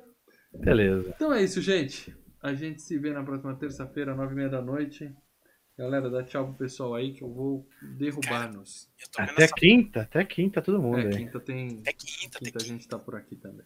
Beleza. Então é isso, gente. A gente se vê na próxima terça-feira, nove e meia da noite. Galera, dá tchau pro pessoal aí que eu vou derrubar-nos. Até essa- quinta, até quinta todo mundo É, aí. quinta tem. Até quinta, até Quinta a quinta. gente tá por aqui também.